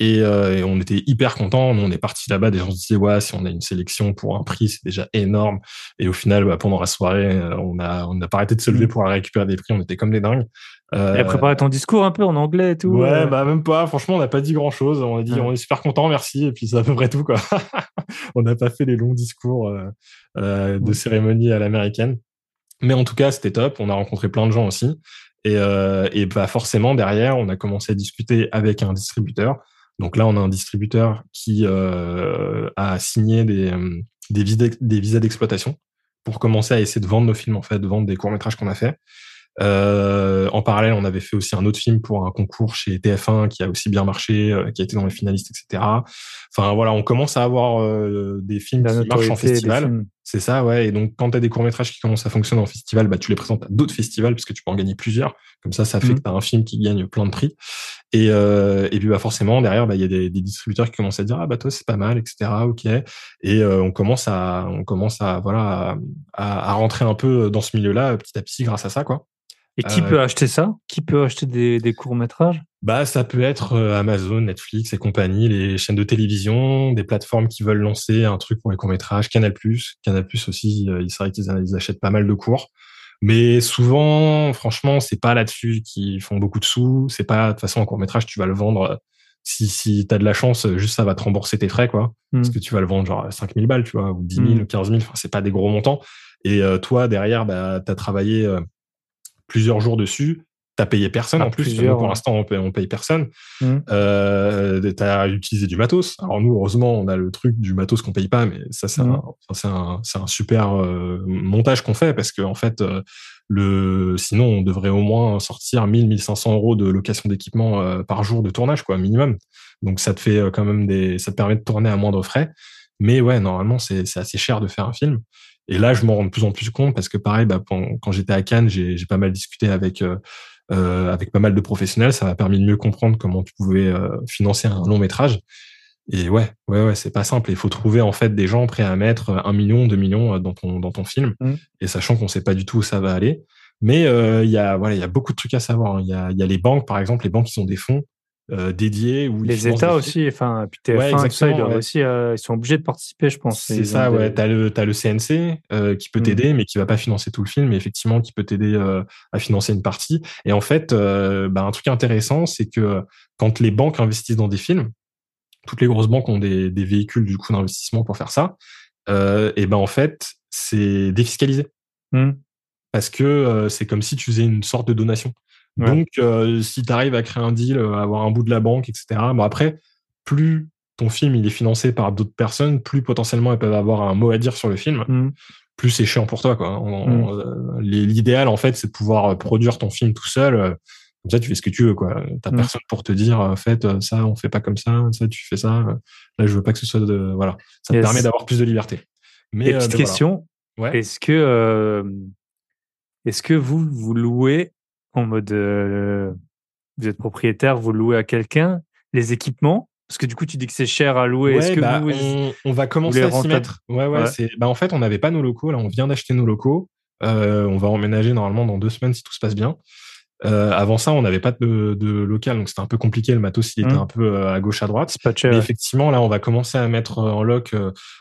Euh, et, on était hyper contents. Nous, on est parti là-bas. Des gens se disaient, ouais, si on a une sélection pour un prix, c'est déjà énorme. Et au final, bah, pendant la soirée, euh, on a, on n'a pas arrêté de se lever mm. pour récupérer des prix. On était comme des dingues. Euh, et préparé ton discours un peu en anglais et tout. Ouais, euh. bah même pas. Franchement, on n'a pas dit grand chose. On a dit, on est super content, merci. Et puis c'est à peu près tout, quoi. on n'a pas fait les longs discours de mm. cérémonie à l'américaine. Mais en tout cas, c'était top. On a rencontré plein de gens aussi. Et, et bah forcément, derrière, on a commencé à discuter avec un distributeur donc là, on a un distributeur qui euh, a signé des, euh, des, visas, d'exploitation pour commencer à essayer de vendre nos films, en fait, de vendre des courts-métrages qu'on a fait. Euh, en parallèle, on avait fait aussi un autre film pour un concours chez TF1 qui a aussi bien marché, euh, qui a été dans les finalistes, etc. Enfin voilà, on commence à avoir euh, des films qui marchent en festival. C'est ça, ouais. Et donc, quand tu as des courts-métrages qui commencent à fonctionner en festival, bah, tu les présentes à d'autres festivals parce que tu peux en gagner plusieurs. Comme ça, ça fait mmh. que tu as un film qui gagne plein de prix. Et, euh, et puis, bah, forcément, derrière, bah, il y a des, des, distributeurs qui commencent à dire, ah, bah, toi, c'est pas mal, etc. OK. Et euh, on commence à, on commence à, voilà, à, à, rentrer un peu dans ce milieu-là, petit à petit, grâce à ça, quoi. Et qui euh, peut acheter ça? Qui peut acheter des, des courts-métrages? Bah, ça peut être euh, Amazon, Netflix et compagnie, les chaînes de télévision, des plateformes qui veulent lancer un truc pour les courts-métrages, Canal+. Canal+, aussi, euh, il serait qu'ils achètent pas mal de cours. Mais souvent, franchement, c'est pas là-dessus qu'ils font beaucoup de sous. C'est pas, de toute façon, un court-métrage, tu vas le vendre. Si, si t'as de la chance, juste ça va te rembourser tes frais, quoi. Parce hmm. que tu vas le vendre genre 5000 balles, tu vois, ou 10 000, ou 15 000. Enfin, c'est pas des gros montants. Et toi, derrière, bah, t'as travaillé plusieurs jours dessus t'as payé personne en plus. pour l'instant, on paye, on paye personne. Mmh. Euh, t'as utilisé du matos. Alors nous, heureusement, on a le truc du matos qu'on paye pas, mais ça, c'est mmh. un, un, super euh, montage qu'on fait parce que en fait, euh, le, sinon, on devrait au moins sortir 1000, 1500 euros de location d'équipement euh, par jour de tournage, quoi, minimum. Donc ça te fait quand même des, ça te permet de tourner à moindre frais. Mais ouais, normalement, c'est assez cher de faire un film. Et là, je m'en rends de plus en plus compte parce que pareil, bah, quand, j'étais à Cannes, j'ai pas mal discuté avec euh, avec pas mal de professionnels. Ça m'a permis de mieux comprendre comment tu pouvais euh, financer un long métrage. Et ouais, ouais, ouais, c'est pas simple. Il faut trouver en fait des gens prêts à mettre un million, deux millions euh, dans ton dans ton film, mmh. et sachant qu'on sait pas du tout où ça va aller. Mais il y a voilà, il y a beaucoup de trucs à savoir. Hein. Il y a il y a les banques par exemple, les banques qui ont des fonds euh, dédiés. Où les États aussi, enfin, puis TF1, ça, ils, aussi, euh, ils sont obligés de participer, je pense. C'est ça, ouais. T'as le, as le CNC euh, qui peut mmh. t'aider, mais qui va pas financer tout le film, mais effectivement, qui peut t'aider à financer une partie. Et en fait, bah, un truc intéressant, c'est que quand les banques investissent dans des films, toutes les grosses banques ont des, des véhicules du coup d'investissement pour faire ça. et ben en fait, c'est défiscalisé. Mmh. Parce que c'est comme si tu faisais une sorte de donation. Donc, euh, si tu arrives à créer un deal, euh, à avoir un bout de la banque, etc. Bon, après, plus ton film il est financé par d'autres personnes, plus potentiellement elles peuvent avoir un mot à dire sur le film. Mm. Plus c'est chiant pour toi, quoi. Mm. Euh, l'idéal, en fait, c'est de pouvoir produire ton film tout seul. Comme ça, tu fais ce que tu veux, quoi. T'as mm. personne pour te dire, en fait, ça, on fait pas comme ça, ça, tu fais ça. Là, je veux pas que ce soit de, voilà. Ça te permet d'avoir plus de liberté. Mais, petite question. Est-ce que, est-ce que vous, vous louez en mode euh, vous êtes propriétaire, vous louez à quelqu'un les équipements? Parce que du coup tu dis que c'est cher à louer. Est-ce que bah, on, va commencer à s'y mettre. Ouais, ouais, Bah, en fait, on n'avait pas nos locaux. Là, on vient d'acheter nos locaux. Euh, on va emménager normalement dans deux semaines si tout se passe bien. Euh, avant ça, on n'avait pas de, de, local, donc c'était un peu compliqué. Le matos, il était mmh. un peu à gauche, à droite. Pas cher, Mais effectivement, là, on va commencer à mettre en loc,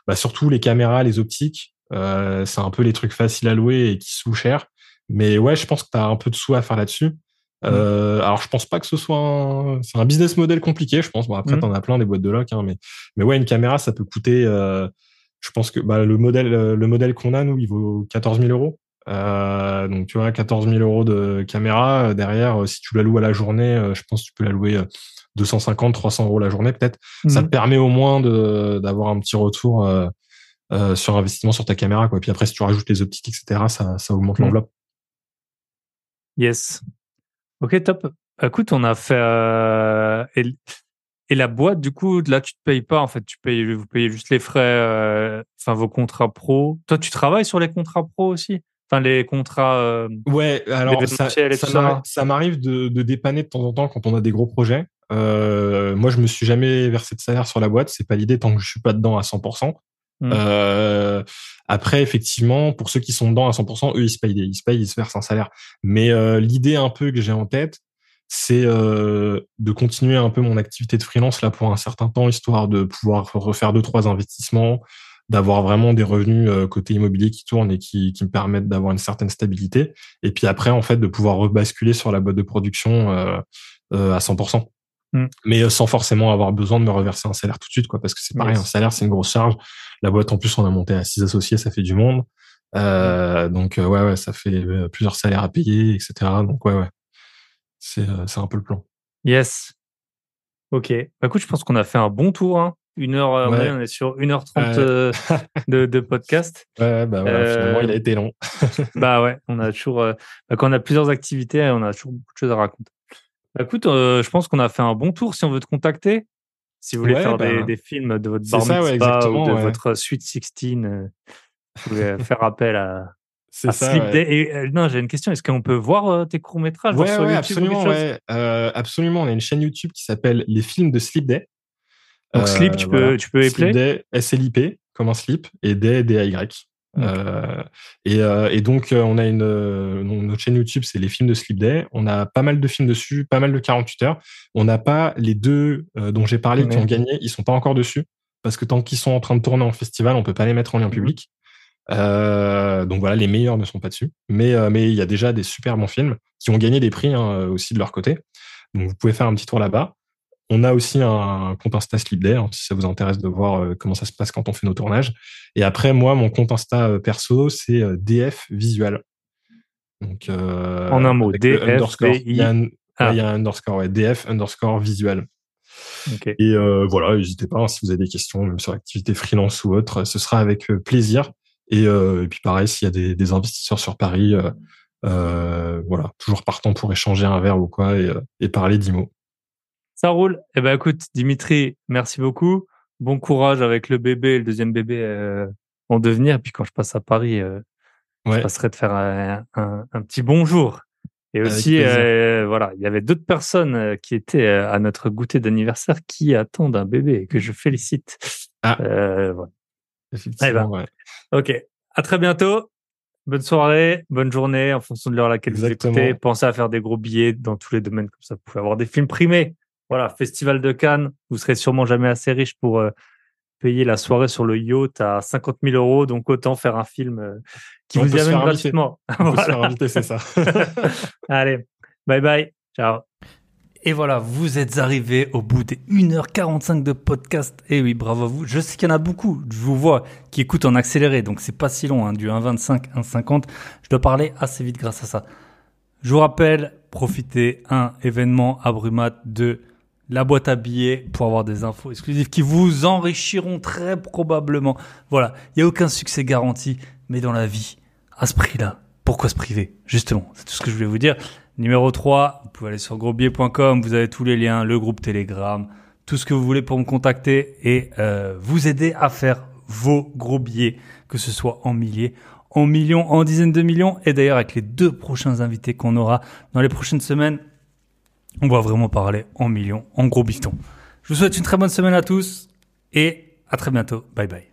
bah, surtout les caméras, les optiques. c'est un peu les trucs faciles à louer et qui se louent cher. Mais ouais, je pense que tu as un peu de sous à faire là-dessus. Mmh. Euh, alors, je pense pas que ce soit un, c'est un business model compliqué, je pense. Bon, après, mmh. t'en as plein des boîtes de lock, hein, mais, mais ouais, une caméra, ça peut coûter, euh, je pense que, bah, le modèle, le modèle qu'on a, nous, il vaut 14 000 euros. Euh, donc, tu vois, 14 000 euros de caméra. Euh, derrière, euh, si tu la loues à la journée, euh, je pense que tu peux la louer 250, 300 euros la journée, peut-être. Ça mmh. te permet au moins de, d'avoir un petit retour, euh, sur investissement sur ta caméra, quoi. Et puis après, si tu rajoutes les optiques, etc., ça, ça augmente l'enveloppe. Yes. Ok, top. Écoute, on a fait. Euh, et, la boîte, du coup, là, tu te payes pas. En fait, tu payes, vous payez juste les frais, euh, enfin, vos contrats pro. Toi, tu travailles sur les contrats pro aussi? Enfin, les contrats. Euh, ouais, alors ça, m'arrive de, de, dépanner de temps en temps quand on a des gros projets. moi, je me suis jamais versé de salaire sur la boîte. C'est pas l'idée tant que je suis pas dedans à 100%. Mmh. Euh, après, effectivement, pour ceux qui sont dedans à 100%, eux, ils se payent, ils se payent, ils se versent un salaire. Mais euh, l'idée un peu que j'ai en tête, c'est euh, de continuer un peu mon activité de freelance là pour un certain temps, histoire de pouvoir refaire deux trois investissements, d'avoir vraiment des revenus côté immobilier qui tournent et qui, qui me permettent d'avoir une certaine stabilité. Et puis après, en fait, de pouvoir rebasculer sur la boîte de production à 100%. Mmh. Mais sans forcément avoir besoin de me reverser un salaire tout de suite, quoi, parce que c'est pareil, un salaire, c'est une grosse charge. La boîte, en plus, on a monté à six associés, ça fait du monde. Euh, donc, euh, ouais, ouais, ça fait euh, plusieurs salaires à payer, etc. Donc, ouais, ouais. C'est, c'est un peu le plan. Yes. Ok. Bah, écoute, je pense qu'on a fait un bon tour. Hein. Une heure, on est sur 1h30 de, de, podcast. Ouais, bah voilà, finalement, il a été long. bah ouais, on a toujours, bah, quand on a plusieurs activités, on a toujours beaucoup de choses à raconter. Bah, écoute, je pense qu'on a fait un bon tour si on veut te contacter. Si vous voulez faire des, bah, films de votre bar ou de votre Sweet 16, vous pouvez faire appel à, c'est ça. Et, euh, non, j'ai une question. Est-ce qu'on peut voir euh, tes courts métrages ouais, sur ouais, absolument, ouais. Euh, absolument. On a une chaîne YouTube qui s'appelle Les films de Sleep Day. Donc Sleep, tu peux, tu peux Sleep Day, S-L-I-P, comme un slip, et Day, D-A-Y. et, et, donc, on a une notre chaîne YouTube, c'est les films de Sleep Day. On a pas mal de films dessus, pas mal de 48 heures. On n'a pas les deux dont j'ai parlé qui ont gagné, ils sont pas encore dessus parce que tant qu'ils sont en train de tourner en festival, on peut pas les mettre en lien mmh public. Euh, donc voilà, les meilleurs ne sont pas dessus, mais euh, mais il y a déjà des super bons films qui ont gagné des prix hein, aussi de leur côté. Donc vous pouvez faire un petit tour là-bas. On a aussi un compte Insta Sleep Day, hein, si ça vous intéresse de voir euh, comment ça se passe quand on fait nos tournages. Et après, moi, mon compte Insta perso, c'est DF Visual. Donc, en un mot, DF. Il y, a un, ah. il y a un underscore, ouais, DF underscore visual. Et voilà, n'hésitez pas hein, si vous avez des questions, même sur l'activité freelance ou autre, ce sera avec plaisir. Euh, et, puis pareil, s'il y a des, des, investisseurs sur Paris, euh, euh, voilà, toujours partant pour échanger un verre ou quoi et, et parler d'IMO. Ça roule. Eh ben écoute, Dimitri, merci beaucoup. Bon courage avec le bébé et le deuxième bébé euh, en devenir. Et puis quand je passe à Paris, euh, ouais. je passerai de faire un, un, un petit bonjour. Et aussi, euh, voilà, il y avait d'autres personnes qui étaient à notre goûter d'anniversaire qui attendent un bébé et que je félicite. Ah. voilà. Eh ben, Ok. À très bientôt. Bonne soirée, bonne journée en fonction de l'heure à laquelle vous écoutez. Pensez à faire des gros billets dans tous les domaines comme ça. Vous pouvez avoir des films primés. Voilà, Festival de Cannes. Vous serez sûrement jamais assez riche pour euh, payer la soirée sur le yacht à 50 000 euros. Donc autant faire un film euh, qui vous y amène gratuitement. On peut se faire inviter, c'est ça. Allez, bye bye. Ciao. Et voilà, vous êtes arrivés au bout des 1h45 de podcast. Et eh oui, bravo à vous. Je sais qu'il y en a beaucoup, je vous vois, qui écoutent en accéléré, donc c'est pas si long, hein, du 1,25, 1,50. Je dois parler assez vite grâce à ça. Je vous rappelle, profitez, un événement à Brumat, de la boîte à billets pour avoir des infos exclusives qui vous enrichiront très probablement. Voilà, il n'y a aucun succès garanti, mais dans la vie, à ce prix-là, pourquoi se priver? Justement, c'est tout ce que je voulais vous dire. Numéro 3, vous pouvez aller sur grosbier.com, vous avez tous les liens, le groupe Telegram, tout ce que vous voulez pour me contacter et euh, vous aider à faire vos gros billets, que ce soit en milliers, en millions, en dizaines de millions. Et d'ailleurs, avec les deux prochains invités qu'on aura dans les prochaines semaines, on va vraiment parler en millions, en gros bistons. Je vous souhaite une très bonne semaine à tous et à très bientôt. Bye bye.